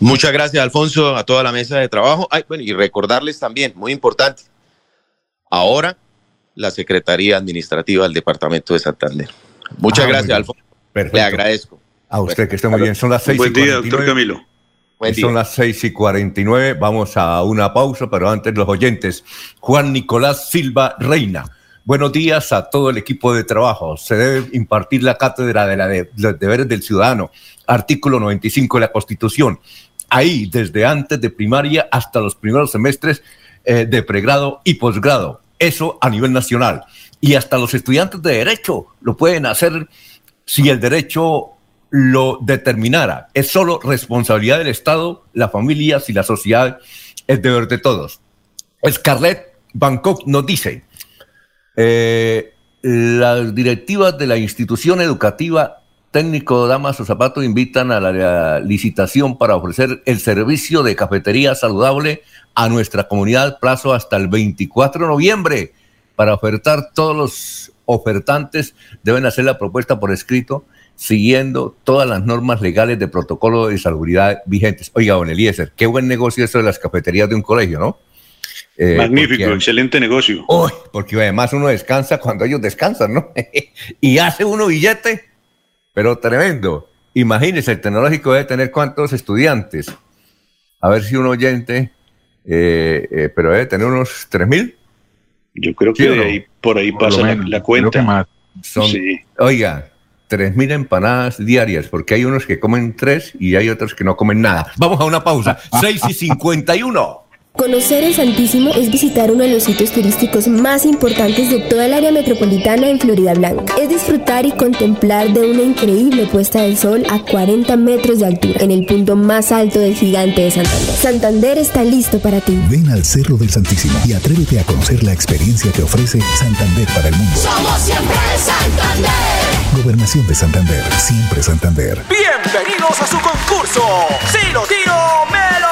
Speaker 29: Muchas gracias, Alfonso, a toda la mesa de trabajo. Ay, bueno, y recordarles también, muy importante, ahora la Secretaría Administrativa del Departamento de Santander. Muchas
Speaker 2: Ah,
Speaker 29: gracias. Alfonso.
Speaker 2: Perfecto.
Speaker 29: Le agradezco.
Speaker 2: A usted que esté muy bien. Son las seis
Speaker 6: Buen
Speaker 2: y
Speaker 6: día, doctor
Speaker 2: 49.
Speaker 6: Camilo.
Speaker 29: Buen
Speaker 2: Son
Speaker 29: día.
Speaker 2: las 6 y 49. Vamos a una pausa, pero antes los oyentes. Juan Nicolás Silva Reina. Buenos días a todo el equipo de trabajo. Se debe impartir la cátedra de, la de los deberes del ciudadano. Artículo 95 de la Constitución. Ahí, desde antes de primaria hasta los primeros semestres eh, de pregrado y posgrado. Eso a nivel nacional. Y hasta los estudiantes de Derecho lo pueden hacer si el derecho lo determinara. Es solo responsabilidad del Estado, las familias y la sociedad, es deber de todos. Scarlett Bangkok nos dice, eh, las directivas de la institución educativa técnico Damaso Zapato invitan a la licitación para ofrecer el servicio de cafetería saludable a nuestra comunidad, plazo hasta el 24 de noviembre. Para ofertar, todos los ofertantes deben hacer la propuesta por escrito, siguiendo todas las normas legales de protocolo de salubridad vigentes. Oiga, don Eliezer, qué buen negocio eso de las cafeterías de un colegio, ¿no? Eh,
Speaker 6: Magnífico,
Speaker 2: porque-
Speaker 6: excelente negocio.
Speaker 2: Uy, porque además uno descansa cuando ellos descansan, ¿no? *laughs* y hace uno billete, pero tremendo. Imagínese, el tecnológico debe tener cuántos estudiantes. A ver si un oyente, eh, eh, pero debe tener unos 3 mil.
Speaker 6: Yo creo que
Speaker 2: ¿Sí o
Speaker 6: de
Speaker 2: no?
Speaker 6: ahí, por ahí pasa la,
Speaker 2: menos,
Speaker 6: la
Speaker 2: creo
Speaker 6: cuenta.
Speaker 2: más. Son,
Speaker 6: Sí.
Speaker 2: Oiga, 3 mil empanadas diarias, porque hay unos que comen tres y hay otros que no comen nada. Vamos a una pausa. *laughs* 6 y 51.
Speaker 30: Conocer el Santísimo es visitar uno de los sitios turísticos más importantes de toda el área metropolitana en Florida Blanca. Es disfrutar y contemplar de una increíble puesta de sol a 40 metros de altura, en el punto más alto del gigante de Santander. Santander está listo para ti.
Speaker 14: Ven al Cerro del Santísimo y atrévete a conocer la experiencia que ofrece Santander para el mundo.
Speaker 16: Somos siempre Santander.
Speaker 14: Gobernación de Santander, siempre Santander.
Speaker 31: Bienvenidos a su concurso. Si lo tiro, me lo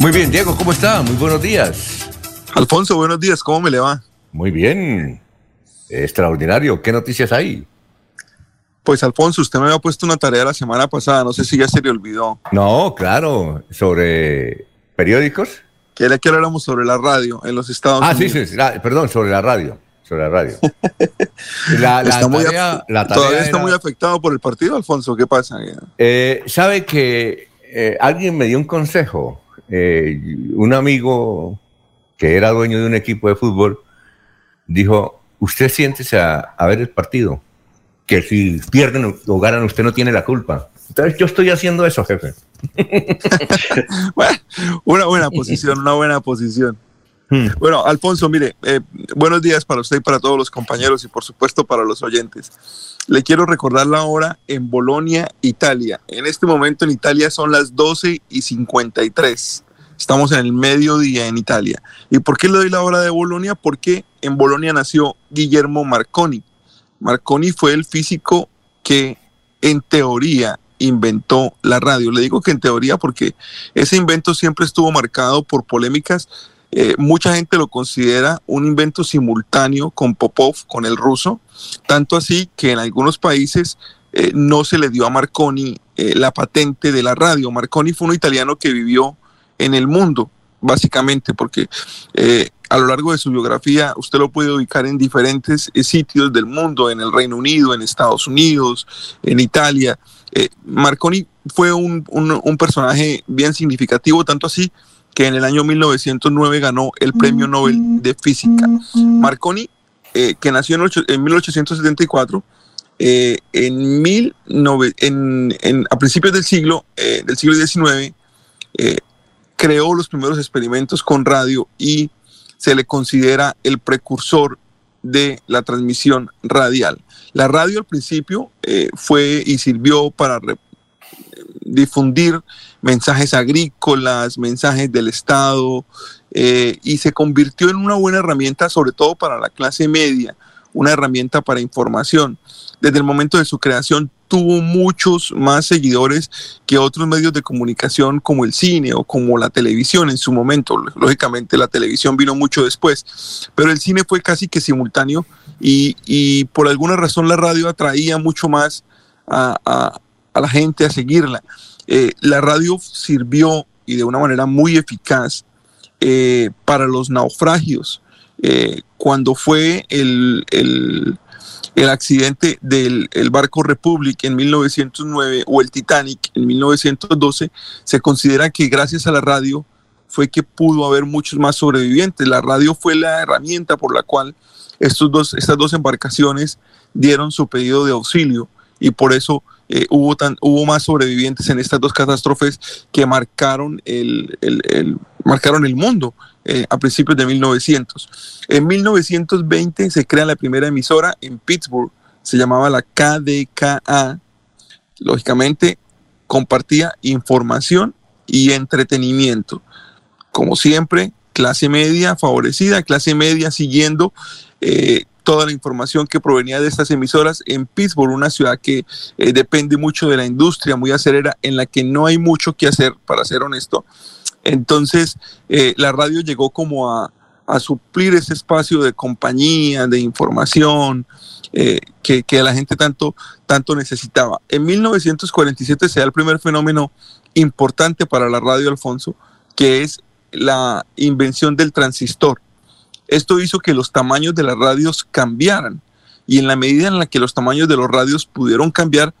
Speaker 2: Muy bien, Diego, ¿cómo está? Muy buenos días.
Speaker 32: Alfonso, buenos días, ¿cómo me le va?
Speaker 2: Muy bien. Extraordinario. ¿Qué noticias hay?
Speaker 32: Pues Alfonso, usted me había puesto una tarea la semana pasada, no sé si ya se le olvidó.
Speaker 2: No, claro, sobre periódicos.
Speaker 32: Quería que habláramos sobre la radio en los Estados
Speaker 2: Ah,
Speaker 32: Unidos.
Speaker 2: sí, sí, sí, la- perdón, sobre la radio. Sobre la radio. *laughs* La, la
Speaker 32: Está muy
Speaker 2: tarea- la tarea
Speaker 32: todavía está
Speaker 2: era-
Speaker 32: muy afectado por el partido, Alfonso, ¿qué pasa?
Speaker 2: Eh, Sabe que eh, alguien me dio un consejo. Eh, un amigo que era dueño de un equipo de fútbol dijo: Usted siéntese a, ver el partido. Que si pierden o ganan, usted no tiene la culpa. Entonces, yo estoy haciendo eso, jefe. *laughs*
Speaker 32: Una buena posición, una buena posición.
Speaker 2: Hmm.
Speaker 32: Bueno, Alfonso, mire, eh, buenos días para usted y para todos los compañeros y por supuesto para los oyentes. Le quiero recordar la hora en Bolonia, Italia. En este momento en Italia son las 12 y 53. Estamos en el mediodía en Italia. ¿Y por qué le doy la hora de Bolonia? Porque en Bolonia nació Guillermo Marconi. Marconi fue el físico que en teoría inventó la radio. Le digo que en teoría porque ese invento siempre estuvo marcado por polémicas. Eh, mucha gente lo considera un invento simultáneo con Popov, con el ruso, tanto así que en algunos países eh, no se le dio a Marconi eh, la patente de la radio. Marconi fue un italiano que vivió en el mundo, básicamente, porque eh, a lo largo de su biografía usted lo puede ubicar en diferentes sitios del mundo, en el Reino Unido, en Estados Unidos, en Italia. Marconi fue un personaje bien significativo, tanto así que en el año 1909 ganó el Premio Nobel de Física. Marconi, eh, que nació en, ocho- en 1874, eh, en, 19 en- en- a principios del siglo, eh, del siglo XIX, creó los primeros experimentos con radio y se le considera el precursor de la transmisión radial. La radio al principio fue y sirvió para difundir mensajes agrícolas, mensajes del Estado, eh, y se convirtió en una buena herramienta, sobre todo para la clase media, una herramienta para información. Desde el momento de su creación tuvo muchos más seguidores que otros medios de comunicación como el cine o como la televisión en su momento. Lógicamente la televisión vino mucho después, pero el cine fue casi que simultáneo y, y por alguna razón la radio atraía mucho más a, a- a la gente a seguirla. Eh, la radio sirvió y de una manera muy eficaz eh, para los naufragios. Eh, cuando fue el, el- el accidente del el barco Republic en 1909 o el Titanic en 1912, se considera que gracias a la radio fue que pudo haber muchos más sobrevivientes. La radio fue la herramienta por la cual estos dos, estas dos embarcaciones dieron su pedido de auxilio y por eso eh, hubo, hubo más sobrevivientes en estas dos catástrofes que marcaron el, el- el- marcaron el mundo eh, a principios de 1900. En 1920 se crea la primera emisora en Pittsburgh, se llamaba la KDKA. Lógicamente compartía información y entretenimiento. Como siempre, clase media favorecida, clase media siguiendo eh, toda la información que provenía de estas emisoras en Pittsburgh, una ciudad que eh, depende mucho de la industria muy acerera, en la que no hay mucho que hacer, para ser honesto. Entonces, eh, la radio llegó como a, a suplir ese espacio de compañía, de información, eh, que, que la gente tanto, tanto necesitaba. En 1947 se da el primer fenómeno importante para la radio, Alfonso, que es la invención del transistor. Esto hizo que los tamaños de las radios cambiaran y en la medida en la que los tamaños de los radios pudieron cambiar,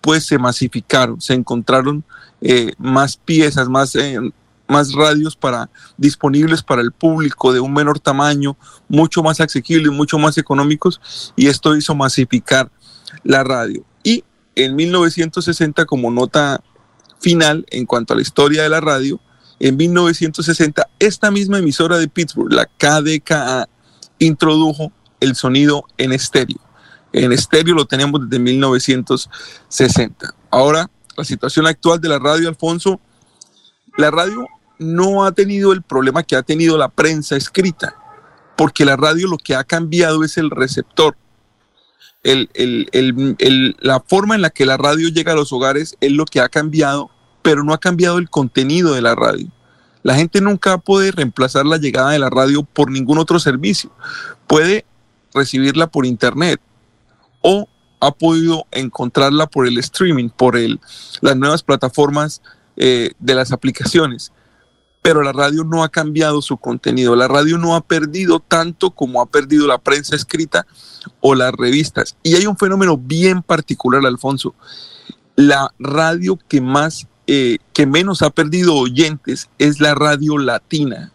Speaker 32: pues se masificaron, se encontraron eh, más piezas, más, eh, más radios para, disponibles para el público de un menor tamaño, mucho más asequibles, mucho más económicos y esto hizo masificar la radio. Y en 1960, como nota final en cuanto a la historia de la radio, en 1960, esta misma emisora de Pittsburgh, la KDKA, introdujo el sonido en estéreo. En estéreo lo tenemos desde 1960. Ahora, la situación actual de la radio, Alfonso, la radio no ha tenido el problema que ha tenido la prensa escrita, porque la radio lo que ha cambiado es el receptor. La forma en la que la radio llega a los hogares es lo que ha cambiado, pero no ha cambiado el contenido de la radio. La gente nunca puede reemplazar la llegada de la radio por ningún otro servicio. Puede recibirla por internet o ha podido encontrarla por el streaming, por el, las nuevas plataformas eh, de las aplicaciones. Pero la radio no ha cambiado su contenido. La radio no ha perdido tanto como ha perdido la prensa escrita o las revistas. Y hay un fenómeno bien particular, Alfonso. La radio que más eh, que menos ha perdido oyentes es la radio latina.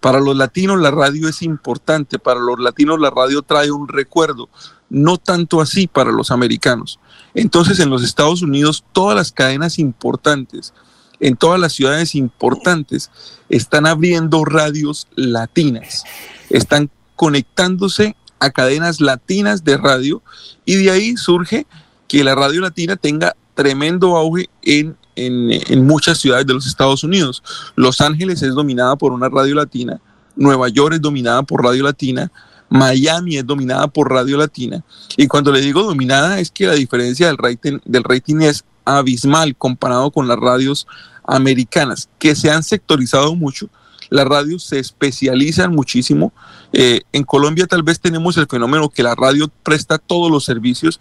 Speaker 32: Para los latinos la radio es importante, para los latinos la radio trae un recuerdo, no tanto así para los americanos. Entonces en los Estados Unidos todas las cadenas importantes, en todas las ciudades importantes, están abriendo radios latinas, están conectándose a cadenas latinas de radio y de ahí surge que la radio latina tenga tremendo auge en en, muchas ciudades de los Estados Unidos. Los Ángeles es dominada por una radio latina, Nueva York es dominada por radio latina, Miami es dominada por radio latina. Y cuando le digo dominada es que la diferencia del rating, del rating es abismal comparado con las radios americanas, que se han sectorizado mucho. Las radios se especializan muchísimo. Eh, en Colombia tal vez tenemos el fenómeno que la radio presta todos los servicios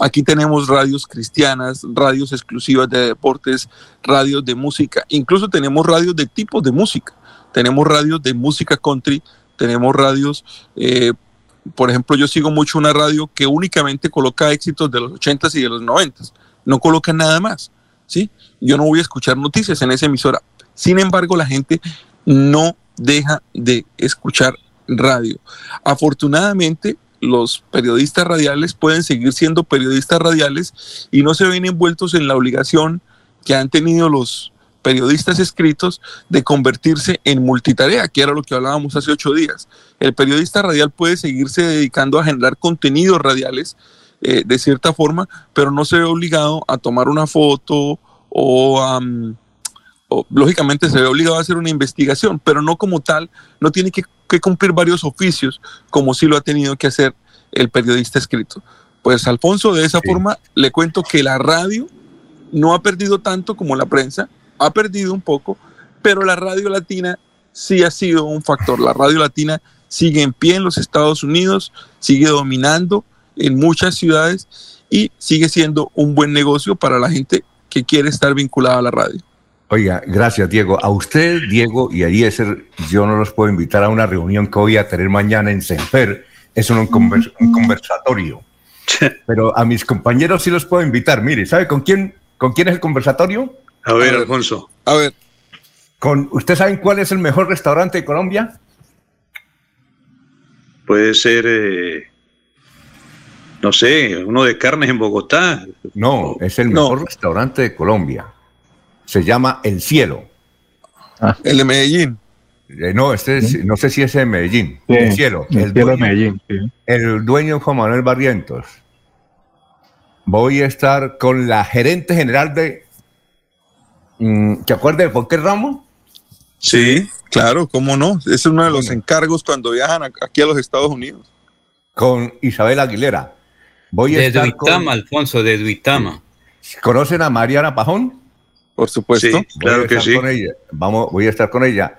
Speaker 32: Aquí tenemos radios cristianas, radios exclusivas de deportes, radios de música, incluso tenemos radios de tipos de música. Tenemos radios de música country, tenemos radios, eh, por ejemplo, yo sigo mucho una radio que únicamente coloca éxitos de los 80s y de los 90s, no coloca nada más, ¿sí? Yo no voy a escuchar noticias en esa emisora. Sin embargo, la gente no deja de escuchar radio. Afortunadamente, los periodistas radiales pueden seguir siendo periodistas radiales y no se ven envueltos en la obligación que han tenido los periodistas escritos de convertirse en multitarea, que era lo que hablábamos hace ocho días. El periodista radial puede seguirse dedicando a generar contenidos radiales eh, de cierta forma, pero no se ve obligado a tomar una foto o a... lógicamente se ve obligado a hacer una investigación, pero no como tal, no tiene que que cumplir varios oficios, como sí lo ha tenido que hacer el periodista escrito. Pues Alfonso, de esa forma le cuento que la radio no ha perdido tanto como la prensa, ha perdido un poco, pero la radio latina sí ha sido un factor. La radio latina sigue en pie en los Estados Unidos, sigue dominando en muchas ciudades y sigue siendo un buen negocio para la gente que quiere estar vinculada a la radio.
Speaker 2: Oiga, gracias Diego. A usted, Diego, y a Eliezer, yo no los puedo invitar a una reunión que voy a tener mañana en Senfer. Es un, conversatorio. Pero a mis compañeros sí los puedo invitar. Mire, ¿sabe con quién, con quién es el conversatorio?
Speaker 6: A ver, Alfonso.
Speaker 32: A ver.
Speaker 2: Con, ¿Usted sabe cuál es el mejor restaurante de Colombia?
Speaker 6: Puede ser, eh, no sé, uno de carnes en Bogotá.
Speaker 2: No, es el mejor restaurante de Colombia se llama El Cielo.
Speaker 32: Ah. el de Medellín.
Speaker 2: Eh, no, este no sé si es de Medellín. el Cielo.
Speaker 12: El, cielo de Medellín.
Speaker 2: El dueño Juan Manuel Barrientos. Voy a estar con la gerente general de. Mm, ¿Te acuerdas de Fokker Ramos?
Speaker 32: Sí, claro, cómo no. Es uno de los encargos cuando viajan aquí a los Estados Unidos.
Speaker 2: Con Isabel Aguilera.
Speaker 3: Voy a de estar Duitama, Alfonso, de Duitama.
Speaker 2: ¿Conocen a Mariana Pajón?
Speaker 32: Por supuesto.
Speaker 6: claro que sí.
Speaker 2: Vamos, voy a estar con ella.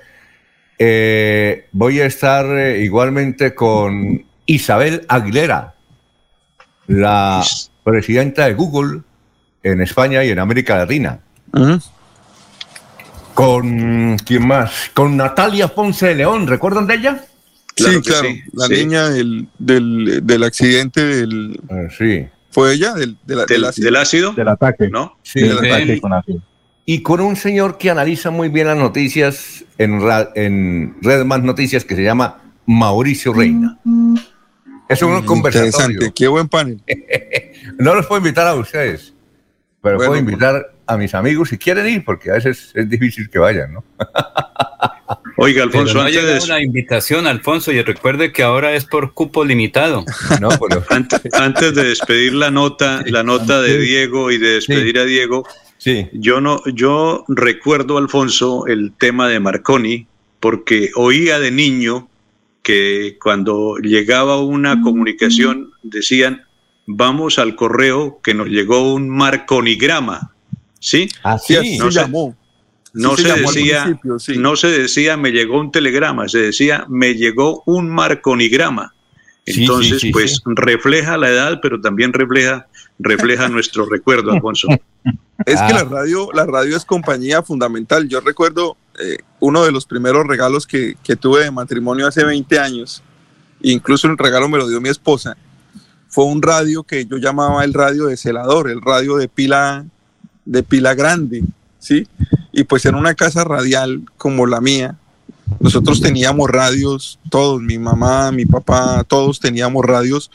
Speaker 2: Eh, voy a estar eh, igualmente con Isabel Aguilera, la presidenta de Google en España y en América Latina. Con quién más? Con Natalia Ponce de León, ¿recuerdan de ella?
Speaker 32: sí, claro, la niña del, del, accidente del...
Speaker 2: Ah, sí.
Speaker 32: ¿Fue ella? Del,
Speaker 6: del, ácido.
Speaker 12: Del ataque.
Speaker 6: ¿No?
Speaker 2: Sí, del ataque con ácido y con un señor que analiza muy bien las noticias en, en Red Más Noticias que se llama Mauricio Reina. Es un mm, conversatorio.
Speaker 32: qué buen panel. *laughs*
Speaker 2: no los puedo invitar a ustedes, pero puedo invitar a mis amigos si quieren ir, porque a veces es difícil que vayan, ¿no? *laughs*
Speaker 6: Oiga, Alfonso, no antes de una invitación, Alfonso, y recuerde que ahora es por cupo limitado. *laughs* No, pero... antes, de despedir la nota, la nota de Diego y de despedir a Diego, sí. yo no, yo recuerdo, Alfonso, el tema de Marconi, porque oía de niño que cuando llegaba una comunicación decían vamos al correo que nos llegó un marconigrama, ¿sí?
Speaker 32: Así no se, llamó.
Speaker 6: No se, decía, no se decía me llegó un telegrama, se decía me llegó un marconigrama. Entonces, pues refleja la edad, pero también refleja, refleja *laughs* nuestro recuerdo, Alfonso.
Speaker 32: Es que la ah. radio, la radio es compañía fundamental. Yo recuerdo eh, uno de los primeros regalos que, que, tuve de matrimonio hace 20 años, incluso el regalo me lo dio mi esposa, fue un radio que yo llamaba el radio de celador, el radio de pila, de pila grande, ¿sí? Y pues en una casa radial como la mía, nosotros teníamos radios, todos, mi mamá, mi papá, todos teníamos radios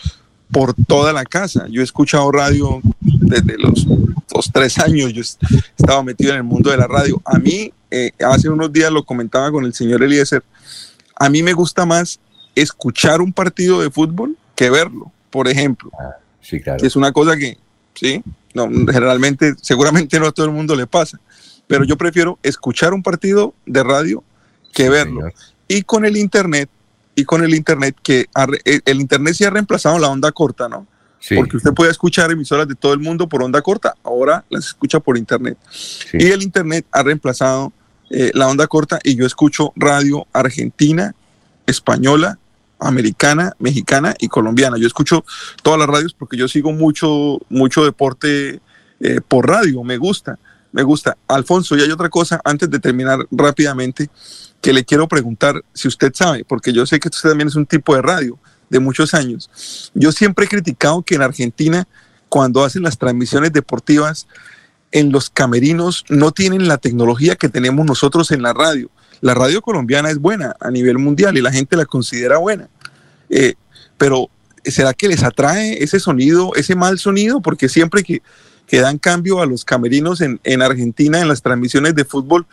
Speaker 32: por toda la casa. Yo he escuchado radio desde los, los tres años, yo estaba metido en el mundo de la radio. A mí, eh, hace unos días lo comentaba con el señor Eliezer, a mí me gusta más escuchar un partido de fútbol que verlo por ejemplo. Ah, sí, claro. es una cosa que, sí, no, generalmente, seguramente no a todo el mundo le pasa, pero yo prefiero escuchar un partido de radio que verlo. Y con el Internet, y con el Internet, que el Internet sí ha reemplazado la onda corta, ¿no? Porque usted puede escuchar emisoras de todo el mundo por onda corta, ahora las escucha por Internet. Y el Internet ha reemplazado eh, la onda corta y yo escucho radio argentina, española, americana, mexicana y colombiana. Yo escucho todas las radios porque yo sigo mucho, mucho deporte eh, por radio, me gusta, me gusta. Alfonso, y hay otra cosa, antes de terminar rápidamente, que le quiero preguntar si usted sabe, porque yo sé que usted también es un tipo de radio de muchos años. Yo siempre he criticado que en Argentina, cuando hacen las transmisiones deportivas, en los camerinos no tienen la tecnología que tenemos nosotros en la radio la radio colombiana es buena a nivel mundial y la gente la considera buena. Eh, pero ¿será que les atrae ese sonido, ese mal sonido? Porque siempre que, que dan cambio a los camerinos en, en Argentina, en las transmisiones de fútbol,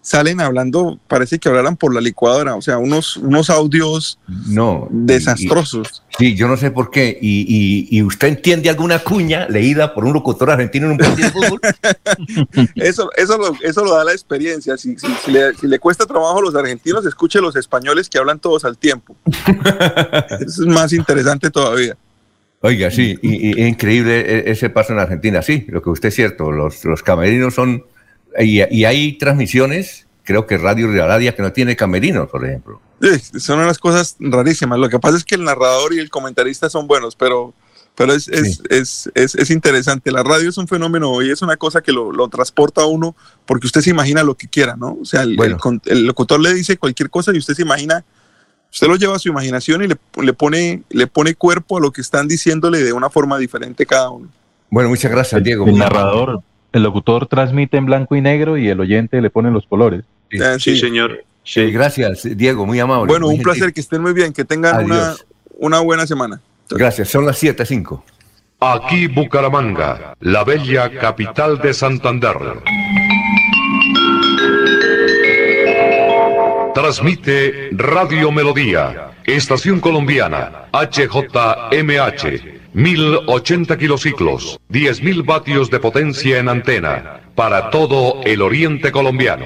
Speaker 32: salen hablando, parece que hablaran por la licuadora, o sea, unos, unos audios
Speaker 2: no,
Speaker 32: desastrosos.
Speaker 2: sí, yo no sé por qué. Y, y, usted entiende alguna cuña leída por un locutor argentino en un partido de fútbol? *laughs*
Speaker 32: eso, eso, lo, eso lo da la experiencia. Si, si, le, si, le, cuesta trabajo a los argentinos, escuche los españoles que hablan todos al tiempo. eso *laughs* es más interesante todavía.
Speaker 2: Oiga, sí, y, y, increíble e, ese paso en Argentina. Sí, lo que usted es cierto, los, los camerinos son y, hay transmisiones, creo que Radio Rivadavia, que no tiene camerinos, por ejemplo.
Speaker 32: Sí, son unas cosas rarísimas. Lo que pasa es que el narrador y el comentarista son buenos, pero, pero es, es, es, es, interesante. La radio es un fenómeno y es una cosa que lo, lo, transporta a uno porque usted se imagina lo que quiera, ¿no? O sea, el, el, locutor le dice cualquier cosa y usted se imagina, usted lo lleva a su imaginación y le, le, pone, le pone cuerpo a lo que están diciéndole de una forma diferente cada uno.
Speaker 2: Bueno, muchas gracias, Diego.
Speaker 12: El narrador, el locutor transmite en blanco y negro y el oyente le pone los colores.
Speaker 6: Sí, ah, señor.
Speaker 2: Sí. gracias, Diego, muy amable.
Speaker 32: Bueno, un placer, que estén muy bien, que tengan una, una, buena semana.
Speaker 2: Gracias, son las 7.05.
Speaker 22: Aquí Bucaramanga, la bella capital de Santander. Transmite Radio Melodía, Estación Colombiana, HJMH. 1080 kilociclos, 10.000 vatios de potencia en antena, para todo el oriente colombiano.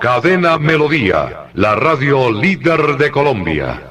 Speaker 22: Cadena Melodía, la radio líder de Colombia.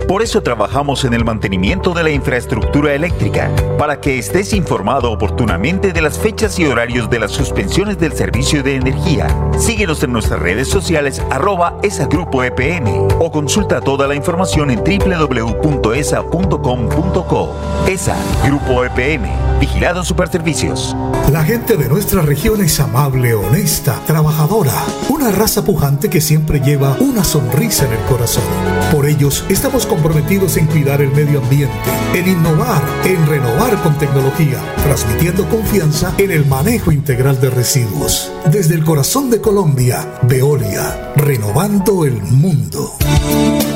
Speaker 33: Por eso trabajamos en el mantenimiento de la infraestructura eléctrica, para que estés informado oportunamente de las fechas y horarios de las suspensiones del servicio de energía. Síguenos en nuestras redes sociales arroba esa grupo EPM o consulta toda la información en www.esa.com.co. ESA Grupo EPM, Vigilado Superservicios.
Speaker 34: La gente de nuestra región es amable, honesta, trabajadora, una raza pujante que siempre lleva una sonrisa en el corazón. Por ellos estamos comprometidos en cuidar el medio ambiente, en innovar, en renovar con tecnología, transmitiendo confianza en el manejo integral de residuos. Desde el corazón de Colombia, Veolia, renovando el mundo.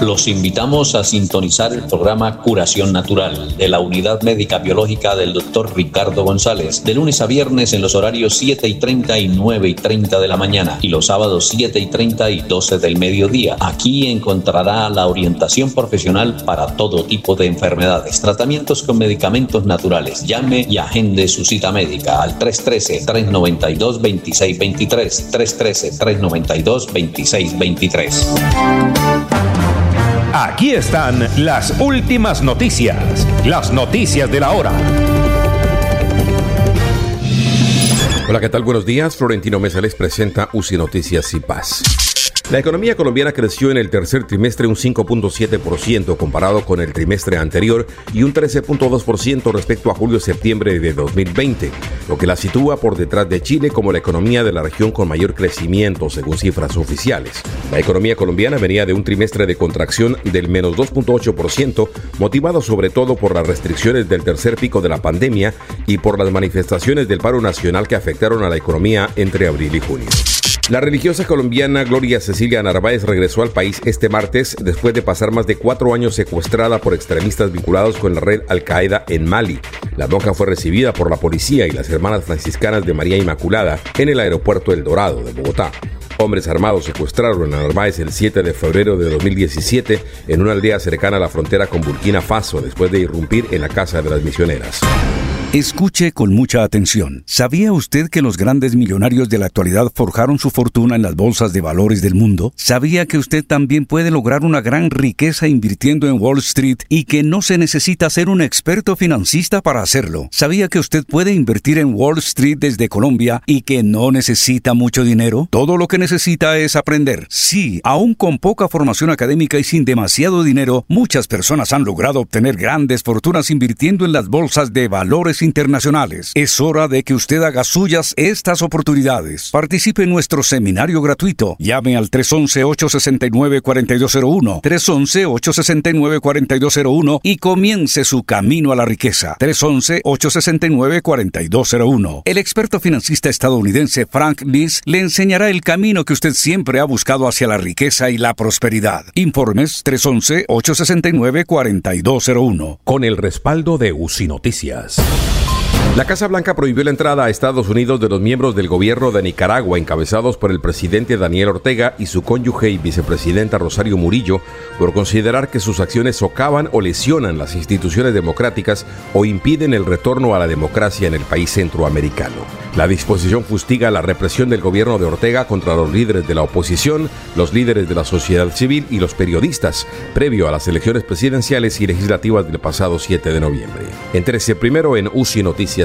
Speaker 35: Los invitamos a sintonizar el programa Curación Natural de la Unidad Médica Biológica del Dr. Ricardo González, de lunes a viernes en los horarios 7 y 30 y 9 y 30 de la mañana y los sábados 7 y 30 y 12 del mediodía. Aquí encontrará la orientación profesional para todo tipo de enfermedades, tratamientos con medicamentos naturales. Llame y agende su cita médica al 313-392-2623, 313-392-2623.
Speaker 36: Aquí están las últimas noticias, las noticias de la hora.
Speaker 37: Hola, ¿qué tal? Buenos días. Florentino Mesa les presenta UCI Noticias y Paz. La economía colombiana creció en el tercer trimestre un 5.7% comparado con el trimestre anterior y un 13.2% respecto a julio-septiembre de 2020, lo que la sitúa por detrás de Chile como la economía de la región con mayor crecimiento según cifras oficiales. La economía colombiana venía de un trimestre de contracción del menos 2.8%, motivado sobre todo por las restricciones del tercer pico de la pandemia y por las manifestaciones del paro nacional que afectaron a la economía entre abril y junio. La religiosa colombiana Gloria Cecilia Narváez regresó al país este martes después de pasar más de cuatro años secuestrada por extremistas vinculados con la red Al-Qaeda en Mali. La monja fue recibida por la policía y las hermanas franciscanas de María Inmaculada en el aeropuerto El Dorado de Bogotá. Hombres armados secuestraron a Narváez el 7 de febrero de 2017 en una aldea cercana a la frontera con Burkina Faso después de irrumpir en la casa de las misioneras.
Speaker 38: Escuche con mucha atención. ¿Sabía usted que los grandes millonarios de la actualidad forjaron su fortuna en las bolsas de valores del mundo? ¿Sabía que usted también puede lograr una gran riqueza invirtiendo en Wall Street y que no se necesita ser un experto financista para hacerlo? ¿Sabía que usted puede invertir en Wall Street desde Colombia y que no necesita mucho dinero? Todo lo que necesita es aprender. Sí, aún con poca formación académica y sin demasiado dinero, muchas personas han logrado obtener grandes fortunas invirtiendo en las bolsas de valores internacionales. Es hora de que usted haga suyas estas oportunidades. Participe en nuestro seminario gratuito. Llame al 311-869-4201, 311-869-4201 y comience su camino a la riqueza. 311-869-4201. El experto financista estadounidense Frank Niss le enseñará el camino que usted siempre ha buscado hacia la riqueza y la prosperidad. Informes 311-869-4201.
Speaker 37: Con el respaldo de UCI Noticias. La Casa Blanca prohibió la entrada a Estados Unidos de los miembros del gobierno de Nicaragua encabezados por el presidente Daniel Ortega y su cónyuge y vicepresidenta Rosario Murillo por considerar que sus acciones socavan o lesionan las instituciones democráticas o impiden el retorno a la democracia en el país centroamericano. La disposición fustiga la represión del gobierno de Ortega contra los líderes de la oposición, los líderes de la sociedad civil y los periodistas, previo a las elecciones presidenciales y legislativas del pasado 7 de noviembre. Entérese primero en UCI Noticias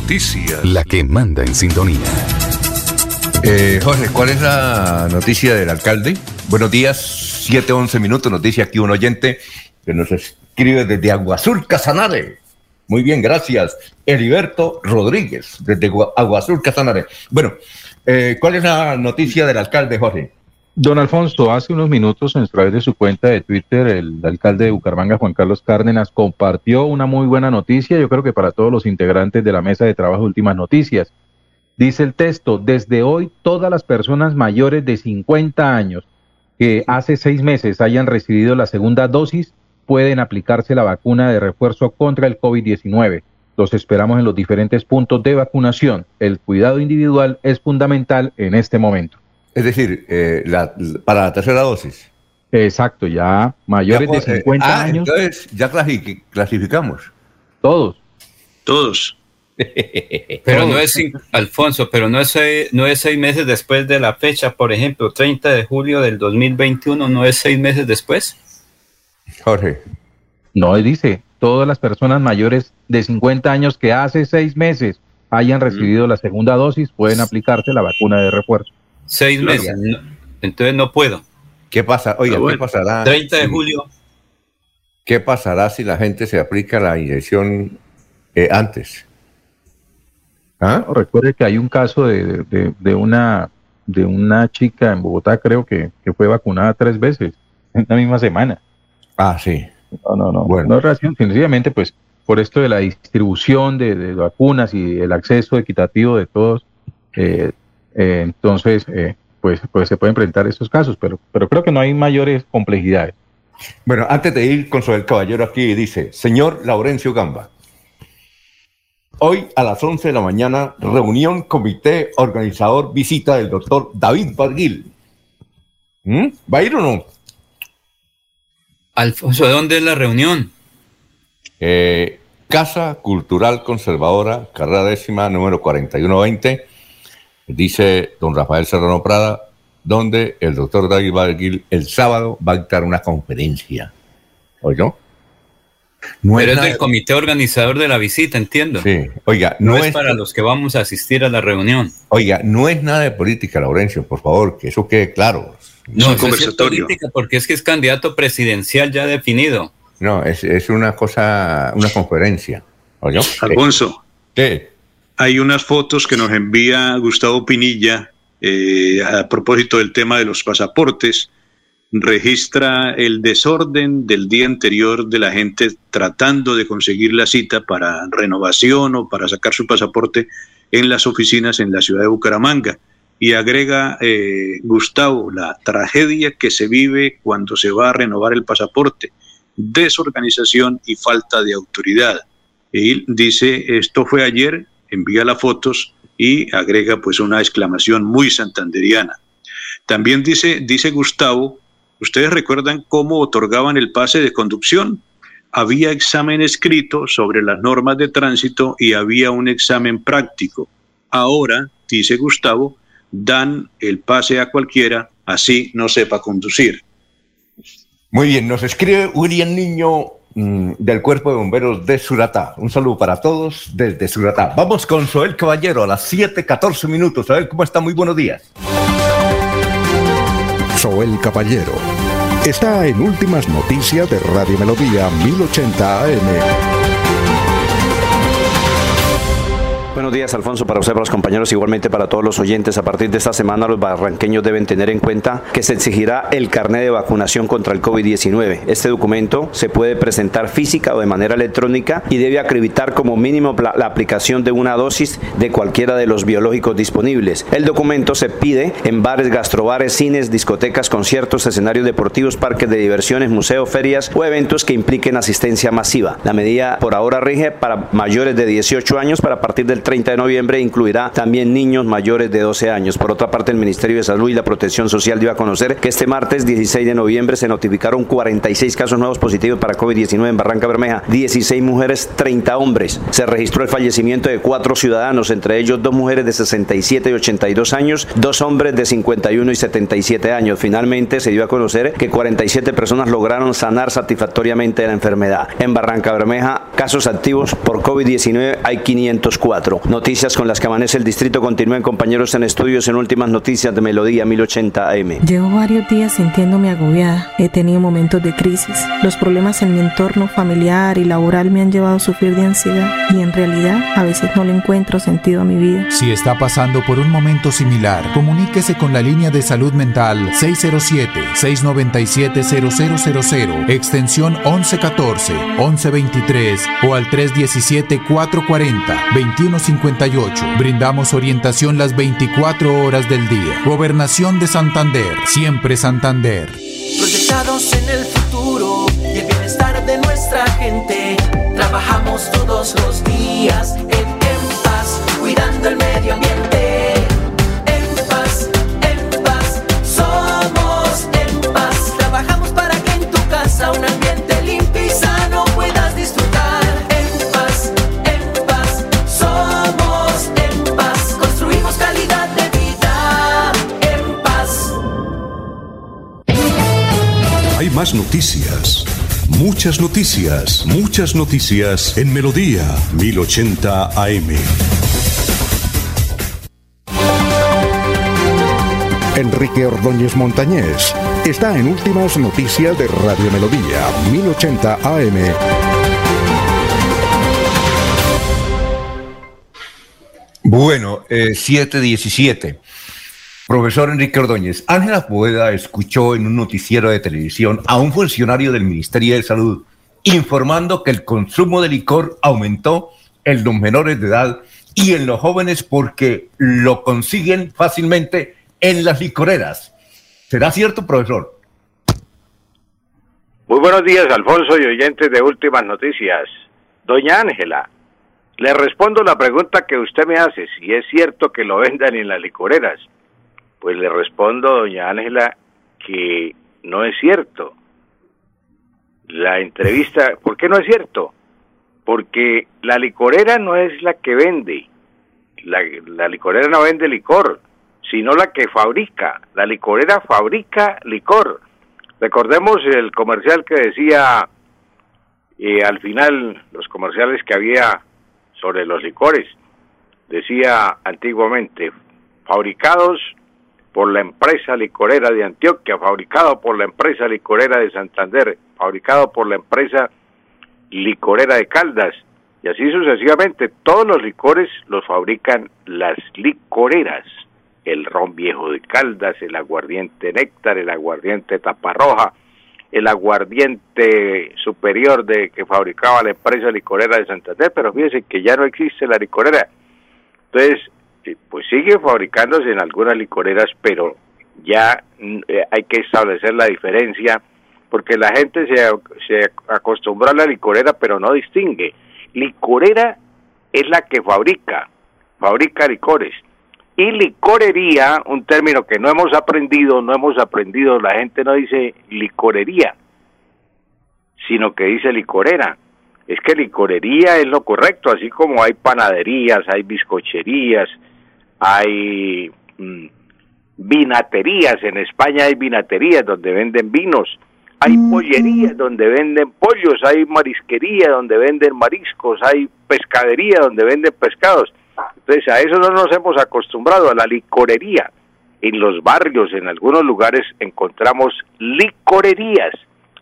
Speaker 39: Noticias. La que manda en sintonía.
Speaker 2: Eh, Jorge, ¿cuál es la noticia del alcalde? Buenos días, 7-11 minutos, noticia aquí un oyente que nos escribe desde Agua Azul, Casanare. Muy bien, gracias. Heriberto Rodríguez, desde Gua- Agua Azul, Casanare. Bueno, eh, ¿cuál es la noticia del alcalde, Jorge?
Speaker 12: Don Alfonso, hace unos minutos en través de su cuenta de Twitter, el alcalde de Bucaramanga, Juan Carlos Cárdenas, compartió una muy buena noticia, yo creo que para todos los integrantes de la mesa de trabajo Últimas Noticias. Dice el texto, desde hoy todas las personas mayores de 50 años que hace seis meses hayan recibido la segunda dosis pueden aplicarse la vacuna de refuerzo contra el COVID-19. Los esperamos en los diferentes puntos de vacunación. El cuidado individual es fundamental en este momento.
Speaker 2: Es decir, eh, la, para la tercera dosis.
Speaker 12: Exacto, ya mayores de 50
Speaker 2: ah,
Speaker 12: años.
Speaker 2: Entonces, ya clasi- clasificamos.
Speaker 12: Todos.
Speaker 6: Todos. *laughs*
Speaker 3: Pero no es, Alfonso, pero no es, seis- no es seis meses después de la fecha, por ejemplo, 30 de julio del 2021, no es seis meses después.
Speaker 2: Jorge.
Speaker 12: No, dice, todas las personas mayores de 50 años que hace seis meses hayan recibido la segunda dosis pueden aplicarse la vacuna de refuerzo.
Speaker 3: Seis
Speaker 2: Claro.
Speaker 3: meses. no- entonces no puedo.
Speaker 2: ¿Qué pasa? Oiga,
Speaker 3: Ah,
Speaker 2: ¿qué
Speaker 3: bueno.
Speaker 2: pasará?
Speaker 3: 30 de
Speaker 2: si-
Speaker 3: julio.
Speaker 2: ¿Qué pasará si la gente se aplica la inyección eh, antes? ¿Ah?
Speaker 12: No, Recuerde que hay un caso de, de- de una de una chica en Bogotá, creo que, que fue vacunada tres veces en la misma semana.
Speaker 2: Ah, sí.
Speaker 12: No, no, no. No es relación, sencillamente, pues, por esto de la distribución de, de vacunas y el acceso equitativo de todos, eh, eh, entonces, eh, pues, pues se pueden presentar estos casos, pero, pero creo que no hay mayores complejidades.
Speaker 2: Bueno, antes de ir con el caballero aquí, dice, señor Laurencio Gamba, hoy a las 11 de la mañana, reunión, comité, organizador, visita del doctor David Barguil. ¿Mm? ¿Va a ir o no?
Speaker 3: Alfonso, ¿de dónde es la reunión?
Speaker 2: Eh, Casa Cultural Conservadora, carrera décima, número 4120, dice don Rafael Serrano Prada, donde el doctor David Barguil el sábado va a dictar una conferencia. ¿Oyó? No
Speaker 3: Pero es
Speaker 2: nada-
Speaker 3: del comité organizador de la visita, entiendo.
Speaker 2: Sí, oiga,
Speaker 3: No,
Speaker 2: no,
Speaker 3: es
Speaker 2: es,
Speaker 3: para los que vamos a asistir a la reunión.
Speaker 2: oiga, no es nada de política, Laurencio, por favor, que eso quede claro.
Speaker 3: No, sí es política, porque es que es candidato presidencial ya definido.
Speaker 2: No, es, es una cosa, una conferencia. ¿Oyó?
Speaker 6: Alfonso.
Speaker 2: ¿Qué?
Speaker 6: Hay unas fotos que nos envía Gustavo Pinilla eh, a propósito del tema de los pasaportes. Registra el desorden del día anterior de la gente tratando de conseguir la cita para renovación o para sacar su pasaporte en las oficinas en la ciudad de Bucaramanga. Y agrega eh, Gustavo la tragedia que se vive cuando se va a renovar el pasaporte, desorganización y falta de autoridad. Y dice, esto fue ayer, envía las fotos y agrega pues una exclamación muy santanderiana. También dice, dice Gustavo, ¿ustedes recuerdan cómo otorgaban el pase de conducción? Había examen escrito sobre las normas de tránsito y había un examen práctico. Ahora, dice Gustavo, dan el pase a cualquiera, así no sepa conducir.
Speaker 2: Muy bien, nos escribe William Niño del Cuerpo de Bomberos de Suratá. Un saludo para todos desde Suratá. Vamos con Soel Caballero a las 7:14 minutos. A ver cómo está. Muy buenos días.
Speaker 40: Soel Caballero está en Últimas Noticias de Radio Melodía 1080 AM.
Speaker 41: Buenos días, Alfonso, para usted, para los compañeros, igualmente para todos los oyentes. A partir de esta semana, los barranqueños deben tener en cuenta que se exigirá el carnet de vacunación contra el COVID-19. Este documento se puede presentar física o de manera electrónica y debe acreditar como mínimo la aplicación de una dosis de cualquiera de los biológicos disponibles. El documento se pide en bares, gastrobares, cines, discotecas, conciertos, escenarios deportivos, parques de diversiones, museos, ferias o eventos que impliquen asistencia masiva. La medida por ahora rige para mayores de 18 años, para partir del 30 de noviembre incluirá también niños mayores de 12 años. Por otra parte, el Ministerio de Salud y la Protección Social dio a conocer que este martes 16 de noviembre se notificaron 46 casos nuevos positivos para COVID-19 en Barranca Bermeja, 16 mujeres, 30 hombres. Se registró el fallecimiento de cuatro ciudadanos, entre ellos dos mujeres de 67 y 82 años, dos hombres de 51 y 77 años. Finalmente se dio a conocer que 47 personas lograron sanar satisfactoriamente de la enfermedad. En Barranca Bermeja, casos activos por COVID-19 hay 504. Noticias con las que amanece el distrito continúen compañeros en estudios en últimas noticias de Melodía 1080 AM.
Speaker 42: Llevo varios días sintiéndome agobiada. He tenido momentos de crisis. Los problemas en mi entorno familiar y laboral me han llevado a sufrir de ansiedad y en realidad a veces no le encuentro sentido a mi vida.
Speaker 8: Si está pasando por un momento similar, comuníquese con la línea de salud mental 607-697-0000, extensión 1114, 1123 o al 317-440-21 458. Brindamos orientación las 24 horas del día. Gobernación de Santander, siempre Santander.
Speaker 16: Proyectados en el futuro y el bienestar de nuestra gente. Trabajamos todos los días en, en paz, cuidando el medio ambiente.
Speaker 28: Más noticias. Muchas noticias, muchas noticias en Melodía 1080 AM.
Speaker 40: Enrique Ordóñez Montañés está en Últimas Noticias de Radio Melodía 1080 AM.
Speaker 2: Bueno, eh, 717. Profesor Enrique Ordóñez, Ángela Poeda escuchó en un noticiero de televisión a un funcionario del Ministerio de Salud informando que el consumo de licor aumentó en los menores de edad y en los jóvenes porque lo consiguen fácilmente en las licoreras. ¿Será cierto, profesor?
Speaker 43: Muy buenos días, Alfonso y oyentes de Últimas Noticias. Doña Ángela, le respondo la pregunta que usted me hace, si es cierto que lo vendan en las licoreras. Pues le respondo, doña Ángela, que no es cierto. La entrevista, *laughs* ¿por qué no es cierto? Porque la licorera no es la que vende. La, la licorera no vende licor, sino la que fabrica. La licorera fabrica licor. Recordemos el comercial que decía eh, al final, los comerciales que había sobre los licores, decía antiguamente, fabricados por la empresa licorera de Antioquia, fabricado por la empresa licorera de Santander, fabricado por la empresa licorera de Caldas, y así sucesivamente. Todos los licores los fabrican las licoreras. El ron viejo de Caldas, el aguardiente néctar, el aguardiente taparroja, el aguardiente superior de que fabricaba la empresa licorera de Santander, pero fíjense que ya no existe la licorera. Entonces, eh, pues sigue fabricándose en algunas licoreras, pero ya mm, eh, hay que establecer la diferencia porque la gente se, se acostumbró a la licorera, pero no distingue. Licorera es la que fabrica, fabrica licores. Y licorería, un término que no hemos aprendido, no hemos aprendido, la gente no dice licorería, sino que dice licorera. Es que licorería es lo correcto, así como hay panaderías, hay bizcocherías, hay mm, vinaterías, en España hay vinaterías donde venden vinos, hay pollerías donde venden pollos, hay marisquería donde venden mariscos, hay pescadería donde venden pescados. Entonces a eso no nos hemos acostumbrado, a la licorería. En los barrios, en algunos lugares, encontramos licorerías.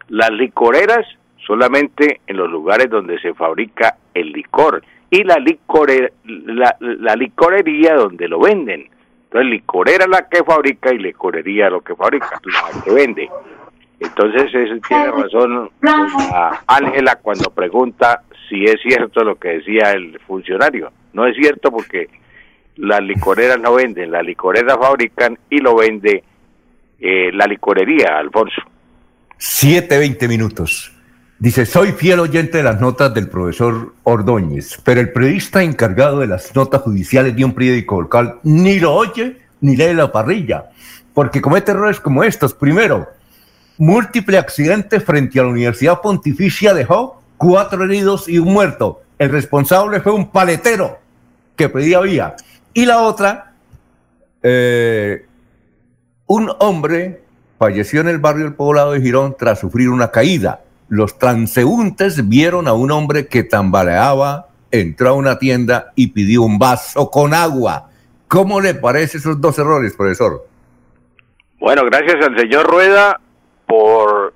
Speaker 43: Las licoreras solamente en los lugares donde se fabrica el licor y la, licore, la, la licorería donde lo venden. Entonces, licorera la que fabrica y licorería lo que fabrica, la que vende. Entonces, eso tiene razón Ángela cuando pregunta si es cierto lo que decía el funcionario. No es cierto porque las licoreras no venden, las licoreras fabrican y lo vende eh, la licorería, Alfonso.
Speaker 2: Siete, veinte minutos. Dice, soy fiel oyente de las notas del profesor Ordóñez, pero el periodista encargado de las notas judiciales de un periódico local ni lo oye ni lee la parrilla, porque comete errores como estos. Primero, múltiple accidente frente a la Universidad Pontificia dejó cuatro heridos y un muerto. El responsable fue un paletero que pedía vía. Y la otra, eh, un hombre falleció en el barrio del poblado de Girón tras sufrir una caída. Los transeúntes vieron a un hombre que tambaleaba, entró a una tienda y pidió un vaso con agua. ¿Cómo le parece esos dos errores, profesor?
Speaker 43: Bueno, gracias al señor Rueda por,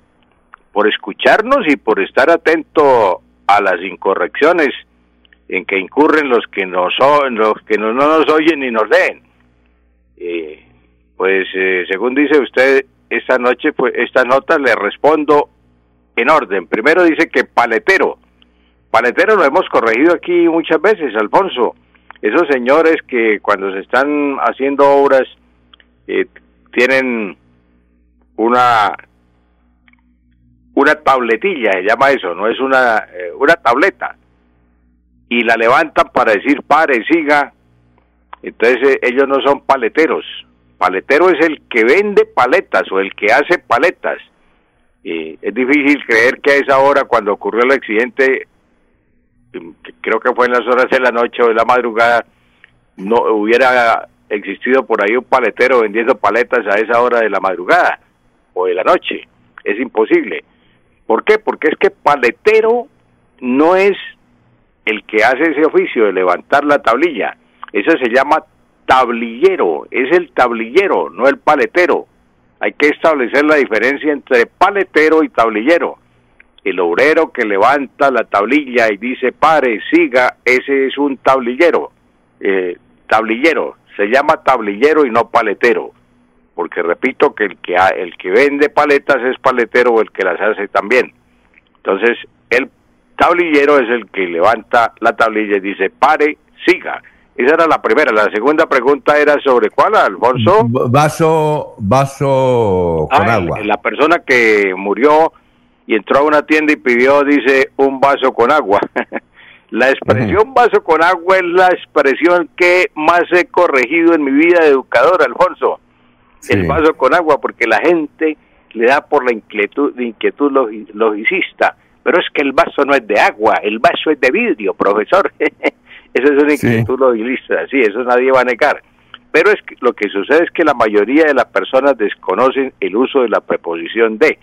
Speaker 43: por escucharnos y por estar atento a las incorrecciones en que incurren los que nos los que no, no nos oyen ni nos leen. Eh, pues eh, según dice usted esta noche, pues esta nota le respondo en orden. Primero dice que paletero. Paletero lo hemos corregido aquí muchas veces, Alfonso. Esos señores que cuando se están haciendo obras eh, tienen una una tabletilla, se llama eso, no es una, eh, una tableta, y la levantan para decir pare, siga, entonces eh, ellos no son paleteros, paletero es el que vende paletas o el que hace paletas. Es difícil creer que a esa hora, cuando ocurrió el accidente, que creo que fue en las horas de la noche o de la madrugada, no hubiera existido por ahí un paletero vendiendo paletas a esa hora de la madrugada o de la noche. Es imposible. ¿Por qué? Porque es que paletero no es el que hace ese oficio de levantar la tablilla. Eso se llama tablillero, es el tablillero, no el paletero. Hay que establecer la diferencia entre paletero y tablillero. El obrero que levanta la tablilla y dice pare, siga, ese es un tablillero. Eh, tablillero, se llama tablillero y no paletero. Porque repito que el que, el que vende paletas es paletero o el que las hace también. Entonces, el tablillero es el que levanta la tablilla y dice pare, siga. Esa era la primera. La segunda pregunta era sobre cuál, Alfonso.
Speaker 2: Vaso, vaso con
Speaker 43: Ah,
Speaker 2: agua.
Speaker 43: La persona que murió y entró a una tienda y pidió, dice, un vaso con agua. *laughs* la expresión vaso con agua es la expresión que más he corregido en mi vida de educador, Alfonso. El vaso con agua, porque la gente le da por la inquietud, la inquietud logi- logicista. Pero es que el vaso no es de agua, el vaso es de vidrio, profesor. *laughs* eso es una inquietud logicista, sí, eso nadie va a negar. Pero es que lo que sucede es que la mayoría de las personas desconocen el uso de la preposición de.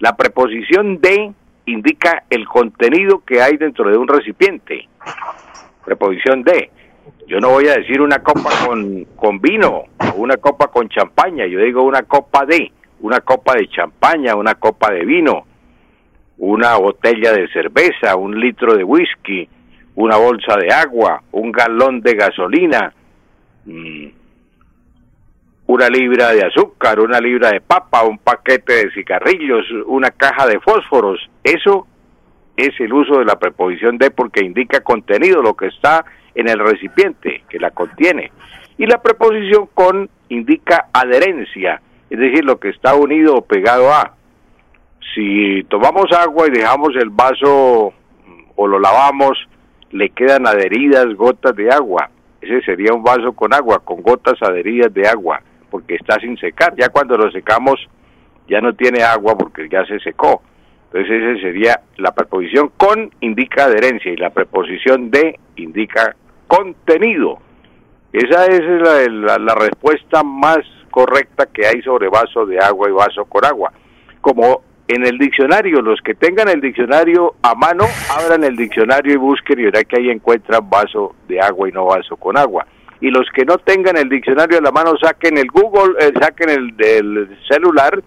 Speaker 43: La preposición de indica el contenido que hay dentro de un recipiente. Preposición de. Yo no voy a decir una copa con, con vino o una copa con champaña, yo digo una copa de, una copa de champaña, una copa de vino, una botella de cerveza, un litro de whisky, una bolsa de agua, un galón de gasolina, mm, una libra de azúcar, una libra de papa, un paquete de cigarrillos, una caja de fósforos. Eso es el uso de la preposición de porque indica contenido, lo que está en el recipiente que la contiene. Y la preposición con indica adherencia, es decir, lo que está unido o pegado a. Si tomamos agua y dejamos el vaso mm, o lo lavamos, le quedan adheridas gotas de agua. Ese sería un vaso con agua, con gotas adheridas de agua, porque está sin secar. Ya cuando lo secamos, ya no tiene agua porque ya se secó. Entonces esa sería la preposición con indica adherencia y la preposición de indica contenido. Esa es la, la- respuesta más correcta que hay sobre vaso de agua y vaso con agua. Como en el diccionario, los que tengan el diccionario a mano, abran el diccionario y busquen y verá que ahí encuentran vaso de agua y no vaso con agua. Y los que no tengan el diccionario a la mano, saquen el Google, eh, saquen el celular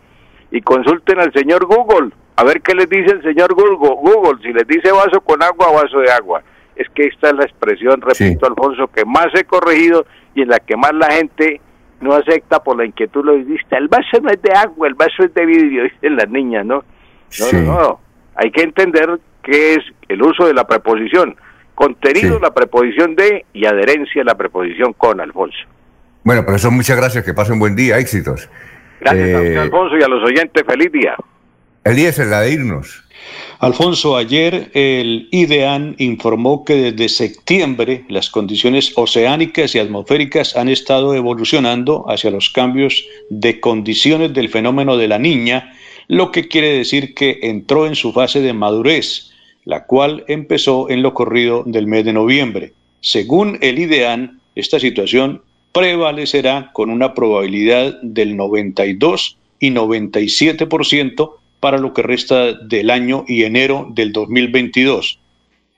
Speaker 43: y consulten al señor Google, a ver qué les dice el señor Google, Google si les dice vaso con agua vaso de agua. Es que esta es la expresión, repito, Alfonso, que más he corregido y en la que más la gente no acepta por la inquietud lo dice, el vaso no es de agua, el vaso es de vidrio, *laughs* dicen las niñas, ¿no? No, no, no. Hay que entender qué es el uso de la preposición. Contenido, la preposición de y adherencia, la preposición con, Alfonso.
Speaker 2: Bueno, profesor, muchas gracias. Que pasen buen día. Éxitos.
Speaker 43: Gracias a usted,
Speaker 2: Eh,
Speaker 43: Alfonso, y a los oyentes, feliz día.
Speaker 2: Elías, la de irnos.
Speaker 6: Alfonso, ayer el IDEAN informó que desde septiembre las condiciones oceánicas y atmosféricas han estado evolucionando hacia los cambios de condiciones del fenómeno de la niña, lo que quiere decir que entró en su fase de madurez, la cual empezó en lo corrido del mes de noviembre. Según el IDEAN, esta situación prevalecerá con una probabilidad del 92 y 97% para lo que resta del año y enero del 2022.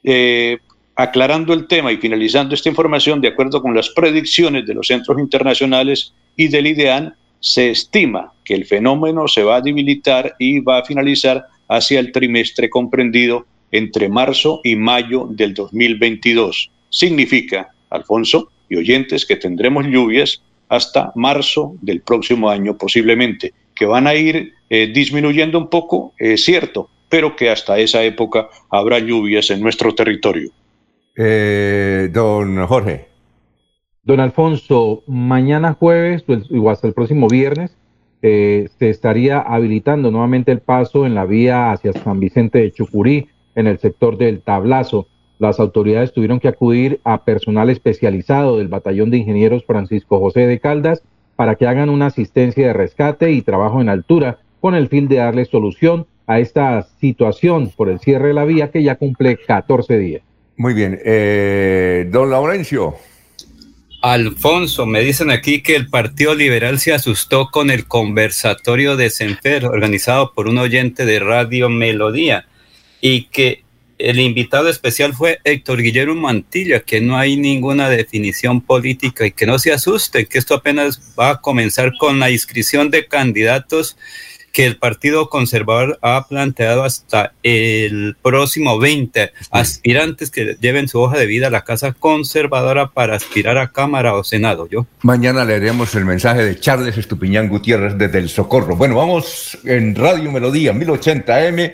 Speaker 6: Eh, aclarando el tema y finalizando esta información, de acuerdo con las predicciones de los centros internacionales y del IDEAN, se estima que el fenómeno se va a debilitar y va a finalizar hacia el trimestre comprendido entre marzo y mayo del 2022. Significa, Alfonso y oyentes, que tendremos lluvias hasta marzo del próximo año posiblemente, que van a ir eh, disminuyendo un poco, es cierto, pero que hasta esa época habrá lluvias en nuestro territorio.
Speaker 2: Eh, don Jorge.
Speaker 12: Don Alfonso, mañana jueves pues, o hasta el próximo viernes eh, se estaría habilitando nuevamente el paso en la vía hacia San Vicente de Chucurí, en el sector del Tablazo. Las autoridades tuvieron que acudir a personal especializado del Batallón de Ingenieros Francisco José de Caldas para que hagan una asistencia de rescate y trabajo en altura con el fin de darle solución a esta situación por el cierre de la vía que ya cumple 14 días.
Speaker 2: Muy bien. Eh, don Laurencio.
Speaker 3: Alfonso, me dicen aquí que el Partido Liberal se asustó con el conversatorio de Senfer organizado por un oyente de Radio Melodía y que el invitado especial fue Héctor Guillermo Mantilla, que no hay ninguna definición política y que no se asusten, que esto apenas va a comenzar con la inscripción de candidatos que el Partido Conservador ha planteado hasta el próximo 20 aspirantes que lleven su hoja de vida a la Casa Conservadora para aspirar a Cámara o Senado. ¿yo?
Speaker 2: Mañana leeremos el mensaje de Charles Estupiñán Gutiérrez desde el Socorro. Bueno, vamos en Radio Melodía 1080M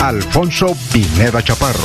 Speaker 1: Alfonso Pineda Chaparro.